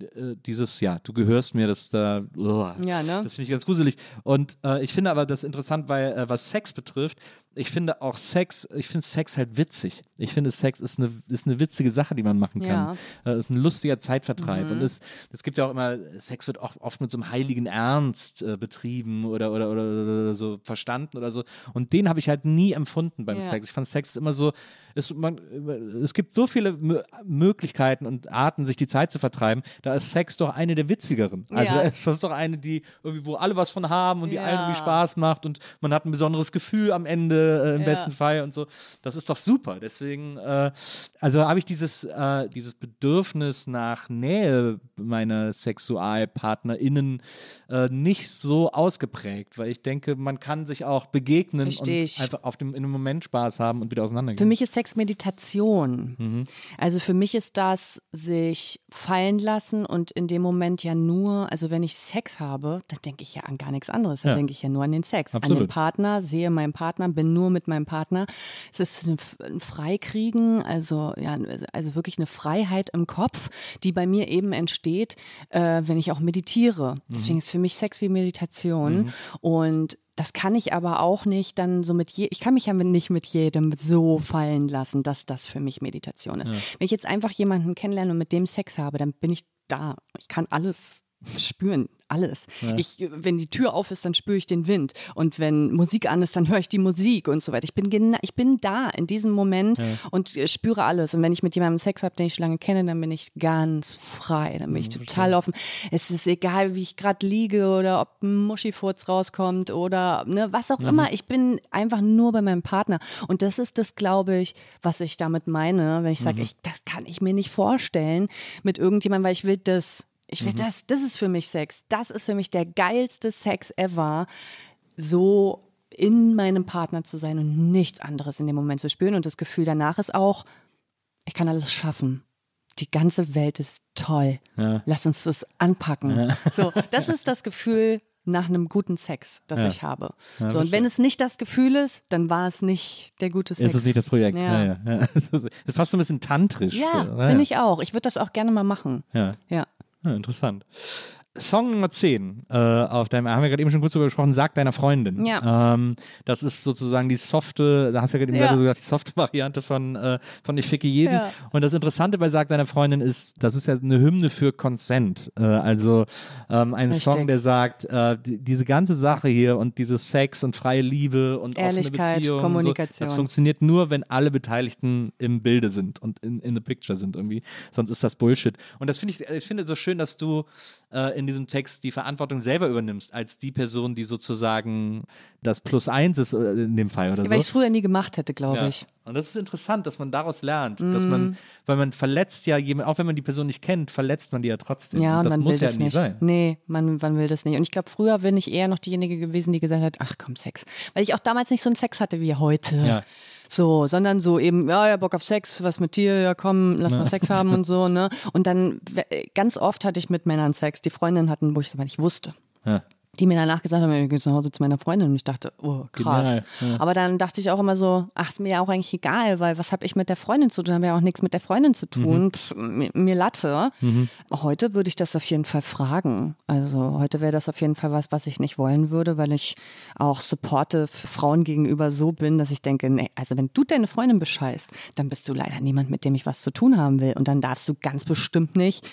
äh, dieses, ja, du gehörst mir, das da, uah, Ja, ne? das finde ich ganz gruselig. Und äh, ich finde aber das interessant, weil äh, was Sex betrifft, ich finde auch Sex, ich finde Sex halt witzig. Ich finde Sex ist eine, ist eine witzige Sache, die man machen kann. Äh, ist ein lustiger Zeitvertreib. Und es, es gibt ja auch immer, Sex wird auch oft mit so einem heiligen Ernst äh, betrieben oder, oder, oder, oder so verstanden oder so. Und den habe ich halt nie empfunden beim Ja. Sex. Ich fand Sex immer so, es, man, es gibt so viele Mö Möglichkeiten und Arten, sich die Zeit zu vertreiben. Da ist Sex doch eine der witzigeren. Also Ja. da ist das doch eine, die irgendwie, wo alle was von haben und die allen Ja. irgendwie Spaß macht und man hat ein besonderes Gefühl am Ende äh, im Ja. besten Fall und so. Das ist doch super. Deswegen, äh, also habe ich dieses, äh, dieses Bedürfnis nach Nähe meiner SexualpartnerInnen äh, nicht so ausgeprägt, weil ich denke, man kann sich auch begegnen Versteh und ich. einfach auf dem, in einem Moment Spaß haben und wieder auseinandergehen. Für mich ist Sex Meditation. Mhm. Also für mich ist das sich fallen lassen und in dem Moment ja nur, also wenn ich Sex habe, dann denke ich ja an gar nichts anderes. Dann Ja. denke ich ja nur an den Sex, an Absolut. den Partner, sehe meinen Partner, bin nur mit meinem Partner. Es ist ein, Freikriegen, also ja, also wirklich eine Freiheit im Kopf, die bei mir eben entsteht, äh, wenn ich auch meditiere. Deswegen ist für mich Sex wie Meditation und das kann ich aber auch nicht dann so mit je, ich kann mich ja nicht mit jedem so fallen lassen, dass das für mich Meditation ist. Wenn ich jetzt einfach jemanden kennenlerne und mit dem Sex habe, dann bin ich da. Ich kann alles spüren, alles. Ich, wenn die Tür auf ist, dann spüre ich den Wind. Und wenn Musik an ist, dann höre ich die Musik und so weiter. Ich bin, ich bin da in diesem Moment und äh, spüre alles. Und wenn ich mit jemandem Sex habe, den ich schon lange kenne, dann bin ich ganz frei. Dann bin ich total offen. Es ist egal, wie ich gerade liege oder ob ein Muschifurz rauskommt oder ne, was auch immer. Ich bin einfach nur bei meinem Partner. Und das ist das, glaube ich, was ich damit meine, wenn ich sage, ich, das kann ich mir nicht vorstellen mit irgendjemandem, weil ich will das. Ich will das, das ist für mich Sex. Das ist für mich der geilste Sex ever. So in meinem Partner zu sein und nichts anderes in dem Moment zu spüren. Und das Gefühl danach ist auch, ich kann alles schaffen. Die ganze Welt ist toll. Lass uns das anpacken. So, das ist das Gefühl nach einem guten Sex, das ich habe. so, und wenn es nicht das Gefühl ist, dann war es nicht der gute Sex. Ist es nicht das Projekt? Ja, ja. ja. Es ist fast so ein bisschen tantrisch. ja, Ja, finde ich auch. Ich würde das auch gerne mal machen. Ja. Ja. Ja, interessant. Song Nummer 10, äh, auf deinem, haben wir gerade eben schon kurz drüber gesprochen, Sag deiner Freundin. Ja. Ähm, das ist sozusagen die softe, da hast du ja gerade eben Ja. so gesagt, die softe Variante von, äh, von Ich ficke jeden. Ja. Und das Interessante bei Sag deiner Freundin ist, das ist ja eine Hymne für Consent. Äh, also ähm, ein Richtig. Song, der sagt, äh, die, diese ganze Sache hier und dieses Sex und freie Liebe und offene Ehrlichkeit, Beziehung. Kommunikation. So, das funktioniert nur, wenn alle Beteiligten im Bilde sind und in, in the picture sind irgendwie. Sonst ist das Bullshit. Und das finde ich, ich finde so schön, dass du äh, in diesem Text die Verantwortung selber übernimmst, als die Person, die sozusagen das Plus eins ist äh, in dem Fall oder Weil so. ich es früher nie gemacht hätte, glaube Ja. ich. Und das ist interessant, dass man daraus lernt, dass Mhm. man, weil man verletzt ja jemand, auch wenn man die Person nicht kennt, verletzt man die ja trotzdem. Ja, und das man muss will ja das nicht. sein. Nee, man, man will das nicht. Und ich glaube, früher bin ich eher noch diejenige gewesen, die gesagt hat, ach komm, Sex. Weil ich auch damals nicht so einen Sex hatte wie heute. Ja. So, sondern so eben, ja, ja, Bock auf Sex, was mit dir, ja komm, lass mal Sex haben und so, ne? Und dann, we- ganz oft hatte ich mit Männern Sex, die Freundinnen hatten, wo ich es aber nicht wusste. Ja. Die mir danach gesagt haben, ich gehe zu Hause zu meiner Freundin und ich dachte, oh krass. Genial, Aber dann dachte ich auch immer so, ach, ist mir ja auch eigentlich egal, weil was habe ich mit der Freundin zu tun? Habe ja auch nichts mit der Freundin zu tun. Pff, mir, mir Latte. Heute würde ich das auf jeden Fall fragen. Also heute wäre das auf jeden Fall was, was ich nicht wollen würde, weil ich auch supportive Frauen gegenüber so bin, dass ich denke, nee, also wenn du deine Freundin bescheißt, dann bist du leider niemand, mit dem ich was zu tun haben will. Und dann darfst du ganz bestimmt nicht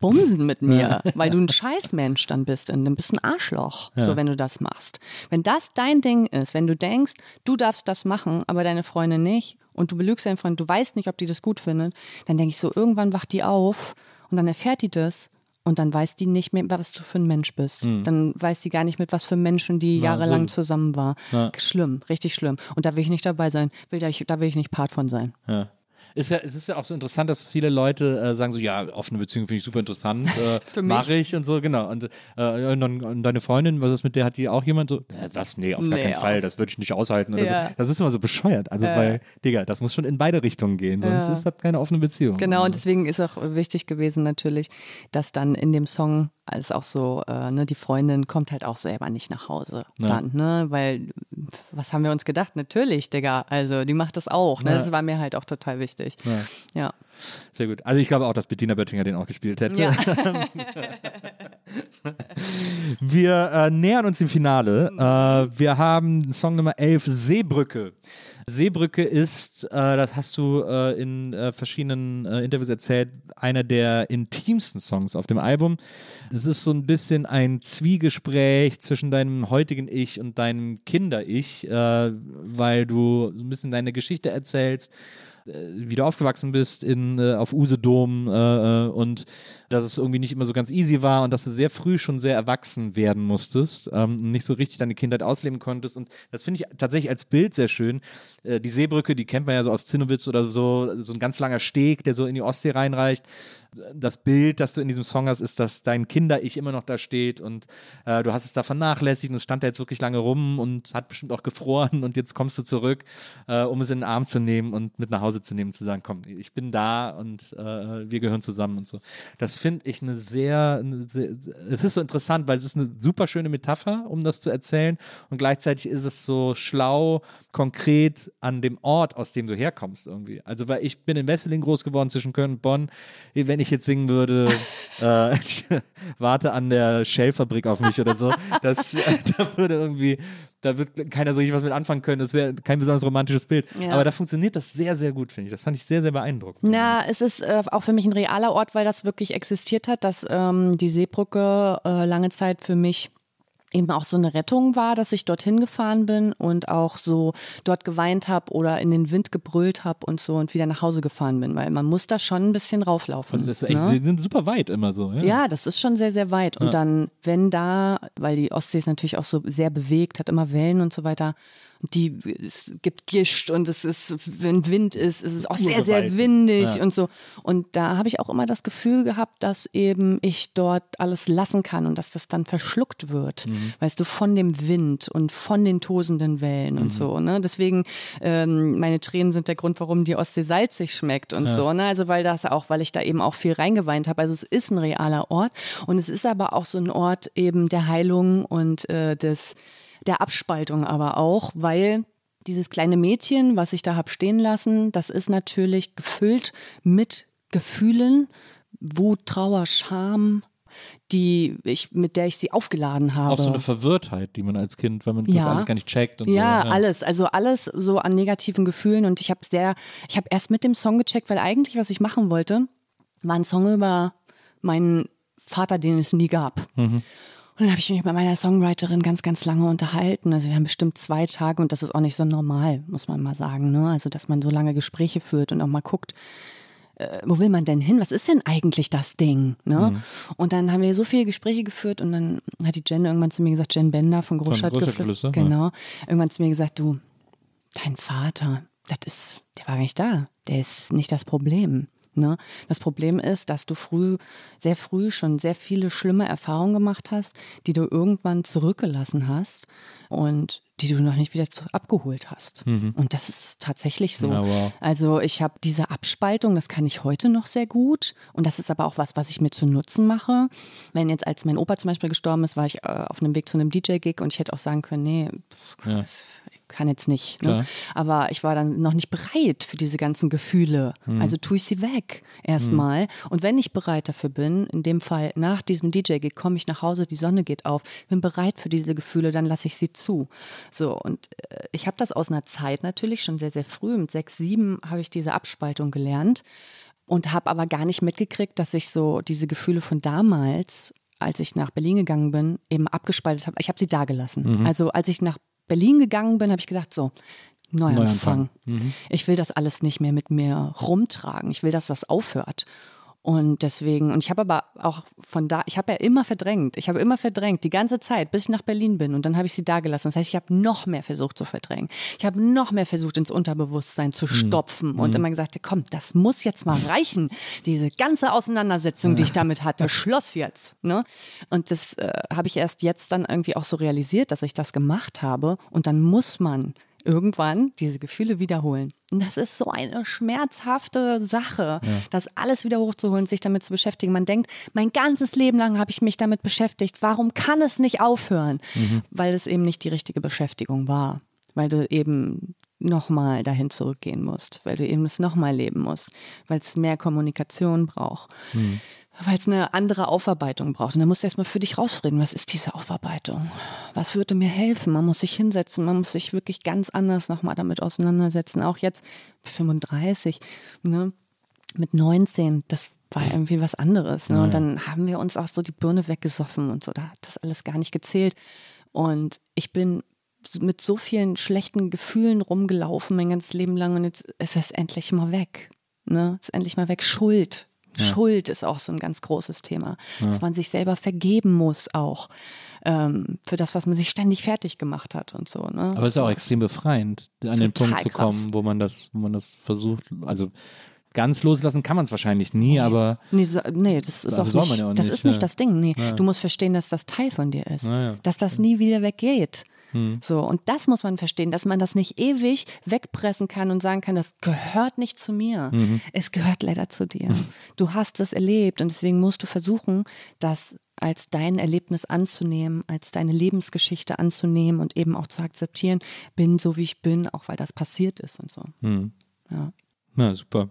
bumsen mit mir, weil du ein Scheißmensch dann bist und dann bist ein Arschloch, so wenn du das machst. Wenn das dein Ding ist, wenn du denkst, du darfst das machen, aber deine Freundin nicht und du belügst deinen Freund, du weißt nicht, ob die das gut findet, dann denke ich so, irgendwann wacht die auf und dann erfährt die das und dann weiß die nicht mehr, was du für ein Mensch bist. Dann weiß die gar nicht mit was für Menschen die jahrelang Wahnsinn. zusammen war. Schlimm, richtig schlimm. Und da will ich nicht dabei sein. Will da, ich, da will ich nicht Part von sein. Ja. Ist ja, es ist ja auch so interessant, dass viele Leute äh, sagen so, ja, offene Beziehung finde ich super interessant, äh, Für mich. mache ich und so, genau. Und, äh, und, dann, und deine Freundin, was ist mit der, hat die auch jemand so, äh, was, nee, auf gar Nee, keinen auch. Fall, das würde ich nicht aushalten oder Ja. so. Das ist immer so bescheuert, also weil, Digga, das muss schon in beide Richtungen gehen, sonst Ja. ist das keine offene Beziehung. Genau, und deswegen ist auch wichtig gewesen natürlich, dass dann in dem Song als auch so, äh, ne, die Freundin kommt halt auch selber nicht nach Hause dann, ne, weil was haben wir uns gedacht? Natürlich, Digga, also die macht das auch, ne, Ja. das war mir halt auch total wichtig. Ja. Sehr gut. Also ich glaube auch, dass Bettina Böttinger den auch gespielt hätte. Ja. Wir äh, nähern uns dem Finale. Äh, wir haben Song Nummer 11, Seebrücke. Seebrücke ist, äh, das hast du äh, in äh, verschiedenen äh, Interviews erzählt, einer der intimsten Songs auf dem Album. Es ist so ein bisschen ein Zwiegespräch zwischen deinem heutigen Ich und deinem Kinder-Ich, weil du so ein bisschen deine Geschichte erzählst wie du aufgewachsen bist in, äh, auf Usedom äh, äh, und dass es irgendwie nicht immer so ganz easy war und dass du sehr früh schon sehr erwachsen werden musstest, ähm, nicht so richtig deine Kindheit ausleben konntest. Und das finde ich tatsächlich als Bild sehr schön. Äh, die Seebrücke, die kennt man ja so aus Zinnowitz oder so, so ein ganz langer Steg, der so in die Ostsee reinreicht. Das Bild, das du in diesem Song hast, ist, dass dein Kinder-Ich immer noch da steht und äh, du hast es da vernachlässigt und es stand da jetzt wirklich lange rum und hat bestimmt auch gefroren und jetzt kommst du zurück, äh, um es in den Arm zu nehmen und mit nach Hause zu nehmen, zu sagen, komm, ich bin da und äh, wir gehören zusammen und so. Das finde ich eine sehr, eine sehr, es ist so interessant, weil es ist eine super schöne Metapher, um das zu erzählen und gleichzeitig ist es so schlau, konkret an dem Ort, aus dem du herkommst irgendwie. Also, weil ich bin in Wesseling groß geworden zwischen Köln und Bonn. Wenn ich jetzt singen würde, äh, ich warte an der Shell-Fabrik auf mich oder so, das, da würde irgendwie, da wird keiner so richtig was mit anfangen können. Das wäre kein besonders romantisches Bild. Ja. Aber da funktioniert das sehr, sehr gut, finde ich. Das fand ich sehr, sehr beeindruckend. Na, es ist äh, auch für mich ein realer Ort, weil das wirklich existiert hat, dass ähm, die Seebrücke äh, lange Zeit für mich eben auch so eine Rettung war, dass ich dorthin gefahren bin und auch so dort geweint habe oder in den Wind gebrüllt habe und so und wieder nach Hause gefahren bin, weil man muss da schon ein bisschen rauflaufen. Und das ist echt, ne? sie sind super weit immer so. Ja. Ja, das ist schon sehr, sehr weit. Und dann, wenn da, weil die Ostsee ist natürlich auch so sehr bewegt, hat immer Wellen und so weiter. Die, es gibt Gischt und es ist, wenn Wind ist, es ist auch sehr, sehr windig Ja. und so. Und da habe ich auch immer das Gefühl gehabt, dass eben ich dort alles lassen kann und dass das dann verschluckt wird, Mhm. weißt du, von dem Wind und von den tosenden Wellen Mhm. und so. Ne? Deswegen, ähm, meine Tränen sind der Grund, warum die Ostsee salzig schmeckt und so. Ne? Also weil das auch, weil ich da eben auch viel reingeweint habe. Also es ist ein realer Ort und es ist aber auch so ein Ort eben der Heilung und äh, des, der Abspaltung aber auch, weil dieses kleine Mädchen, was ich da habe stehen lassen, das ist natürlich gefüllt mit Gefühlen, Wut, Trauer, Scham, die ich, mit der ich sie aufgeladen habe. Auch so eine Verwirrtheit, die man als Kind, weil man das Ja. alles gar nicht checkt und Ja, so. alles. Also alles so an negativen Gefühlen. Und ich habe sehr, ich habe erst mit dem Song gecheckt, weil eigentlich, was ich machen wollte, war ein Song über meinen Vater, den es nie gab. Mhm. Und dann habe ich mich mit meiner Songwriterin ganz, ganz lange unterhalten. Also wir haben bestimmt zwei Tage und das ist auch nicht so normal, muss man mal sagen. Ne? Also dass man so lange Gespräche führt und auch mal guckt, äh, wo will man denn hin? Was ist denn eigentlich das Ding? Ne? Mhm. Und dann haben wir so viele Gespräche geführt und dann hat die Jen irgendwann zu mir gesagt, Jen Bender von Großstadtgeflüster, Großstadtgeflüster, ja. genau, irgendwann zu mir gesagt, du, dein Vater, das ist, der war gar nicht da. Der ist nicht das Problem. Ne? Das Problem ist, dass du früh, sehr früh schon sehr viele schlimme Erfahrungen gemacht hast, die du irgendwann zurückgelassen hast und die du noch nicht wieder abgeholt hast. Und das ist tatsächlich so. Ja, wow. Also ich habe diese Abspaltung, das kann ich heute noch sehr gut. Und das ist aber auch was, was ich mir zu Nutzen mache. Wenn jetzt, als mein Opa zum Beispiel gestorben ist, war ich äh, auf einem Weg zu einem DJ-Gig und ich hätte auch sagen können, nee, pff, Ja. Kann jetzt nicht. Ne? Aber ich war dann noch nicht bereit für diese ganzen Gefühle. Hm. Also tue ich sie weg erstmal. Und wenn ich bereit dafür bin, in dem Fall nach diesem DJ-Gig komme ich nach Hause, die Sonne geht auf, bin bereit für diese Gefühle, dann lasse ich sie zu. So, und äh, ich habe das aus einer Zeit natürlich schon sehr, sehr früh, mit sechs, sieben habe ich diese Abspaltung gelernt und habe aber gar nicht mitgekriegt, dass ich so diese Gefühle von damals, als ich nach Berlin gegangen bin, eben abgespaltet habe. Ich habe sie da gelassen. Mhm. Also als ich nach Berlin gegangen bin, habe ich gedacht, so, Neuanfang. Neuanfang. Ich will das alles nicht mehr mit mir rumtragen. Ich will, dass das aufhört. Und deswegen, und ich habe aber auch von da, ich habe ja immer verdrängt. Ich habe immer verdrängt, die ganze Zeit, bis ich nach Berlin bin. Und dann habe ich sie da gelassen. Das heißt, ich habe noch mehr versucht zu verdrängen. Ich habe noch mehr versucht, ins Unterbewusstsein zu stopfen und immer gesagt, komm, das muss jetzt mal reichen. Diese ganze Auseinandersetzung, die ich damit hatte, Schloss jetzt. Ne? Und das äh, habe ich erst jetzt dann irgendwie auch so realisiert, dass ich das gemacht habe. Und dann muss man irgendwann diese Gefühle wiederholen. Und das ist so eine schmerzhafte Sache, das alles wieder hochzuholen, sich damit zu beschäftigen. Man denkt, mein ganzes Leben lang habe ich mich damit beschäftigt. Warum kann es nicht aufhören? Weil es eben nicht die richtige Beschäftigung war. Weil du eben nochmal dahin zurückgehen musst, weil du eben es nochmal leben musst, weil es mehr Kommunikation braucht. Weil es eine andere Aufarbeitung braucht. Und da musst du erstmal für dich rausfinden, was ist diese Aufarbeitung? Was würde mir helfen? Man muss sich hinsetzen, man muss sich wirklich ganz anders nochmal damit auseinandersetzen. Auch jetzt 35, ne? mit 19, das war irgendwie was anderes. Ne? Und dann haben wir uns auch so die Birne weggesoffen und so. Da hat das alles gar nicht gezählt. Und ich bin mit so vielen schlechten Gefühlen rumgelaufen mein ganzes Leben lang und jetzt ist es endlich mal weg. Ne? Ist endlich mal weg. Schuld. Schuld ist auch so ein ganz großes Thema. Dass man sich selber vergeben muss auch ähm, für das, was man sich ständig fertig gemacht hat und so. Ne? Aber es ist auch extrem befreiend, an den Punkt zu kommen, krass. wo man das, wo man das versucht, also ganz loslassen kann man es wahrscheinlich nie, aber Nee, so, nee, das ist Also auch nicht, ja auch das nicht, ist nicht ja. das Ding. Nee. Du musst verstehen, dass das Teil von dir ist. Ja, ja. Dass das nie wieder weggeht. Hm. So, und das muss man verstehen, dass man das nicht ewig wegpressen kann und sagen kann, das gehört nicht zu mir. Mhm. Es gehört leider zu dir. Du hast es erlebt und deswegen musst du versuchen, das als dein Erlebnis anzunehmen, als deine Lebensgeschichte anzunehmen und eben auch zu akzeptieren, bin so wie ich bin, auch weil das passiert ist und so. hm. Ja. na super.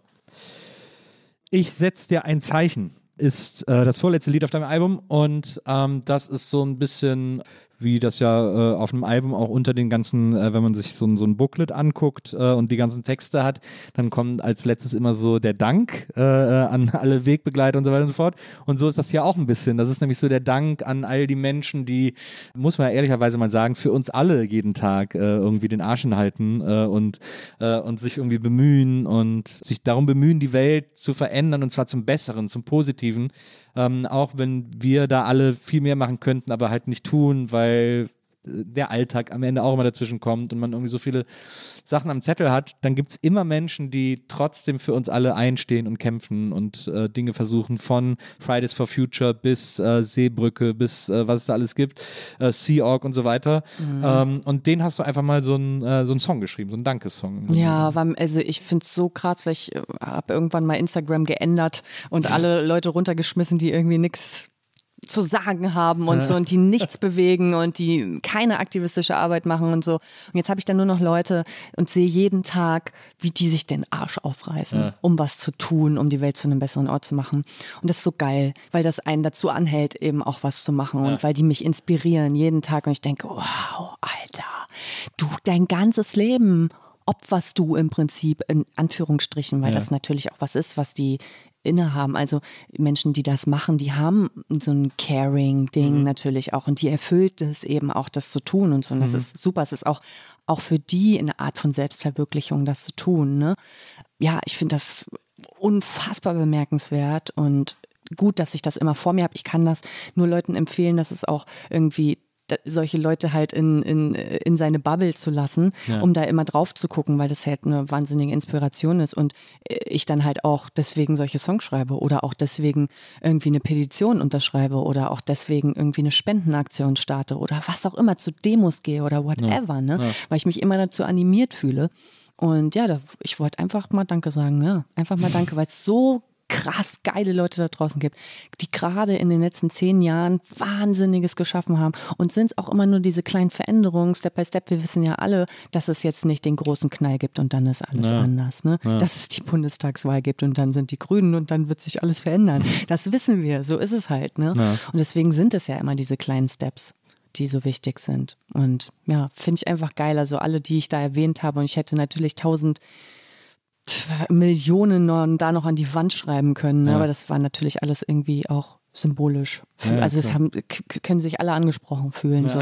Ich setze dir ein Zeichen. Ist äh, das vorletzte Lied auf deinem Album und ähm, das ist so ein bisschen wie das ja äh, auf dem Album auch unter den ganzen, äh, wenn man sich so, so ein Booklet anguckt äh, und die ganzen Texte hat, dann kommt als letztes immer so der Dank äh, äh, an alle Wegbegleiter und so weiter und so fort. Und so ist das hier auch ein bisschen. Das ist nämlich so der Dank an all die Menschen, die, muss man ehrlicherweise mal sagen, für uns alle jeden Tag äh, irgendwie den Arsch hinhalten äh, und, äh, und sich irgendwie bemühen und sich darum bemühen, die Welt zu verändern und zwar zum Besseren, zum Positiven. Ähm, auch wenn wir da alle viel mehr machen könnten, aber halt nicht tun, weil der Alltag am Ende auch immer dazwischen kommt und man irgendwie so viele Sachen am Zettel hat, dann gibt es immer Menschen, die trotzdem für uns alle einstehen und kämpfen und äh, Dinge versuchen, von Fridays for Future bis äh, Seebrücke, bis äh, was es da alles gibt, äh, Sea Org und so weiter. Mhm. Ähm, und den hast du einfach mal so einen äh, so Song geschrieben, so einen Dankessong. Ja, also ich finde es so krass, weil ich äh, habe irgendwann mal Instagram geändert und alle Leute runtergeschmissen, die irgendwie nichts zu sagen haben und so und die nichts bewegen und die keine aktivistische Arbeit machen und so. Und jetzt habe ich dann nur noch Leute und sehe jeden Tag, wie die sich den Arsch aufreißen, ja. um was zu tun, um die Welt zu einem besseren Ort zu machen. Und das ist so geil, weil das einen dazu anhält, eben auch was zu machen ja. und weil die mich inspirieren jeden Tag und ich denke, wow, Alter, du dein ganzes Leben opferst du im Prinzip in Anführungsstrichen, weil ja. das natürlich auch was ist, was die innehaben. Also Menschen, die das machen, die haben so ein Caring-Ding mhm. natürlich auch und die erfüllt es eben auch, das zu tun und so. Und das mhm. ist super. Es ist auch, auch für die eine Art von Selbstverwirklichung, das zu tun. Ne? Ja, ich finde das unfassbar bemerkenswert und gut, dass ich das immer vor mir habe. Ich kann das nur Leuten empfehlen, dass es auch irgendwie solche Leute halt in, in, in seine Bubble zu lassen, ja. um da immer drauf zu gucken, weil das halt eine wahnsinnige Inspiration ist und ich dann halt auch deswegen solche Songs schreibe oder auch deswegen irgendwie eine Petition unterschreibe oder auch deswegen irgendwie eine Spendenaktion starte oder was auch immer zu Demos gehe oder whatever, ja. ne? Ja. Weil ich mich immer dazu animiert fühle. Und ja, da, ich wollte einfach mal Danke sagen, ja. Einfach mal Danke, weil es so krass geile Leute da draußen gibt, die gerade in den letzten zehn Jahren Wahnsinniges geschaffen haben und sind auch immer nur diese kleinen Veränderungen, Step by Step. Wir wissen ja alle, dass es jetzt nicht den großen Knall gibt und dann ist alles ja. anders. Ne? Ja. Dass es die Bundestagswahl gibt und dann sind die Grünen und dann wird sich alles verändern. Das wissen wir, so ist es halt. Ne? Ja. Und deswegen sind es ja immer diese kleinen Steps die so wichtig sind. Und ja, finde ich einfach geil. Also alle, die ich da erwähnt habe, und ich hätte natürlich tausend Millionen da noch an die Wand schreiben können. Ne? Ja. Aber das war natürlich alles irgendwie auch symbolisch. Ja, also es haben, können sich alle angesprochen fühlen, ja. so,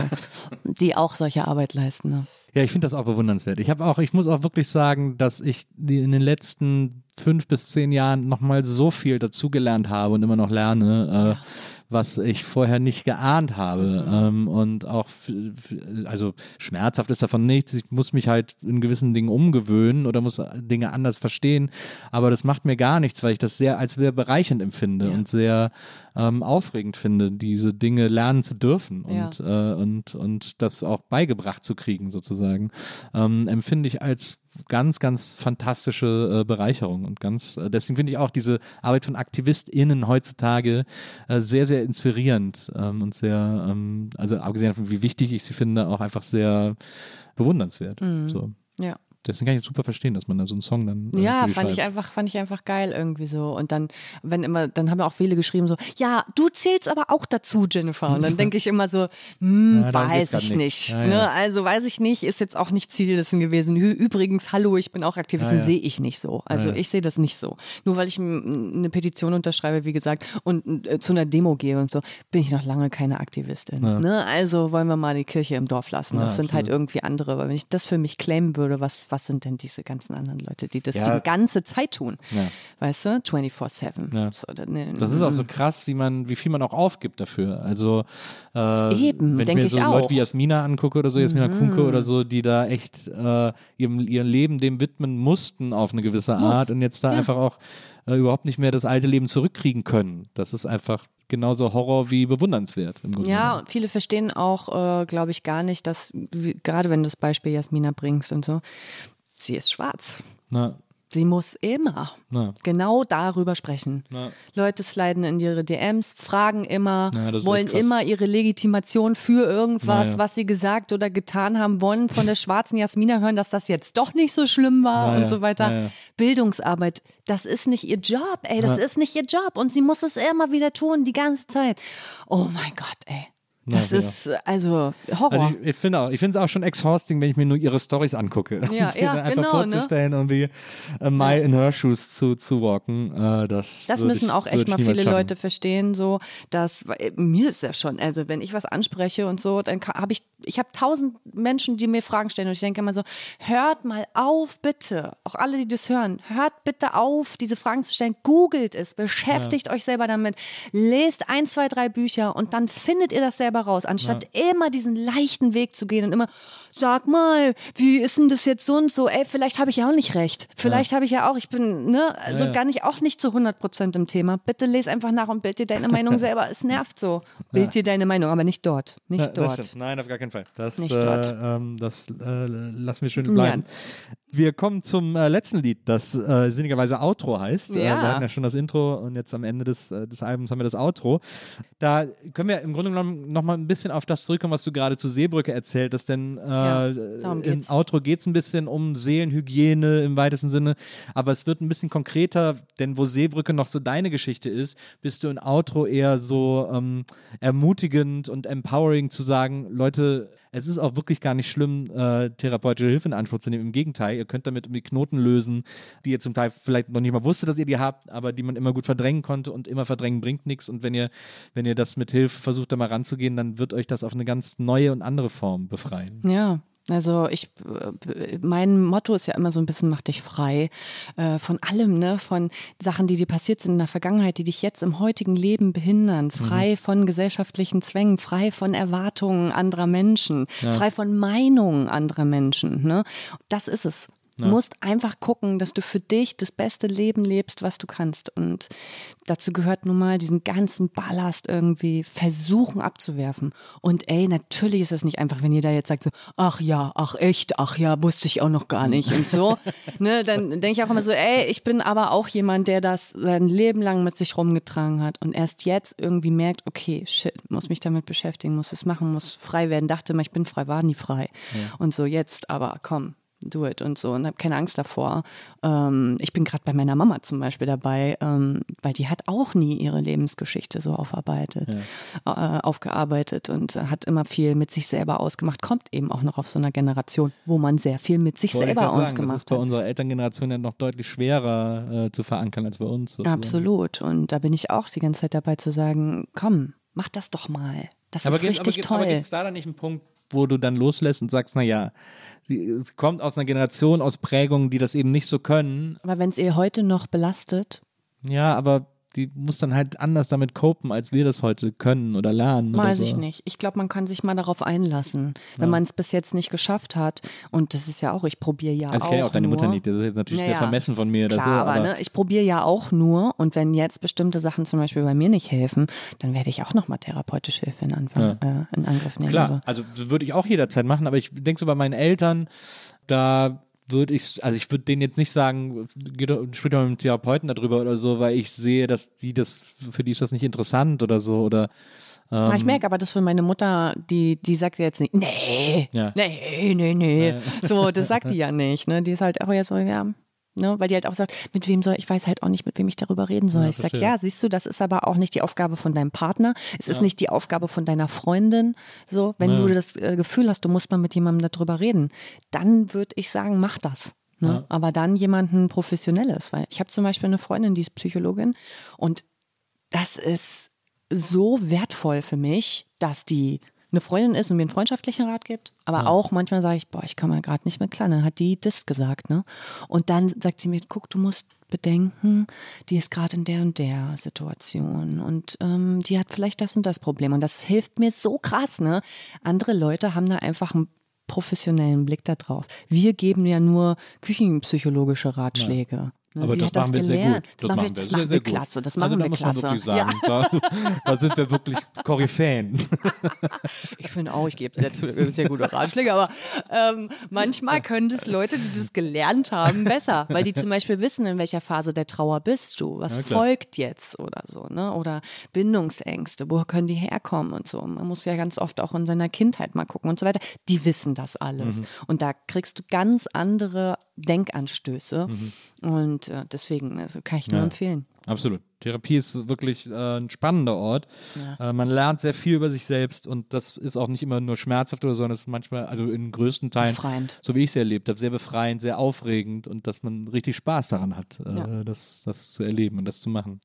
die auch solche Arbeit leisten. Ne? Ja, ich finde das auch bewundernswert. Ich habe auch, ich muss auch wirklich sagen, dass ich in den letzten fünf bis zehn Jahren nochmal so viel dazugelernt habe und immer noch lerne. Äh, was ich vorher nicht geahnt habe. Mhm. Ähm, und auch, also schmerzhaft ist davon nichts. Ich muss mich halt in gewissen Dingen umgewöhnen oder muss Dinge anders verstehen. Aber das macht mir gar nichts, weil ich das sehr als sehr bereichernd empfinde ja. und sehr ähm, aufregend finde, diese Dinge lernen zu dürfen und, ja. äh, und, und das auch beigebracht zu kriegen, sozusagen, ähm, empfinde ich als ganz, ganz fantastische äh, Bereicherung und ganz, äh, deswegen finde ich auch diese Arbeit von AktivistInnen heutzutage äh, sehr, sehr inspirierend ähm, und sehr, ähm, also abgesehen davon, wie wichtig ich sie finde, auch einfach sehr bewundernswert. Mhm. So. Ja. Deswegen kann ich super verstehen, dass man da so einen Song dann. Äh, ja, fand ich einfach, fand ich einfach geil irgendwie so. Und dann, wenn immer, dann haben ja auch viele geschrieben so, ja, du zählst aber auch dazu, Jennifer. Und dann denke ich immer so, hm, ja, weiß ich nicht. Ja, ne? Also weiß ich nicht, ist jetzt auch nicht Ziel dessen gewesen. Übrigens, hallo, ich bin auch Aktivistin, sehe ich nicht so. Also ich sehe das nicht so. Nur weil ich eine Petition unterschreibe, wie gesagt, und äh, zu einer Demo gehe und so, bin ich noch lange keine Aktivistin. Ne? Also wollen wir mal die Kirche im Dorf lassen. Das sind halt irgendwie andere. Weil wenn ich das für mich claimen würde, was was sind denn diese ganzen anderen Leute, die das ja. die ganze Zeit tun? Ja. Weißt du, 24-7. Ja. So, ne, das ist auch so krass, wie man, wie viel man auch aufgibt dafür. Also äh, Eben, wenn ich mir so ich Leute wie Jasmina angucke oder so, Jasmina mhm. Kunke oder so, die da echt äh, ihrem, ihr Leben dem widmen mussten auf eine gewisse Art Muss. und jetzt da einfach auch äh, überhaupt nicht mehr das alte Leben zurückkriegen können. Das ist einfach genauso Horror wie bewundernswert. ja, viele verstehen auch, äh, glaube ich, gar nicht, dass, wie, gerade wenn du das Beispiel Jasmina bringst und so, sie ist schwarz. Na. Sie muss immer Na. genau darüber sprechen. Na. Leute sliden in ihre DMs, fragen immer, ja, wollen immer ihre Legitimation für irgendwas, ja. was sie gesagt oder getan haben, wollen von der schwarzen Jasmina hören, dass das jetzt doch nicht so schlimm war Na, und so weiter. Bildungsarbeit, das ist nicht ihr Job, ey, das ist nicht ihr Job und sie muss es immer wieder tun, die ganze Zeit. Oh mein Gott, ey. Das Ja, ist äh, also Horror. Also ich, ich finde auch, ich finde es auch schon exhausting, wenn ich mir nur ihre Stories angucke. Ja, ja, Einfach genau, vorzustellen, irgendwie a mile in her shoes zu, zu walken, äh, das Das müssen ich, auch echt mal viele schaffen. Leute verstehen, so dass weil, mir ist das schon, also wenn ich was anspreche und so, dann habe ich, ich habe tausend Menschen, die mir Fragen stellen und ich denke immer so, hört mal auf, bitte, auch alle, die das hören, hört bitte auf, diese Fragen zu stellen, googelt es, beschäftigt euch selber damit, lest ein, zwei, drei Bücher und dann findet ihr das selber raus, anstatt immer diesen leichten Weg zu gehen und immer, sag mal, wie ist denn das jetzt so und so, ey, vielleicht habe ich ja auch nicht recht, vielleicht habe ich ja auch, ich bin, ne, also Ja, ja. gar nicht, auch nicht zu 100 Prozent im Thema. Bitte les einfach nach und bild dir deine Meinung selber. Es nervt so. Bild dir deine Meinung, aber nicht dort. Nicht Ja, dort. Nein, auf gar keinen Fall. Das, Nicht äh, dort. ähm, das äh, lassen wir schön bleiben. Wir kommen zum äh, letzten Lied, das äh, sinnigerweise Outro heißt. Äh, Ja. wir hatten ja schon das Intro und jetzt am Ende des, äh, des Albums haben wir das Outro. Da können wir im Grunde genommen nochmal ein bisschen auf das zurückkommen, was du gerade zu Seebrücke erzählt hast, denn äh, Ja, im. Outro geht es ein bisschen um Seelenhygiene im weitesten Sinne, aber es wird ein bisschen konkreter, denn wo Seebrücke noch so deine Geschichte ist, bist du in Outro eher so ähm, ermutigend und empowering zu sagen, Leute, es ist auch wirklich gar nicht schlimm, äh, therapeutische Hilfe in Anspruch zu nehmen. Im Gegenteil, ihr könnt damit irgendwie Knoten lösen, die ihr zum Teil vielleicht noch nicht mal wusstet, dass ihr die habt, aber die man immer gut verdrängen konnte und immer verdrängen bringt nichts. Und wenn ihr, wenn ihr das mit Hilfe versucht, da mal ranzugehen, dann wird euch das auf eine ganz neue und andere Form befreien. Ja. Also ich, äh, mein Motto ist ja immer so ein bisschen mach dich frei äh, von allem, ne, von Sachen, die dir passiert sind in der Vergangenheit, die dich jetzt im heutigen Leben behindern, frei von gesellschaftlichen Zwängen, frei von Erwartungen anderer Menschen, frei von Meinungen anderer Menschen, ne. Das ist es. Du musst einfach gucken, dass du für dich das beste Leben lebst, was du kannst. Und dazu gehört nun mal diesen ganzen Ballast irgendwie versuchen abzuwerfen. Und ey, natürlich ist es nicht einfach, wenn jeder jetzt sagt so, ach ja, ach echt, ach ja, wusste ich auch noch gar nicht und so. ne, dann denke ich auch immer so, ey, ich bin aber auch jemand, der das sein Leben lang mit sich rumgetragen hat und erst jetzt irgendwie merkt, okay, shit, muss mich damit beschäftigen, muss es machen, muss frei werden. Dachte mal, ich bin frei, war nie frei. Und so jetzt, aber komm, do it und so und habe keine Angst davor. Ähm, ich bin gerade bei meiner Mama zum Beispiel dabei, ähm, weil die hat auch nie ihre Lebensgeschichte so aufarbeitet, äh, aufgearbeitet und hat immer viel mit sich selber ausgemacht. Kommt eben auch noch auf so einer Generation, wo man sehr viel mit sich Wollte selber grad sagen, das ist ausgemacht bei hat. unserer Elterngeneration ja noch deutlich schwerer äh, zu verankern als bei uns. sozusagen. Absolut. Und da bin ich auch die ganze Zeit dabei zu sagen, komm, mach das doch mal. Das aber ist gibt- richtig aber, toll. Aber gibt es da dann nicht einen Punkt, wo du dann loslässt und sagst, naja, es kommt aus einer Generation, aus Prägungen, die das eben nicht so können. Aber wenn es ihr heute noch belastet, Ja, aber die muss dann halt anders damit copen, als wir das heute können oder lernen. Weiß oder so. ich nicht. Ich glaube, man kann sich mal darauf einlassen, wenn man es bis jetzt nicht geschafft hat. Und das ist ja auch, ich probiere ja Also auch. ich kenne ja auch deine nur, Mutter nicht, das ist jetzt natürlich Ja, sehr ja. vermessen von mir. Klar, so, aber, ne, ich probiere ja auch nur und wenn jetzt bestimmte Sachen zum Beispiel bei mir nicht helfen, dann werde ich auch nochmal therapeutische Hilfe in, Anfang, äh, in Angriff nehmen. Klar, Also. also das würde ich auch jederzeit machen, aber ich denke so bei meinen Eltern, da würde ich, also ich würde denen jetzt nicht sagen, sprich doch mit einem Therapeuten darüber oder so, weil ich sehe, dass die das, für die ist das nicht interessant oder so oder Ja, Ähm. ich merke aber, dass für meine Mutter, die, die sagt ja jetzt nicht, nee, Ja. nee, nee, nee. So, das sagt die ja nicht. Ne? Die ist halt auch ja so, ja, ne? weil die halt auch sagt, mit wem soll, ich weiß halt auch nicht, mit wem ich darüber reden soll. Ja, ich sag, verstehe. ja, siehst du, das ist aber auch nicht die Aufgabe von deinem Partner. Es ist nicht die Aufgabe von deiner Freundin. So, wenn du das äh, Gefühl hast, du musst mal mit jemandem darüber reden, dann würde ich sagen, mach das. Ne? Aber dann jemanden Professionelles, weil ich habe zum Beispiel eine Freundin, die ist Psychologin und das ist so wertvoll für mich, dass die eine Freundin ist und mir einen freundschaftlichen Rat gibt, aber auch manchmal sage ich, boah, ich kann mal gerade nicht mehr klar. Dann hat die das gesagt, ne? Und dann sagt sie mir, guck, du musst bedenken, die ist gerade in der und der Situation und ähm, die hat vielleicht das und das Problem und das hilft mir so krass, ne? Andere Leute haben da einfach einen professionellen Blick da drauf. Wir geben ja nur küchenpsychologische Ratschläge. Ne? aber das das machen wir sehr gelernt. gut. Das, machen wir, das machen wir klasse. Das machen also da wir muss klasse. man wirklich Ja. sagen, da, da sind wir wirklich Koryphäen. Ich finde auch, ich gebe sehr, sehr gute Ratschläge, aber ähm, manchmal können das Leute, die das gelernt haben, besser, weil die zum Beispiel wissen, in welcher Phase der Trauer bist du, was Ja, folgt jetzt oder so, ne? Oder Bindungsängste, woher können die herkommen und so. Man muss ja ganz oft auch in seiner Kindheit mal gucken und so weiter. Die wissen das alles. Mhm. Und da kriegst du ganz andere Denkanstöße. Mhm. Und äh, deswegen, also kann ich nur empfehlen. Absolut. Therapie ist wirklich äh, ein spannender Ort. Ja. Äh, man lernt sehr viel über sich selbst und das ist auch nicht immer nur schmerzhaft oder so, sondern es ist manchmal, also in größten Teilen, befreiend. so wie ich es erlebt habe, sehr befreiend, sehr aufregend und dass man richtig Spaß daran hat, äh, ja. das, das zu erleben und das zu machen.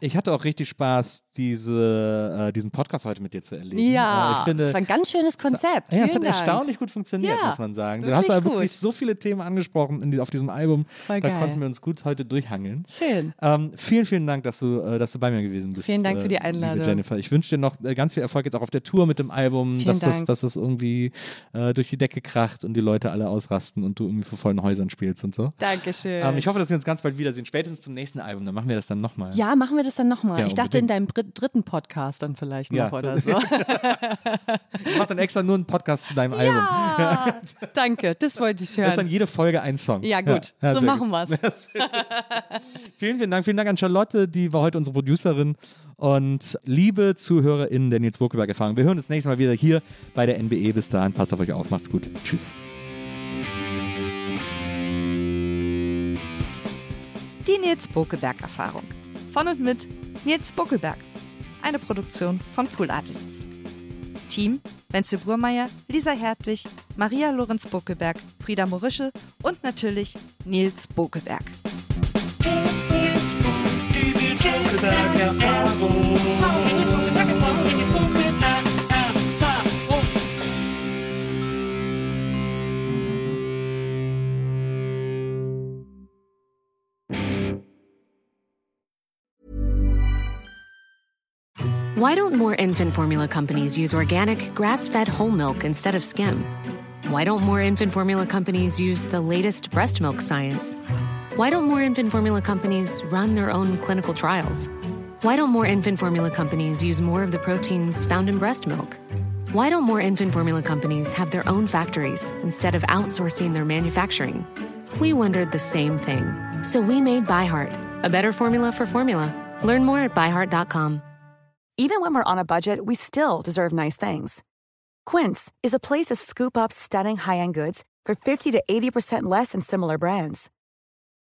Ich hatte auch richtig Spaß, diese, äh, diesen Podcast heute mit dir zu erleben. Ja, äh, ich finde, das war ein ganz schönes Konzept. Ja, es hat Dank. erstaunlich gut funktioniert, ja, muss man sagen. Du hast ja wirklich so viele Themen angesprochen die, auf diesem Album. Voll da geil. konnten wir uns gut heute durchhangeln. Schön. Ähm, vielen, vielen Dank, dass du, äh, dass du bei mir gewesen bist. Vielen Dank für die äh, Einladung. Jennifer. Ich wünsche dir noch äh, ganz viel Erfolg jetzt auch auf der Tour mit dem Album, dass das, dass das irgendwie äh, durch die Decke kracht und die Leute alle ausrasten und du irgendwie vor vollen Häusern spielst und so. Dankeschön. Ähm, ich hoffe, dass wir uns ganz bald wiedersehen. Spätestens zum nächsten Album, dann machen wir das dann nochmal. Ja, machen wir das dann nochmal. Ja, ich dachte in deinem dritten Podcast dann vielleicht noch ja, oder so. ich mache dann extra nur einen Podcast zu deinem ja, Album. Ja, danke, das wollte ich hören. Das ist dann jede Folge ein Song. Ja, gut, so machen wir es. vielen, vielen Dank. Vielen Dank an Charlotte, die war heute unsere Producerin. Und liebe ZuhörerInnen der Nils Burkeberg-Erfahrung, wir hören uns nächstes Mal wieder hier bei der NBE. Bis dahin, passt auf euch auf, macht's gut. Tschüss. Die Nils Bokeberg-Erfahrung. Von und mit Nils Buckelberg. Eine Produktion von Pool Artists. Team Wenzel Burmeier, Lisa Hertwig, Maria Lorenz Buckelberg, Frieda Morische und natürlich Nils Bokeberg. Why don't more infant formula companies use organic, grass fed whole milk instead of skim? Why don't more infant formula companies use the latest breast milk science? Why don't more infant formula companies run their own clinical trials? Why don't more infant formula companies use more of the proteins found in breast milk? Why don't more infant formula companies have their own factories instead of outsourcing their manufacturing? We wondered the same thing. So we made ByHeart, a better formula for formula. Learn more at byheart.com. Even when we're on a budget, we still deserve nice things. Quince is a place to scoop up stunning high end goods for 50 to 80% less than similar brands.